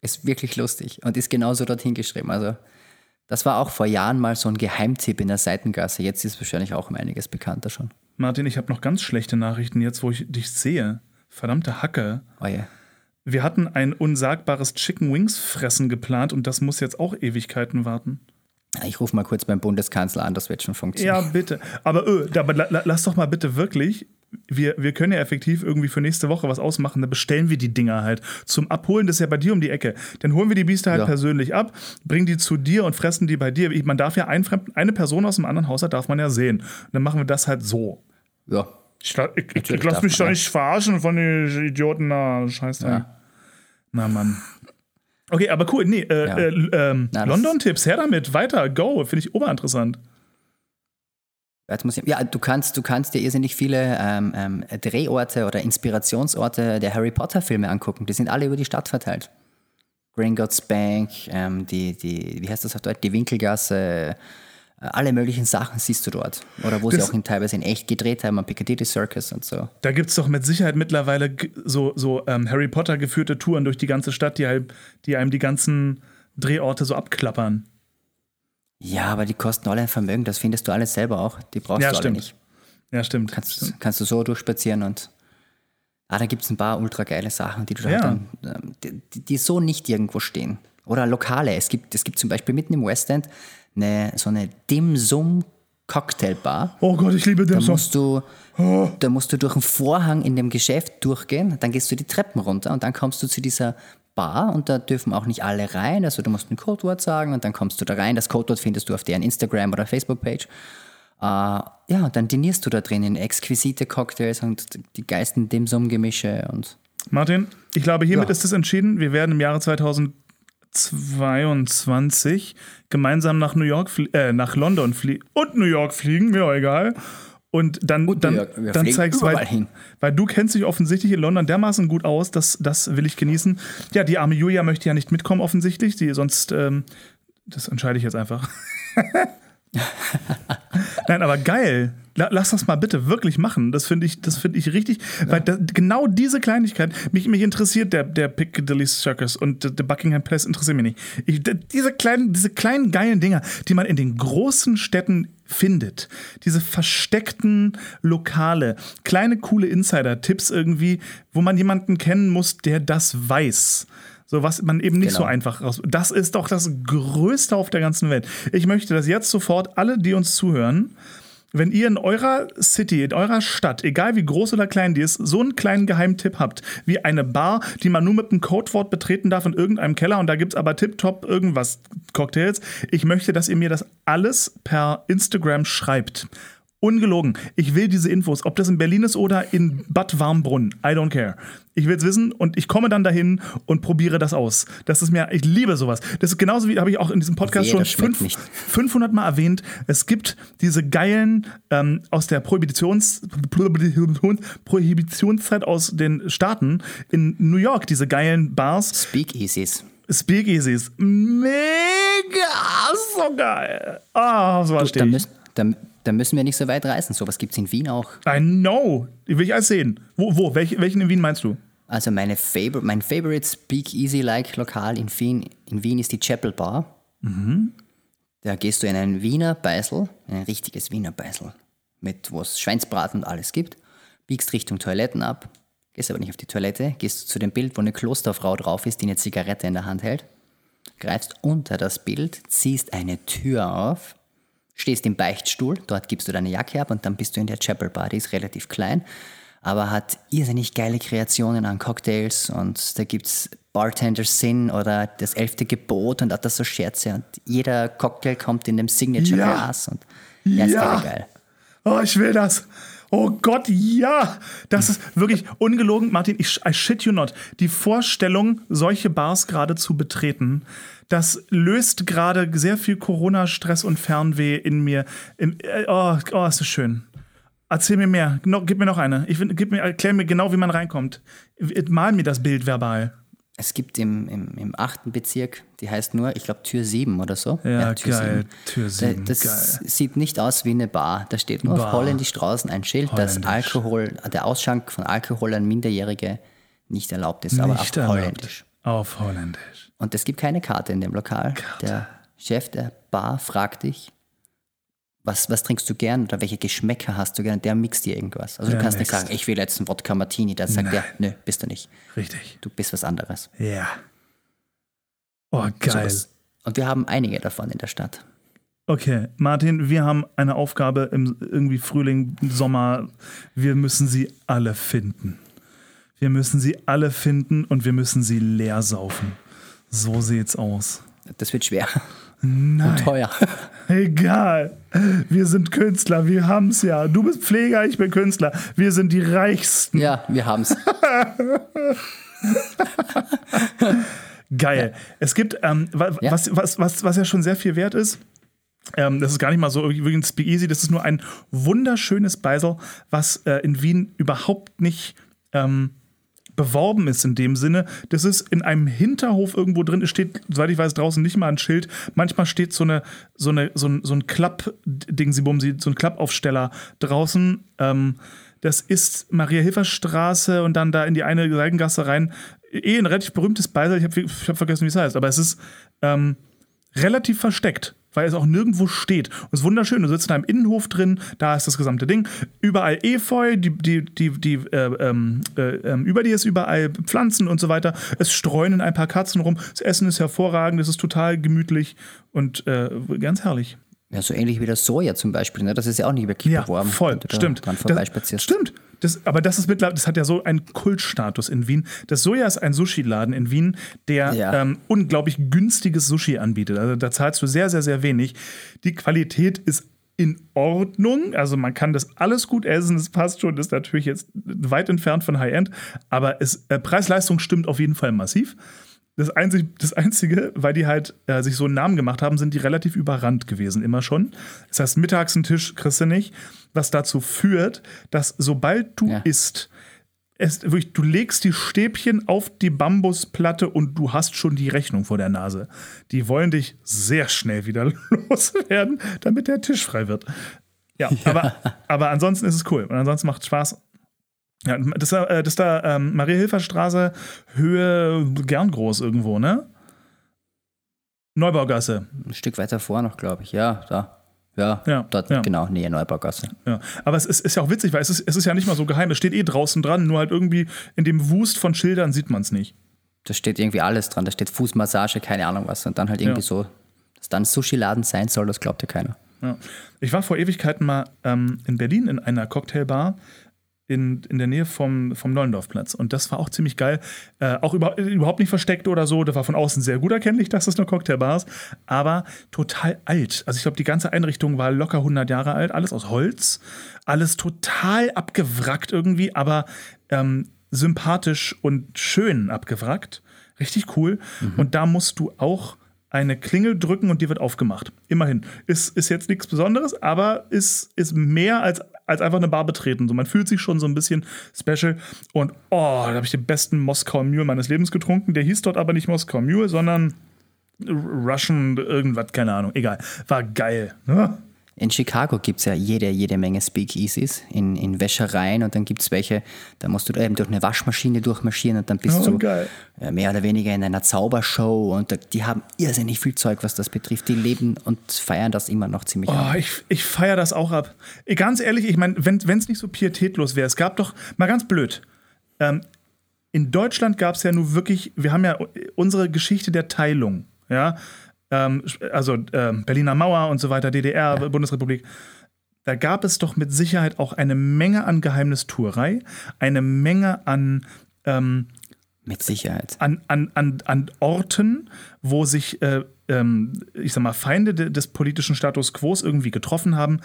Ist wirklich lustig und ist genauso dorthin geschrieben. Also, das war auch vor Jahren mal so ein Geheimtipp in der Seitengasse. Jetzt ist wahrscheinlich auch um einiges bekannter schon. Martin, ich habe noch ganz schlechte Nachrichten jetzt, wo ich dich sehe. Verdammte Hacke. Oh ja. Wir hatten ein unsagbares Chicken Wings Fressen geplant und das muss jetzt auch Ewigkeiten warten. Ich rufe mal kurz beim Bundeskanzler an, das wird schon funktionieren. Ja, bitte. Aber, öh, aber la, la, lass doch mal bitte wirklich wir, wir können ja effektiv irgendwie für nächste Woche was ausmachen, dann bestellen wir die Dinger halt. Zum Abholen, das ist ja bei dir um die Ecke. Dann holen wir die Biester halt Ja. persönlich ab, bringen die zu dir und fressen die bei dir. Man darf ja ein Fremd, eine Person aus einem anderen Haushalt darf man ja sehen. Und dann machen wir das halt so. Ja. Ich, ich, ich, ich lass mich man, doch nicht verarschen von den Idioten da. Scheiße. Ja. Na Mann. Okay, aber cool. Nee, äh, Ja. äh, ähm, London-Tipps, her damit, weiter, go. Finde ich oberinteressant. Jetzt muss ich, ja, du kannst, du kannst dir irrsinnig viele ähm, ähm, Drehorte oder Inspirationsorte der Harry Potter-Filme angucken. Die sind alle über die Stadt verteilt. Gringotts Bank, ähm, die, die, wie heißt das auf Deutsch? Die Winkelgasse, alle möglichen Sachen siehst du dort. Oder wo sie Das- auch in, teilweise in echt gedreht haben, am Piccadilly Circus und so. Da gibt es doch mit Sicherheit mittlerweile so, so ähm, Harry Potter geführte Touren durch die ganze Stadt, die, halt, die einem die ganzen Drehorte so abklappern. Ja, aber die kosten alle ein Vermögen, das findest du alles selber auch. Die brauchst Ja, du alle stimmt. nicht. Ja, stimmt. Kannst, kannst du so durchspazieren und ah, da gibt es ein paar ultra geile Sachen, die du Ja. halt dann, ähm, die- die so nicht irgendwo stehen. Oder Lokale. Es gibt, es gibt zum Beispiel mitten im West End eine, so eine Dim Sum Cocktailbar. Oh Gott, ich liebe den Da Song. musst, du, da musst du durch einen Vorhang in dem Geschäft durchgehen, dann gehst du die Treppen runter und dann kommst du zu dieser Bar und da dürfen auch nicht alle rein. Also du musst ein Codewort sagen und dann kommst du da rein. Das Codewort findest du auf deren Instagram- oder Facebook-Page. Äh, ja, und dann dinierst du da drin in exquisite Cocktails und die geilsten Dim-Sum-Gemische und Martin, ich glaube, hiermit Ja. ist es entschieden. Wir werden im Jahre 2022 gemeinsam nach New York, äh, nach London fliegen und New York fliegen, mir auch egal. Und dann, New dann, dann zeigst du, weil, weil du kennst dich offensichtlich in London dermaßen gut aus, das, das will ich genießen. Ja, die arme Julia möchte ja nicht mitkommen, offensichtlich. Die, sonst, ähm, das entscheide ich jetzt einfach. (laughs) Nein, aber geil. La- Lass das mal bitte wirklich machen. Das finde ich, das finde ich richtig, weil da, genau diese Kleinigkeit, mich, mich interessiert der, der Piccadilly Circus und der, Buckingham Palace interessiert mich nicht. Ich, diese, kleinen, diese kleinen geilen Dinger, die man in den großen Städten findet, diese versteckten Lokale, kleine coole Insider-Tipps irgendwie, wo man jemanden kennen muss, der das weiß. So was man eben nicht so Genau. einfach raus. Das ist doch das Größte auf der ganzen Welt. Ich möchte, dass jetzt sofort alle, die uns zuhören, wenn ihr in eurer City, in eurer Stadt, egal wie groß oder klein die ist, so einen kleinen Geheimtipp habt, wie eine Bar, die man nur mit einem Codewort betreten darf in irgendeinem Keller und da gibt es aber tipptopp irgendwas Cocktails. Ich möchte, dass ihr mir das alles per Instagram schreibt. Ungelogen. Ich will diese Infos, ob das in Berlin ist oder in Bad Warmbrunn. I don't care. Ich will es wissen und ich komme dann dahin und probiere das aus. Das ist mir, ich liebe sowas. Das ist genauso wie, habe ich auch in diesem Podcast Wehe, schon fünf, nicht. 500 Mal erwähnt. Es gibt diese geilen ähm, aus der Prohibitions, Prohibitionszeit aus den Staaten in New York, diese geilen Bars, Speakeasies. Speakeasies. Mega, so geil. Ah, so was Da müssen, da, da müssen wir nicht so weit reisen. Sowas gibt es in Wien auch. I know. Die will ich alles sehen. Wo, wo? Welch, welchen in Wien meinst du? Also meine Favor mein Favorite Speakeasy-like Lokal in Wien, in Wien ist die Chapel Bar. Da gehst du in einen Wiener Beisel, ein richtiges Wiener Beisel, mit wo es Schweinsbraten und alles gibt, biegst Richtung Toiletten ab, gehst aber nicht auf die Toilette, gehst zu dem Bild, wo eine Klosterfrau drauf ist, die eine Zigarette in der Hand hält, greifst unter das Bild, ziehst eine Tür auf, stehst im Beichtstuhl, dort gibst du deine Jacke ab und dann bist du in der Chapel Bar, die ist relativ klein, aber hat irrsinnig geile Kreationen an Cocktails und da gibt's Bartender Sin oder das elfte Gebot und hat das so Scherze und jeder Cocktail kommt in dem Signature Ja. Glas und ja, ist Ja. geil, geil. Oh, ich will das. Oh Gott, ja. Das ist wirklich ungelogen, Martin. Ich, I shit you not. Die Vorstellung, solche Bars gerade zu betreten, das löst gerade sehr viel Corona-Stress und Fernweh in mir. Im, äh, oh, oh, ist das schön. Erzähl mir mehr. No, gib mir noch eine. Ich, gib mir, erklär mir genau, wie man reinkommt. Mal mir das Bild verbal. Es gibt im, im, im achten Bezirk, die heißt nur, ich glaube, Tür 7 oder so. Ja, Tür geil. 7. Tür Da- 7, Das geil. sieht nicht aus wie eine Bar. Da steht nur auf Bar. Holländisch draußen ein Schild, dass. Alkohol, der Ausschank von Alkohol an Minderjährige nicht erlaubt ist, aber auf Nicht erlaubt. Holländisch. Auf Holländisch. Und es gibt keine Karte in dem Lokal. Der Chef der Bar fragt dich, was, was trinkst du gern oder welche Geschmäcker hast du gern? Der mixt dir irgendwas. Also Der du kannst nicht mixt. sagen, ich will jetzt einen Wodka Martini. Dann sagt der, nö, bist du nicht. Richtig. Du bist was anderes. Ja. Oh, geil. Sowas. Und wir haben einige davon in der Stadt. Okay, Martin, wir haben eine Aufgabe im irgendwie Frühling, Sommer. Wir müssen sie alle finden. Wir müssen sie alle finden und wir müssen sie leer saufen. So sieht's aus. Das wird schwer. Nein. Und teuer. (laughs) Egal. Wir sind Künstler, wir haben's ja. Du bist Pfleger, ich bin Künstler. Wir sind die Reichsten. Ja, wir haben's. (laughs) Geil. Es gibt, ähm, wa Ja. was, was, was, was ja schon sehr viel wert ist, ähm, das ist gar nicht mal so übrigens Speakeasy, das ist nur ein wunderschönes Beisel, was äh, in Wien überhaupt nicht ähm, beworben ist in dem Sinne. Das ist in einem Hinterhof irgendwo drin. Es steht, soweit ich weiß, draußen nicht mal ein Schild. Manchmal steht so eine, so eine, so ein, so ein Klapp-Dingsy-Bumsy, so ein Klappaufsteller draußen. Ähm, das ist Maria-Hilfer-Straße und dann da in die eine Seitengasse rein. Eh ein relativ berühmtes Beisel. Ich habe hab vergessen, wie es heißt. Aber es ist ähm, relativ versteckt, weil es auch nirgendwo steht. Und es ist wunderschön. Du sitzt in einem Innenhof drin, da ist das gesamte Ding. Überall Efeu, die, die, die, die, äh, ähm, äh, ähm, über dir ist überall Pflanzen und so weiter. Es streunen ein paar Katzen rum. Das Essen ist hervorragend, es ist total gemütlich und äh, ganz herrlich. Ja, so ähnlich wie das Soja zum Beispiel. Ne? Das ist ja auch nicht wirklich Ja, beworben. voll, stimmt. Dran Das, stimmt. Das, aber das ist mittlerweile, das hat ja so einen Kultstatus in Wien. Das Soja ist ein Sushi-Laden in Wien, der Ja. ähm, unglaublich günstiges Sushi anbietet. Also da zahlst du sehr, sehr, sehr wenig. Die Qualität ist in Ordnung. Also man kann das alles gut essen, es passt schon, ist natürlich jetzt weit entfernt von High-End, aber es, äh, Preis-Leistung stimmt auf jeden Fall massiv. Das Einzige, das Einzige, weil die halt äh, sich so einen Namen gemacht haben, sind die relativ überrannt gewesen, immer schon. Das heißt, mittags einen Tisch kriegst du nicht, was dazu führt, dass sobald du Ja. isst, es, wirklich, du legst die Stäbchen auf die Bambusplatte und du hast schon die Rechnung vor der Nase. Die wollen dich sehr schnell wieder (laughs) loswerden, damit der Tisch frei wird. Ja, Aber, aber ansonsten ist es cool und ansonsten macht es Spaß. Ja, das, da- äh, das ist da ähm, Maria-Hilfer-Straße, Höhe gern groß irgendwo, ne? Neubaugasse. Ein Stück weiter vor noch, glaube ich. Ja, da. Ja, Ja, dort, ja. genau, Nähe Neubaugasse. Ja. Aber es ist, ist ja auch witzig, weil es ist, es ist ja nicht mal so geheim. Es steht eh draußen dran, nur halt irgendwie in dem Wust von Schildern sieht man es nicht. Da steht irgendwie alles dran. Da steht Fußmassage, keine Ahnung was. Und dann halt irgendwie Ja. so, dass dann Sushi-Laden sein soll, das glaubt ja keiner. Ja. Ich war vor Ewigkeiten mal ähm, in Berlin in einer Cocktailbar in, in der Nähe vom, vom Neulendorfplatz. Und das war auch ziemlich geil. Äh, auch über, überhaupt nicht versteckt oder so. Das war von außen sehr gut erkennlich, dass das eine Cocktailbar ist. Aber total alt. Also ich glaube, die ganze Einrichtung war locker 100 Jahre alt. Alles aus Holz. Alles total abgewrackt irgendwie, aber ähm, sympathisch und schön abgewrackt. Richtig cool. Und da musst du auch eine Klingel drücken und die wird aufgemacht. Immerhin. Ist, ist jetzt nichts Besonderes, aber ist, ist mehr als, als einfach eine Bar betreten. So, man fühlt sich schon so ein bisschen special. Und oh, da habe ich den besten Moskau Mule meines Lebens getrunken. Der hieß dort aber nicht Moskau Mule, sondern Russian irgendwas, keine Ahnung. Egal. War geil. Ne? In Chicago gibt es ja jede, jede Menge Speakeasies in, in Wäschereien und dann gibt es welche, da musst du eben durch eine Waschmaschine durchmarschieren und dann bist Oh, du geil. äh, mehr oder weniger in einer Zaubershow und da, die haben irrsinnig viel Zeug, was das betrifft. Die leben und feiern das immer noch ziemlich Oh, ab. ich, ich feiere das auch ab. Ganz ehrlich, ich meine, wenn es nicht so pietätlos wäre, es gab doch, mal ganz blöd, ähm, in Deutschland gab es ja nur wirklich, wir haben ja unsere Geschichte der Teilung, ja, ähm, also ähm, Berliner Mauer und so weiter, DDR, Bundesrepublik. Da gab es doch mit Sicherheit auch eine Menge an Geheimnistuerei, eine Menge an ähm, Mit Sicherheit. an, an, an, an Orten, wo sich, äh, ähm, ich sag mal, Feinde de, des politischen Status quo irgendwie getroffen haben.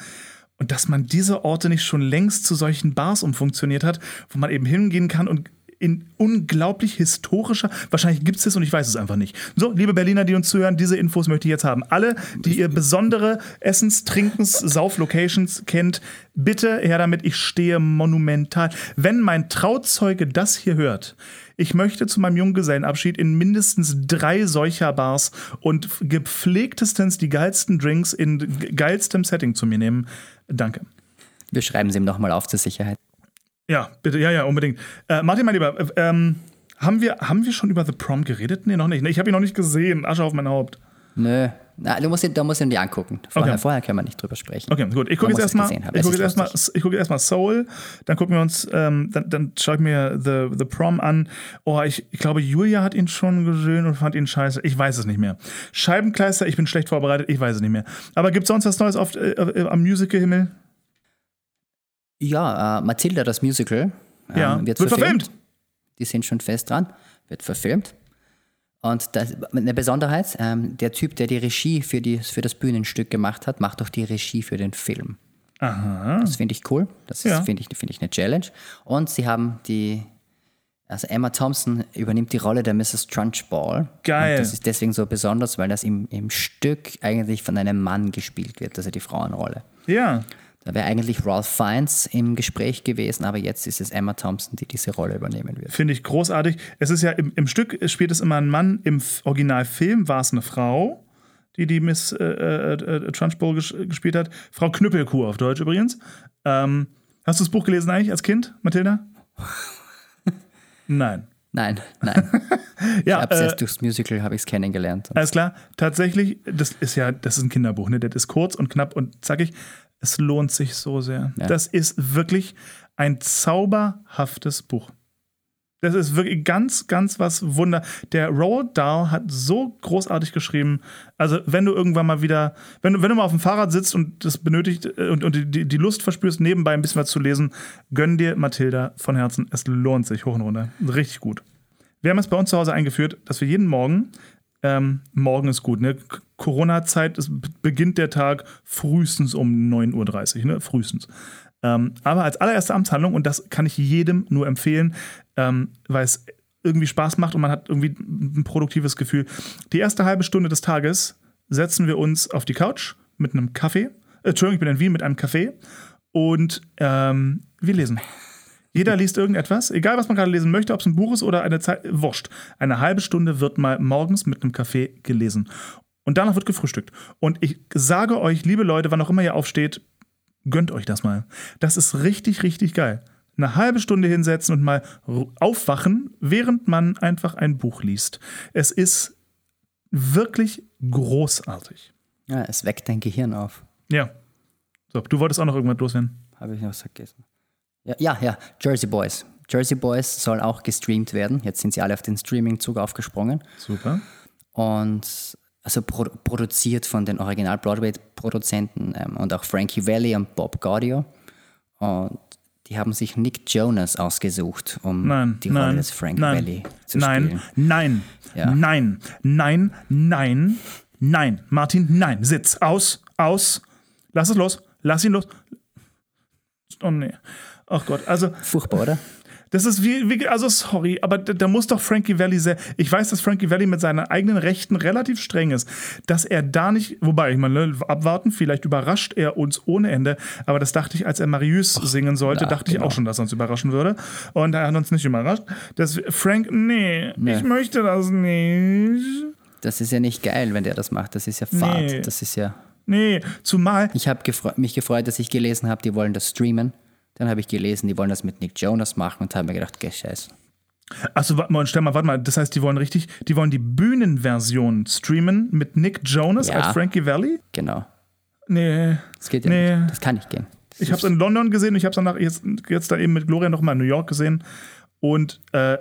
Und dass man diese Orte nicht schon längst zu solchen Bars umfunktioniert hat, wo man eben hingehen kann und in unglaublich historischer, wahrscheinlich gibt es das und ich weiß es einfach nicht. So, liebe Berliner, die uns zuhören, diese Infos möchte ich jetzt haben. Alle, die ihr besondere Essens-, Trinkens-, Sauf-Locations kennt, bitte her damit, ich stehe monumental. Wenn mein Trauzeuge das hier hört, ich möchte zu meinem Junggesellenabschied in mindestens drei solcher Bars und gepflegtestens die geilsten Drinks in geilstem Setting zu mir nehmen. Danke. Wir schreiben sie ihm nochmal auf zur Sicherheit. Ja, bitte, ja, ja, unbedingt. Äh, Martin, mein Lieber, äh, ähm, haben, wir, haben wir schon über The Prom geredet? Nee, noch nicht. Ich habe ihn noch nicht gesehen. Asche auf mein Haupt. Nö, Na, du musst ihn, da musst ihn dir angucken. Vorher, Okay. vorher können wir nicht drüber sprechen. Okay, gut. Ich gucke jetzt erstmal ist jetzt erstmal jetzt erstmal Soul, dann gucken wir uns ähm, dann, dann schaue ich mir The, The Prom an. Oh, ich, ich glaube Julia hat ihn schon gesehen und fand ihn scheiße. Ich weiß es nicht mehr. Scheibenkleister, ich bin schlecht vorbereitet, ich weiß es nicht mehr. Aber gibt es sonst was Neues auf, äh, äh, am Musical Himmel? Ja, äh, Matilda, das Musical, ähm, Ja. wird, Wird verfilmt. verfilmt. Die sind schon fest dran. Wird verfilmt. Und das, eine Besonderheit, ähm, der Typ, der die Regie für, die, für das Bühnenstück gemacht hat, macht auch die Regie für den Film. Aha. Das finde ich cool. Das Ja. finde ich, finde ich eine Challenge. Und sie haben die, also Emma Thompson übernimmt die Rolle der Mrs. Trunchbull. Geil. Und das ist deswegen so besonders, weil das im, im Stück eigentlich von einem Mann gespielt wird, also die Frauenrolle. Ja. Da wäre eigentlich Ralph Fiennes im Gespräch gewesen, aber jetzt ist es Emma Thompson, die diese Rolle übernehmen wird. Finde ich großartig. Es ist ja im, im Stück spielt es immer ein Mann, im Originalfilm war es eine Frau, die die Miss äh, äh, äh, Trunchbull ges gespielt hat. Frau Knüppelkuh auf Deutsch übrigens. Ähm, hast du das Buch gelesen eigentlich als Kind, Mathilda? (laughs) Nein. Nein, nein. (laughs) Ja, Ich äh, erst durchs Musical habe ich es kennengelernt. alles klar. Tatsächlich, das ist ja, das ist ein Kinderbuch, ne? Das ist kurz und knapp und zackig. Es lohnt sich so sehr. Ja. Das ist wirklich ein zauberhaftes Buch. Das ist wirklich ganz, ganz was Wunder. Der Roald Dahl hat so großartig geschrieben. Also, wenn du irgendwann mal wieder, wenn du, wenn du mal auf dem Fahrrad sitzt und das benötigt äh, und, und die, die Lust verspürst, nebenbei ein bisschen was zu lesen, gönn dir Mathilda von Herzen. Es lohnt sich hoch und runter. Richtig gut. Wir haben es bei uns zu Hause eingeführt, dass wir jeden Morgen, ähm, morgen ist gut, ne? Corona-Zeit, beginnt der Tag frühestens um 9.30 Uhr, ne? Frühestens. Ähm, aber als allererste Amtshandlung, und das kann ich jedem nur empfehlen, ähm, weil es irgendwie Spaß macht und man hat irgendwie ein produktives Gefühl. Die erste halbe Stunde des Tages setzen wir uns auf die Couch mit einem Kaffee. Äh, Entschuldigung, ich bin in Wien mit einem Kaffee und ähm, wir lesen. Jeder liest irgendetwas, egal was man gerade lesen möchte, ob es ein Buch ist oder eine Zeit, wurscht. Eine halbe Stunde wird mal morgens mit einem Kaffee gelesen. Und danach wird gefrühstückt. Und ich sage euch, liebe Leute, wann auch immer ihr aufsteht, gönnt euch das mal. Das ist richtig, richtig geil. Eine halbe Stunde hinsetzen und mal aufwachen, während man einfach ein Buch liest. Es ist wirklich großartig. Ja, es weckt dein Gehirn auf. Ja. So, du wolltest auch noch irgendwas loswerden. Habe ich noch vergessen. Ja, ja, ja, Jersey Boys. Jersey Boys soll auch gestreamt werden. Jetzt sind sie alle auf den Streaming-Zug aufgesprungen. Super. Und also pro produziert von den Original-Broadway-Produzenten ähm, und auch Frankie Valli und Bob Gaudio. Und die haben sich Nick Jonas ausgesucht, um Nein, die Rolle nein, des Frank nein, Valli zu nein, spielen. nein, Ja. nein, nein, nein, nein, Martin, nein, sitz, aus, aus, lass es los, lass ihn los. Oh nee, ach Gott, also Furchtbar, oder? das ist wie, wie also sorry, aber da, da muss doch Frankie Valli sehr, ich weiß, dass Frankie Valli mit seinen eigenen Rechten relativ streng ist, dass er da nicht, wobei, ich meine, abwarten, vielleicht überrascht er uns ohne Ende, aber das dachte ich, als er Marius singen sollte, na, dachte ich genau. auch schon, dass er uns überraschen würde und er hat uns nicht überrascht. Das, Frank, nee, ich möchte das nicht. Das ist ja nicht geil, wenn der das macht. Das ist ja Fahrt. Nee. Das ist ja. Nee, zumal, Ich habe gefre mich gefreut, dass ich gelesen habe, die wollen das streamen. Dann habe ich gelesen, die wollen das mit Nick Jonas machen und habe mir gedacht, geh scheiß. achso, warte mal, stell mal, warte mal, das heißt, die wollen richtig, die wollen die Bühnenversion streamen mit Nick Jonas Ja. als Frankie Valli? Genau. Nee. Das geht ja Nee. nicht. Das kann nicht gehen. Das Ich habe es in London gesehen und ich habe es danach jetzt, jetzt da eben mit Gloria noch mal in New York gesehen. Und äh,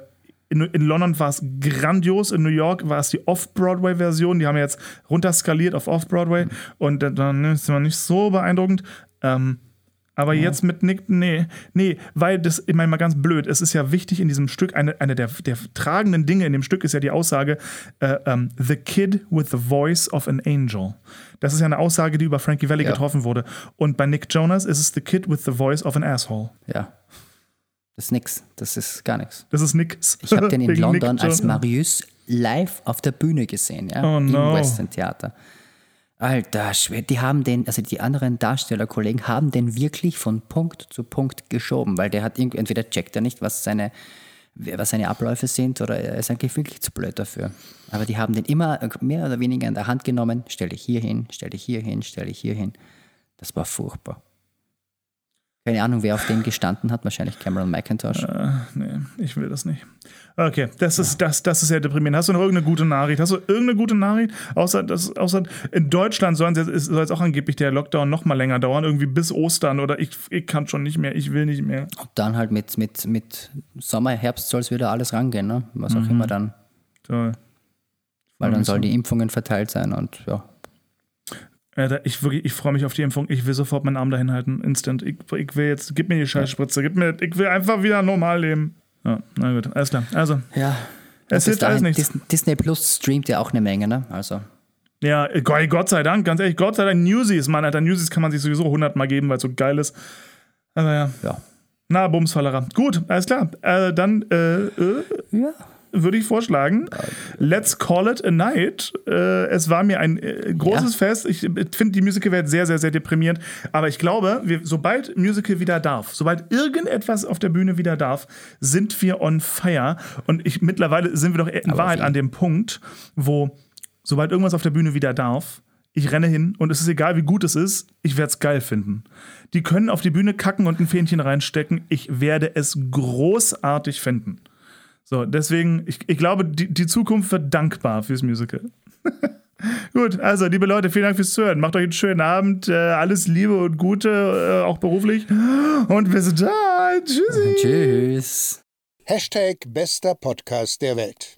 in, in London war es grandios, in New York war es die Off-Broadway-Version. Die haben jetzt runterskaliert auf Off-Broadway und dann- dann ist es nicht so beeindruckend. Ähm, aber jetzt mit Nick, nee, nee, weil das, ich meine mal ganz blöd, es ist ja wichtig in diesem Stück, eine, eine der, der tragenden Dinge in dem Stück ist ja die Aussage, äh, ähm, The Kid with the Voice of an Angel. Das ist ja eine Aussage, die über Frankie Valli Ja. getroffen wurde. Und bei Nick Jonas ist es The Kid with the Voice of an Asshole. Ja. Das ist nix. Das ist gar nichts. Das ist nix. Ich habe den in (laughs) London als. Marius live auf der Bühne gesehen, ja, Oh no. im Western Theater. Alter, Schwede, die haben den, also die anderen Darstellerkollegen haben den wirklich von Punkt zu Punkt geschoben, weil der hat irgendwie, entweder checkt er nicht, was seine, was seine Abläufe sind, oder er ist eigentlich wirklich zu blöd dafür. Aber die haben den immer mehr oder weniger in der Hand genommen, stell dich hier hin, stell dich hier hin, stell dich hier hin. Das war furchtbar. Keine Ahnung, wer auf dem gestanden hat. Wahrscheinlich Cameron McIntosh. Äh, nee, ich will das nicht. Okay, das ist, das, das ist ja deprimierend. Hast du noch irgendeine gute Nachricht? Hast du irgendeine gute Nachricht? Außer, das, außer in Deutschland soll jetzt, soll jetzt auch angeblich der Lockdown noch mal länger dauern, irgendwie bis Ostern oder ich, ich kann schon nicht mehr, ich will nicht mehr. Und dann halt mit, mit, mit Sommer, Herbst soll es wieder alles rangehen, ne? Was auch Mhm. immer dann. Toll. Weil dann sollen so. die Impfungen verteilt sein und ja. Alter, ich wirklich, ich freue mich auf die Impfung. Ich will sofort meinen Arm dahin halten. Instant. Ich, ich will jetzt, gib mir die Scheißspritze. Gib mir, ich will einfach wieder normal leben. Ja, na gut, alles klar. Also, Ja. Es hilft alles nichts. Dis Disney Plus streamt ja auch eine Menge, ne? Also. ja, äh, Gott sei Dank, ganz ehrlich, Gott sei Dank Newsies, Mann, Alter. Newsies kann man sich sowieso hundertmal geben, weil es so geil ist. Also ja. Ja. Na, Bumsfallerer. Gut, alles klar. Äh, dann äh, äh, Ja. Würde ich vorschlagen, let's call it a night. Äh, es war mir ein äh, großes Ja. Fest. Ich finde die Musical-Welt sehr, sehr, sehr deprimierend. Aber ich glaube, wir, sobald Musical wieder darf, sobald irgendetwas auf der Bühne wieder darf, sind wir on fire. Und ich, mittlerweile sind wir doch in Aber Wahrheit an dem Punkt, wo, sobald irgendwas auf der Bühne wieder darf, ich renne hin und es ist egal, wie gut es ist, ich werde es geil finden. Die können auf die Bühne kacken und ein Fähnchen reinstecken. Ich werde es großartig finden. So, deswegen, ich, ich glaube, die, die Zukunft wird dankbar fürs Musical. (laughs) Gut, also, liebe Leute, vielen Dank fürs Zuhören. Macht euch einen schönen Abend. Äh, alles Liebe und Gute, äh, auch beruflich. Und bis dann. Tschüssi. Tschüss. Hashtag bester Podcast der Welt.